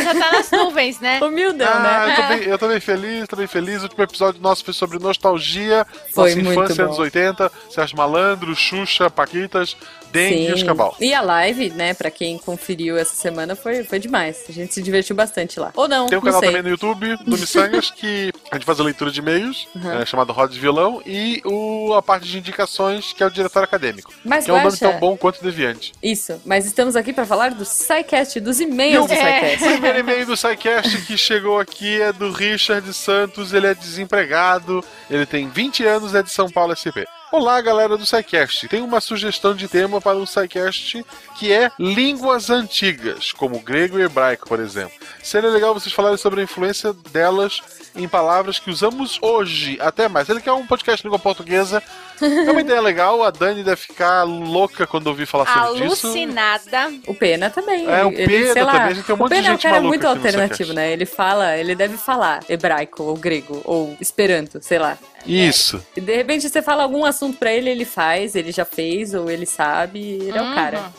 Já tá nas nuvens, né? Humildão, Ah, né? eu tô, bem, eu tô bem feliz, tô bem feliz. O último episódio nosso foi sobre nostalgia, Foi nossa muito infância, bom. anos 80, Sérgio Malandro, Xuxa, Paquitas, Dengue e os Cabal. E a live, né, pra quem conferiu essa semana, foi, foi demais. A gente se divertiu bastante lá. Ou não, Tem um não canal sei. também no YouTube do Missangas que a gente faz a leitura de e-mails, Uhum. é, chamado Roda de Vilão, e o, a parte de indicações, que é o diretor acadêmico. Mas que é um nome tão bom quanto deviante. Isso, mas estamos aqui pra falar do SciCast, dos e-mails o do SciCast. primeiro e-mail do SciCast que chegou aqui é do Richard Santos, ele é desempregado, ele tem 20 anos, é de São Paulo SP. Olá, galera do SciCast. Tem uma sugestão de tema para o SciCast que é línguas antigas, como grego e hebraico, por exemplo. Seria legal vocês falarem sobre a influência delas em palavras que usamos hoje, até mais. Ele quer um podcast de língua portuguesa. É uma ideia legal, a Dani deve ficar louca quando ouvir falar sobre isso. Alucinada. O Pena também. É, o ele, Pena sei lá, também, a gente tem um monte o Pena de gente é um cara muito alternativo, né? Ele fala, ele deve falar hebraico, ou grego, ou esperanto, sei lá. Isso. E de repente você fala algum assunto pra ele, ele faz, ele já fez, ou ele sabe, ele é o Uhum. cara.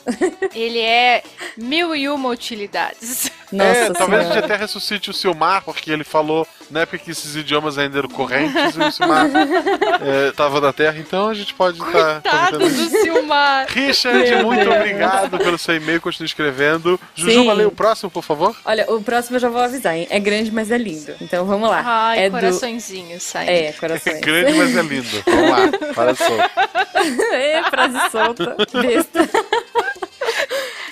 Ele é mil e uma utilidades. Nossa é, talvez a Senhora. gente até ressuscite o Silmar, porque ele falou na época que esses idiomas ainda eram correntes e o Silmar é, tava na Terra, então a gente pode estar Coitado do Silmar. Richard, Meu muito Deus. obrigado pelo seu e-mail, continue escrevendo. Juju, valeu o próximo, por favor. Olha, o próximo eu já vou avisar, hein? É grande, mas é lindo. Então vamos lá. Ai, é coraçõezinhos saindo. É, É corações. grande, mas é lindo. Vamos lá, para solto. é, frase solta. Besta.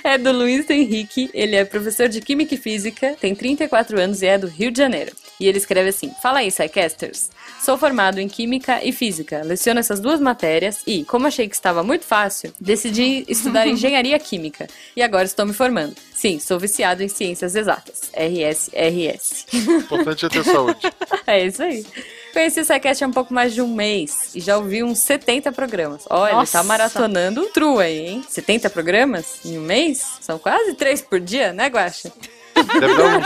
É do Luiz Henrique, ele é professor de Química e Física, tem 34 anos e é do Rio de Janeiro. E ele escreve assim: Fala aí, Psycasters. Sou formado em Química e Física, leciono essas duas matérias e, como achei que estava muito fácil, decidi estudar Engenharia Química. E agora estou me formando. Sim, sou viciado em Ciências Exatas. RS, RS. Importante é ter saúde. É isso aí. Conheci o SciCast há um pouco mais de um mês e já ouvi uns 70 programas. Olha, ele Nossa. tá maratonando true aí, hein? 70 programas em um mês? São quase três por dia, né, Guaxa? Deve dar uns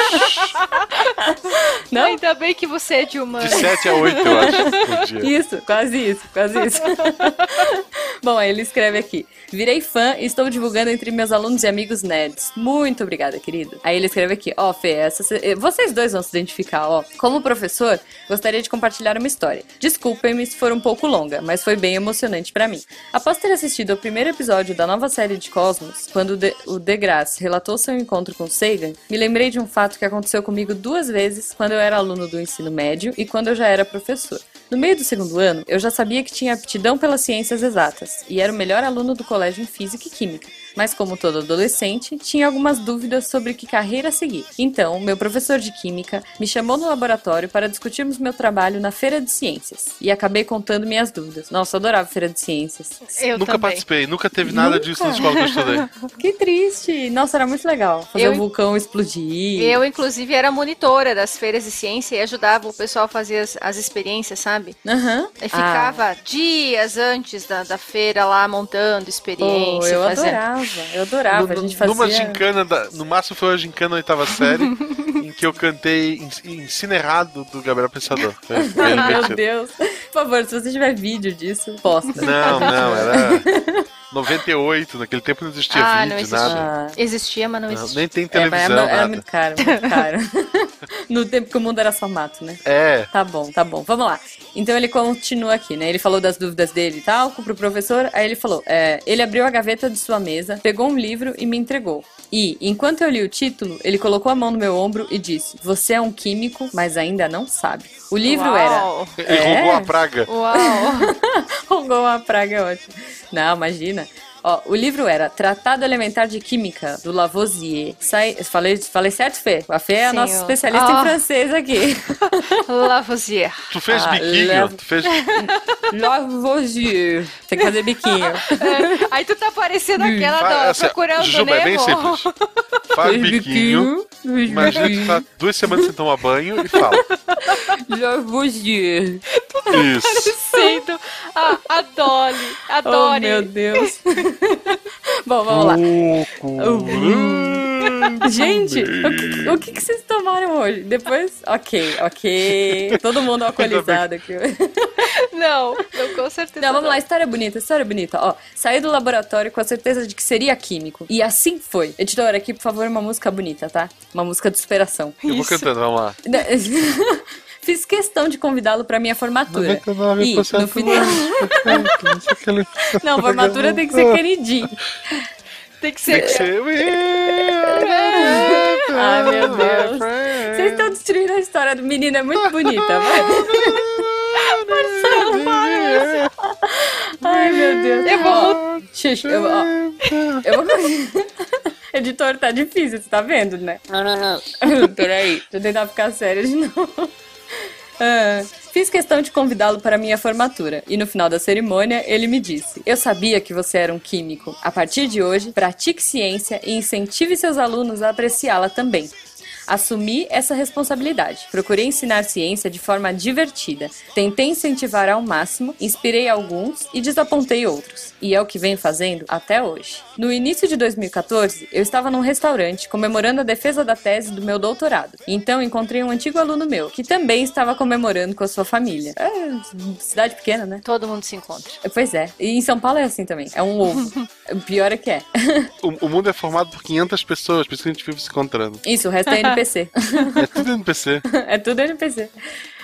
Não? Ainda bem que você é de uma. de 7 a 8, eu acho. Isso, quase isso, quase isso. Bom, aí ele escreve aqui. Virei fã e estou divulgando entre meus alunos e amigos nerds. Muito obrigada, querido. Aí ele escreve aqui, ó, Fê, essa, eh, vocês dois vão se identificar, ó. Como professor, gostaria de compartilhar uma história. Desculpem-me se for um pouco longa, mas foi bem emocionante pra mim. Após ter assistido ao primeiro episódio da nova série de Cosmos, quando o, de o DeGrasse relatou seu encontro com Sagan, me lembrei de um fato que aconteceu comigo duas vezes quando eu era aluno do ensino médio e quando eu já era professor. No meio do segundo ano, eu já sabia que tinha aptidão pelas ciências exatas e era o melhor aluno do colégio em física e química. Mas como todo adolescente, tinha algumas dúvidas sobre que carreira seguir. Então, meu professor de química me chamou no laboratório para discutirmos meu trabalho na feira de ciências e acabei contando minhas dúvidas. Nossa, eu adorava feira de ciências. Eu nunca também. participei, nunca teve nada disso na escola que eu estudei. Que triste! Nossa, era muito legal. Fazer Eu- o vulcão explodir. Eu, inclusive, era monitora das feiras de ciência e ajudava o pessoal a fazer as, as experiências, sabe? Aham. E ficava dias antes da, da feira lá montando experiência. Pô, eu fazendo. adorava, eu adorava. a gente fazia. Numa gincana, da- no máximo foi a gincana oitava série, em que eu cantei Inc- Incinerado do Gabriel Pensador. Foi Meu. Deus. favor, se você tiver vídeo disso, posta. Não, não, era 98, naquele tempo não existia ah, vídeo, não existia. nada. Existia, mas não Não, existia. nem tem É, televisão, era, era nada. muito caro, muito caro. no tempo que o mundo era só mato, né? É, Tá bom, tá bom. Vamos lá. Então ele continua aqui, né? Ele falou das dúvidas dele e tal pro professor. Aí ele falou: é, ele abriu a gaveta de sua mesa, pegou um livro e me entregou. E, enquanto eu li o título, ele colocou a mão no meu ombro e disse: Você é um químico, mas ainda não sabe. O livro Uau. ele É? roubou a praga. Uau! era. Rongou uma praga, é ótimo. Não, imagina. Ó, o livro era Tratado Elementar de Química, do Lavoisier. Sai, falei, falei certo, Fê? A Fê é a nossa especialista Ah. em francês aqui. Lavoisier. Tu fez Ah, biquinho, leva- tu fez... Lavoisier. Tem que fazer biquinho. É, Aí tu tá parecendo aquela Faz- do assim, Procurando Jujuba, é bem Nemo. simples. Faz biquinho, Fez imagina que tu tá duas semanas sem tomar banho e fala. Lavoisier. Isso. Sendo a, a Dolly. A Oh, Dolly. meu Deus. Bom, vamos lá. Gente, o que, o que que vocês tomaram hoje? Depois, ok, ok. Todo mundo alcoolizado aqui. Não, não, com certeza. Não, vamos lá, história bonita, história bonita. Ó, saí do laboratório com a certeza de que seria químico. E assim foi. Editora, aqui, por favor, uma música bonita, tá? Uma música de superação. Eu vou cantando, vamos lá. Fiz questão de convidá-lo pra minha formatura. E, no 99% final... Não, formatura tem que ser queridinho. Tem que Tem ser. que ser. Ai, meu Deus. Vocês estão destruindo a história do menino, é muito bonita, vai. Marcelo, para. Ai, meu Deus. Eu vou Xixi, eu, ó, eu vou... Editor, tá difícil, você tá vendo, né? Não, não, não. Peraí, deixa eu tentar ficar sério de novo. Ah, fiz questão de convidá-lo para minha formatura e no final da cerimônia ele me disse: Eu sabia que você era um químico. A partir de hoje, pratique ciência e incentive seus alunos a apreciá-la também. Assumi essa responsabilidade. Procurei ensinar ciência de forma divertida. Tentei incentivar ao máximo, inspirei alguns e desapontei outros. E é o que venho fazendo até hoje. No início de 2014, eu estava num restaurante comemorando a defesa da tese do meu doutorado. Então encontrei um antigo aluno meu, que também estava comemorando com a sua família. É, cidade pequena, né? Todo mundo se encontra. Pois é. E em São Paulo é assim também. É um ovo. o pior é que é. O, o mundo é formado por 500 pessoas, por isso que a gente vive se encontrando. Isso, o resto é NPC. É tudo NPC. é tudo NPC.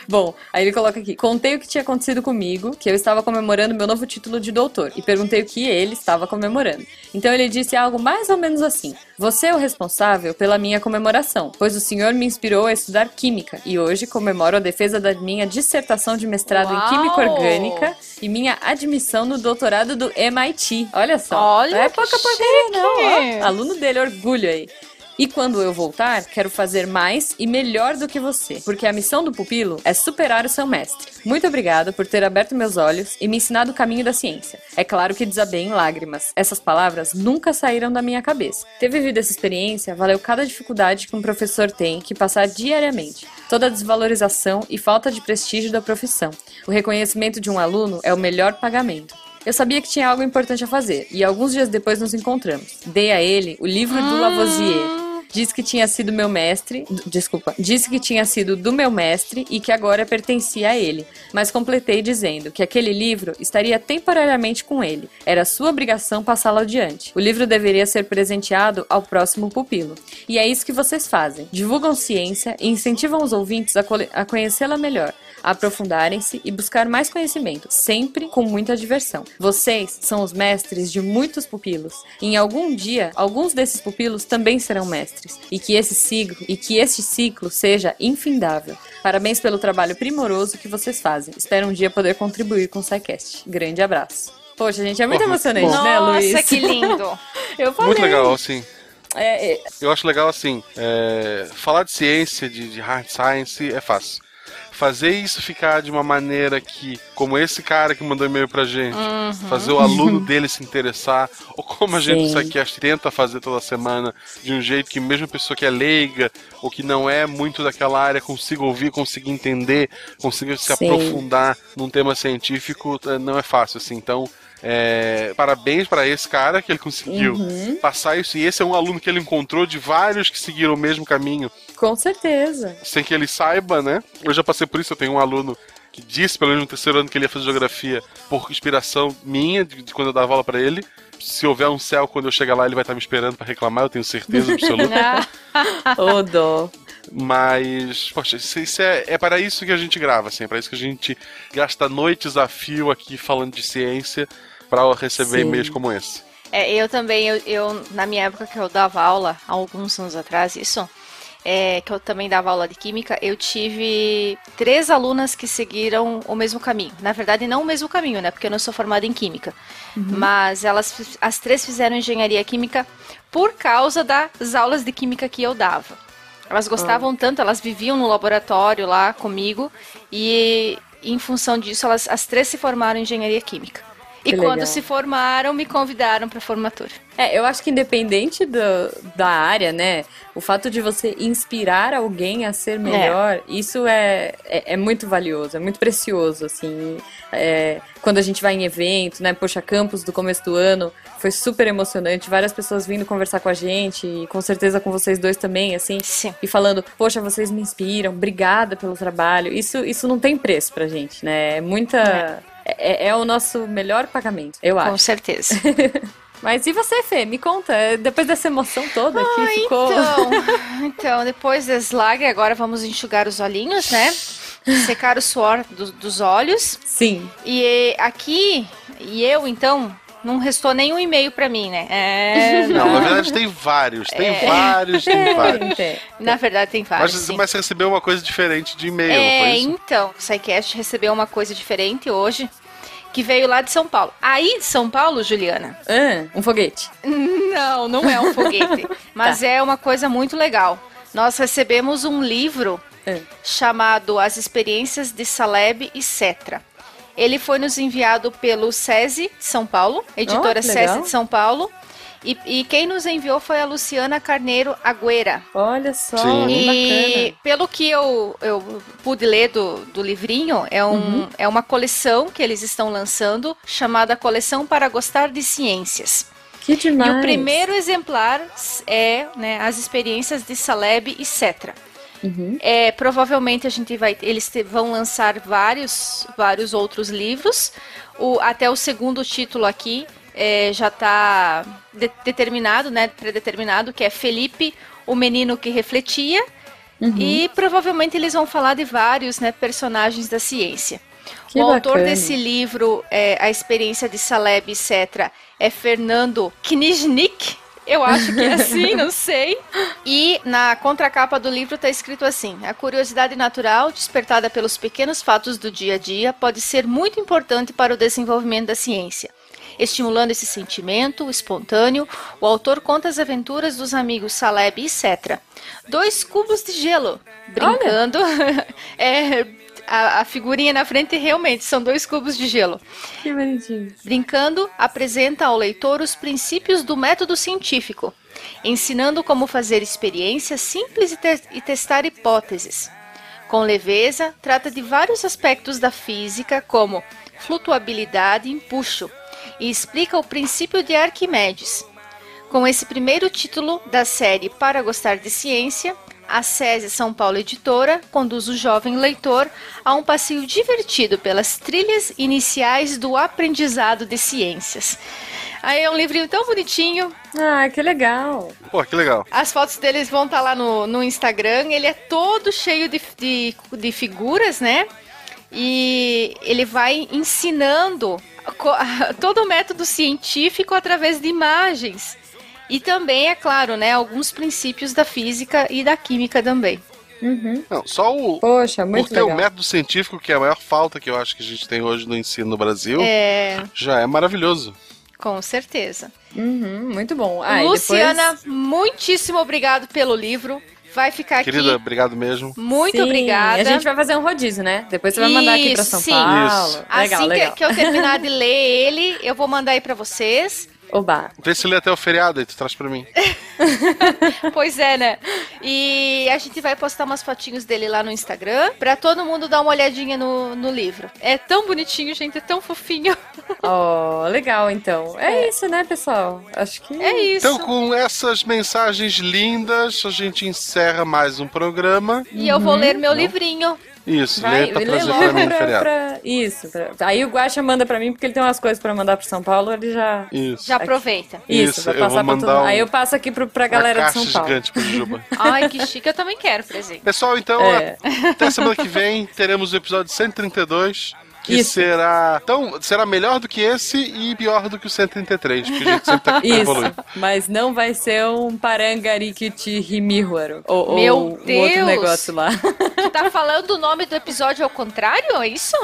Bom, aí ele coloca aqui: contei o que tinha acontecido comigo, que eu estava comemorando meu novo título de doutor, e perguntei o que ele estava comemorando. Então ele disse algo mais ou menos assim: Você é o responsável pela minha comemoração, pois o senhor me inspirou a estudar química, e hoje comemoro a defesa da minha dissertação de mestrado Uau! em química orgânica e minha admissão no doutorado do MIT. Olha só. Olha não é que pouca porcaria, não. ó. Aluno dele, orgulho aí. E quando eu voltar, quero fazer mais e melhor do que você, porque a missão do pupilo é superar o seu mestre. Muito obrigado por ter aberto meus olhos e me ensinado o caminho da ciência. É claro que desabei em lágrimas. Essas palavras nunca saíram da minha cabeça. Ter vivido essa experiência valeu cada dificuldade que um professor tem que passar diariamente. Toda a desvalorização e falta de prestígio da profissão. O reconhecimento de um aluno é o melhor pagamento. Eu sabia que tinha algo importante a fazer, e alguns dias depois nos encontramos. Dei a ele o livro do Lavoisier. Disse que tinha sido meu mestre. Desculpa. Disse que tinha sido do meu mestre e que agora pertencia a ele. Mas completei dizendo que aquele livro estaria temporariamente com ele. Era sua obrigação passá-lo adiante. O livro deveria ser presenteado ao próximo pupilo. E é isso que vocês fazem. Divulgam ciência e incentivam os ouvintes a, a conhecê-la melhor aprofundarem-se e buscar mais conhecimento, sempre com muita diversão. Vocês são os mestres de muitos pupilos, e em algum dia, alguns desses pupilos também serão mestres, e que esse ciclo, e que este ciclo seja infindável. Parabéns pelo trabalho primoroso que vocês fazem. Espero um dia poder contribuir com o SciCast. Grande abraço. Poxa, gente, é muito Pô, emocionante, bom. né, Luiz? Nossa, que lindo. Eu falei. Muito legal, assim. É, é, Eu acho legal assim, é, falar de ciência, de, de hard science, é fácil. Fazer isso ficar de uma maneira que, como esse cara que mandou e-mail pra gente, Uhum. fazer o aluno dele se interessar, ou como a gente Sim. do SciCast tenta fazer toda semana, de um jeito que mesmo a pessoa que é leiga, ou que não é muito daquela área, consiga ouvir, consiga entender, consiga se Sim. aprofundar num tema científico, é, não é fácil, assim. Então, é, parabéns para esse cara que ele conseguiu Uhum. passar isso. E esse é um aluno que ele encontrou de vários que seguiram o mesmo caminho, com certeza. sem que ele saiba, né? Eu já passei por isso, eu tenho um aluno que disse, pelo menos no terceiro ano, que ele ia fazer geografia por inspiração minha, de, de quando eu dava aula pra ele. Se houver um céu, quando eu chegar lá, ele vai estar me esperando pra reclamar, eu tenho certeza absoluta. Ô, dó. Mas, poxa, isso, isso é, é para isso que a gente grava, assim, é para isso que a gente gasta noites a fio aqui falando de ciência para receber Sim. e-mails como esse. É, eu também, eu, eu, na minha época que eu dava aula, há alguns anos atrás, isso, é, que eu também dava aula de química, eu tive três alunas que seguiram o mesmo caminho. Na verdade, não o mesmo caminho, né? Porque eu não sou formada em química. Mas elas, as três fizeram engenharia química por causa das aulas de química que eu dava. Elas gostavam tanto, elas viviam no laboratório lá comigo e em função disso, elas, as três se formaram em engenharia química. E Que quando legal. se formaram, me convidaram para formatura. É, eu acho que independente do, da área, né? O fato de você inspirar alguém a ser melhor, isso é, é, é muito valioso, é muito precioso, assim. É, quando a gente vai em evento, né? Poxa, Campus do começo do ano foi super emocionante, várias pessoas vindo conversar com a gente, e com certeza com vocês dois também, assim. Sim. E falando, poxa, vocês me inspiram, obrigada pelo trabalho. Isso, isso não tem preço pra gente, né? É muita. É, é o nosso melhor pagamento, eu acho. Com certeza. Mas e você, Fê? Me conta, é, depois dessa emoção toda que ficou. Então, então, depois da slag, agora vamos enxugar os olhinhos, né? Secar o suor do- dos olhos. Sim. E aqui, e eu, então, não restou nenhum e-mail pra mim, né? É, Não, na verdade tem vários, tem É. vários, tem vários. Na verdade, tem vários. Mas, sim. mas você recebeu uma coisa diferente de e-mail, É, foi isso? então, o SciCast recebeu uma coisa diferente hoje, que veio lá de São Paulo. Aí de São Paulo, Juliana. Ah, um foguete. Não, não é um foguete. mas é uma coisa muito legal. Nós recebemos um livro chamado As Experiências de Saleb e Cetra. Ele foi nos enviado pelo SESI de São Paulo, editora Oh. SESI de São Paulo. E, e quem nos enviou foi a Luciana Carneiro Agüera. Olha só, Sim. que E bacana. pelo que eu, eu pude ler do, do livrinho, é, um, Uhum. é uma coleção que eles estão lançando chamada Coleção para Gostar de Ciências. Que demais. E o primeiro exemplar é né, as experiências de Saleb e Cetra. Uhum. É, provavelmente a gente vai, eles te- vão lançar vários, vários outros livros. O, até o segundo título aqui é, já está determinado, né, predeterminado, que é Felipe, o menino que refletia. Uhum. E provavelmente eles vão falar de vários né, personagens da ciência. Que o autor bacana. desse livro, é, A Experiência de Saleb, etc., é Fernando Kniznik. Eu acho que é assim, não sei. E na contracapa do livro está escrito assim: A curiosidade natural, despertada pelos pequenos fatos do dia a dia, pode ser muito importante para o desenvolvimento da ciência. Estimulando esse sentimento espontâneo, o autor conta as aventuras dos amigos Saleb e Cetra. Dois cubos de gelo, brincando. é, a, a figurinha na frente realmente são dois cubos de gelo. Que bonitinho. Brincando, apresenta ao leitor os princípios do método científico, ensinando como fazer experiências simples e, te- e testar hipóteses. Com leveza, trata de vários aspectos da física, como flutuabilidade e empuxo, e explica o princípio de Arquimedes. Com esse primeiro título da série Para Gostar de Ciência, a SESI São Paulo Editora conduz o jovem leitor a um passeio divertido pelas trilhas iniciais do aprendizado de ciências. Aí é um livrinho tão bonitinho. Ah, que legal. Pô, que legal. As fotos deles vão estar lá no, no Instagram. Ele é todo cheio de, de, de figuras, né? E ele vai ensinando todo o método científico através de imagens. E também, é claro, né, alguns princípios da física e da química também. Uhum. Não, só o. Poxa, por muito ter o método científico, que é a maior falta que eu acho que a gente tem hoje no ensino no Brasil, É, já é maravilhoso. com certeza. Uhum, muito bom. Ah, Luciana, depois- muitíssimo obrigado pelo livro. Vai ficar Querida, aqui. obrigado mesmo. Muito Sim, obrigada. A gente vai fazer um rodízio, né? Depois você vai mandar aqui pra Isso, São sim. Paulo. Isso. Legal, assim que- legal. Que, eu terminar de ler ele, eu vou mandar aí pra vocês. Oba. Vê se lê até o feriado e tu traz pra mim. pois é, né? E a gente vai postar umas fotinhos dele lá no Instagram pra todo mundo dar uma olhadinha no, no livro. É tão bonitinho, gente, é tão fofinho. Oh, legal, então. É, isso, né, pessoal? Acho que... É isso. Então, com essas mensagens lindas, a gente encerra mais um programa. E eu vou ler meu Não? livrinho. Isso, Vai, lê pra lê trazer logo pra mim pra, feriado. pra- Isso. pra- Aí o Guaxa manda pra mim porque ele tem umas coisas pra mandar pro São Paulo, ele já. Isso. Já aproveita. Isso, Isso, vai eu passar vou pra mandar todo mundo. um- Aí eu passo aqui pro, pra galera de São Paulo. gigante pro Juba. Ai, que chique, eu também quero presente. Pessoal, então, É. até semana que vem teremos o episódio 132. Que Isso. será tão será melhor do que esse e pior do que o 133, porque a gente sempre tá Isso, evoluindo. mas não vai ser um Parangarikiti Himihuaro. Ou, Meu ou um outro Deus! negócio lá. Tu tá falando o nome do episódio ao contrário? É isso?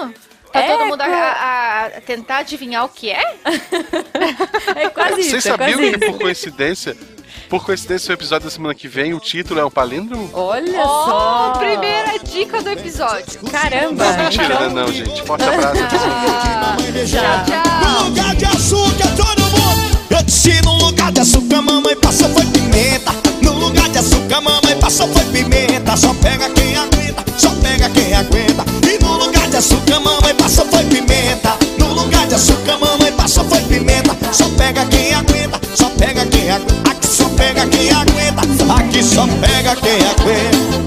Pra É, todo mundo a, a- a tentar adivinhar o que é? É quase Vocês isso, é quase sabiam que isso. por coincidência, por coincidência o episódio da semana que vem, o título é um palíndromo? Olha Ó, só! primeira dica do episódio. Caramba! Não, mentira, né, não, gente. Forte abraço. Ah, Já. tchau. No lugar de açúcar, todo mundo. Eu disse no lugar de açúcar, mamãe passou foi pimenta. No lugar de açúcar, mamãe passou foi pimenta. Só pega quem aguenta, só pega quem aguenta. E no lugar de açúcar, mamãe passou foi pimenta. No lugar de açúcar, mamãe passou foi pimenta. Só pega quem aguenta, só pega quem aguenta. Pega quem aguenta, aqui só pega quem aguenta.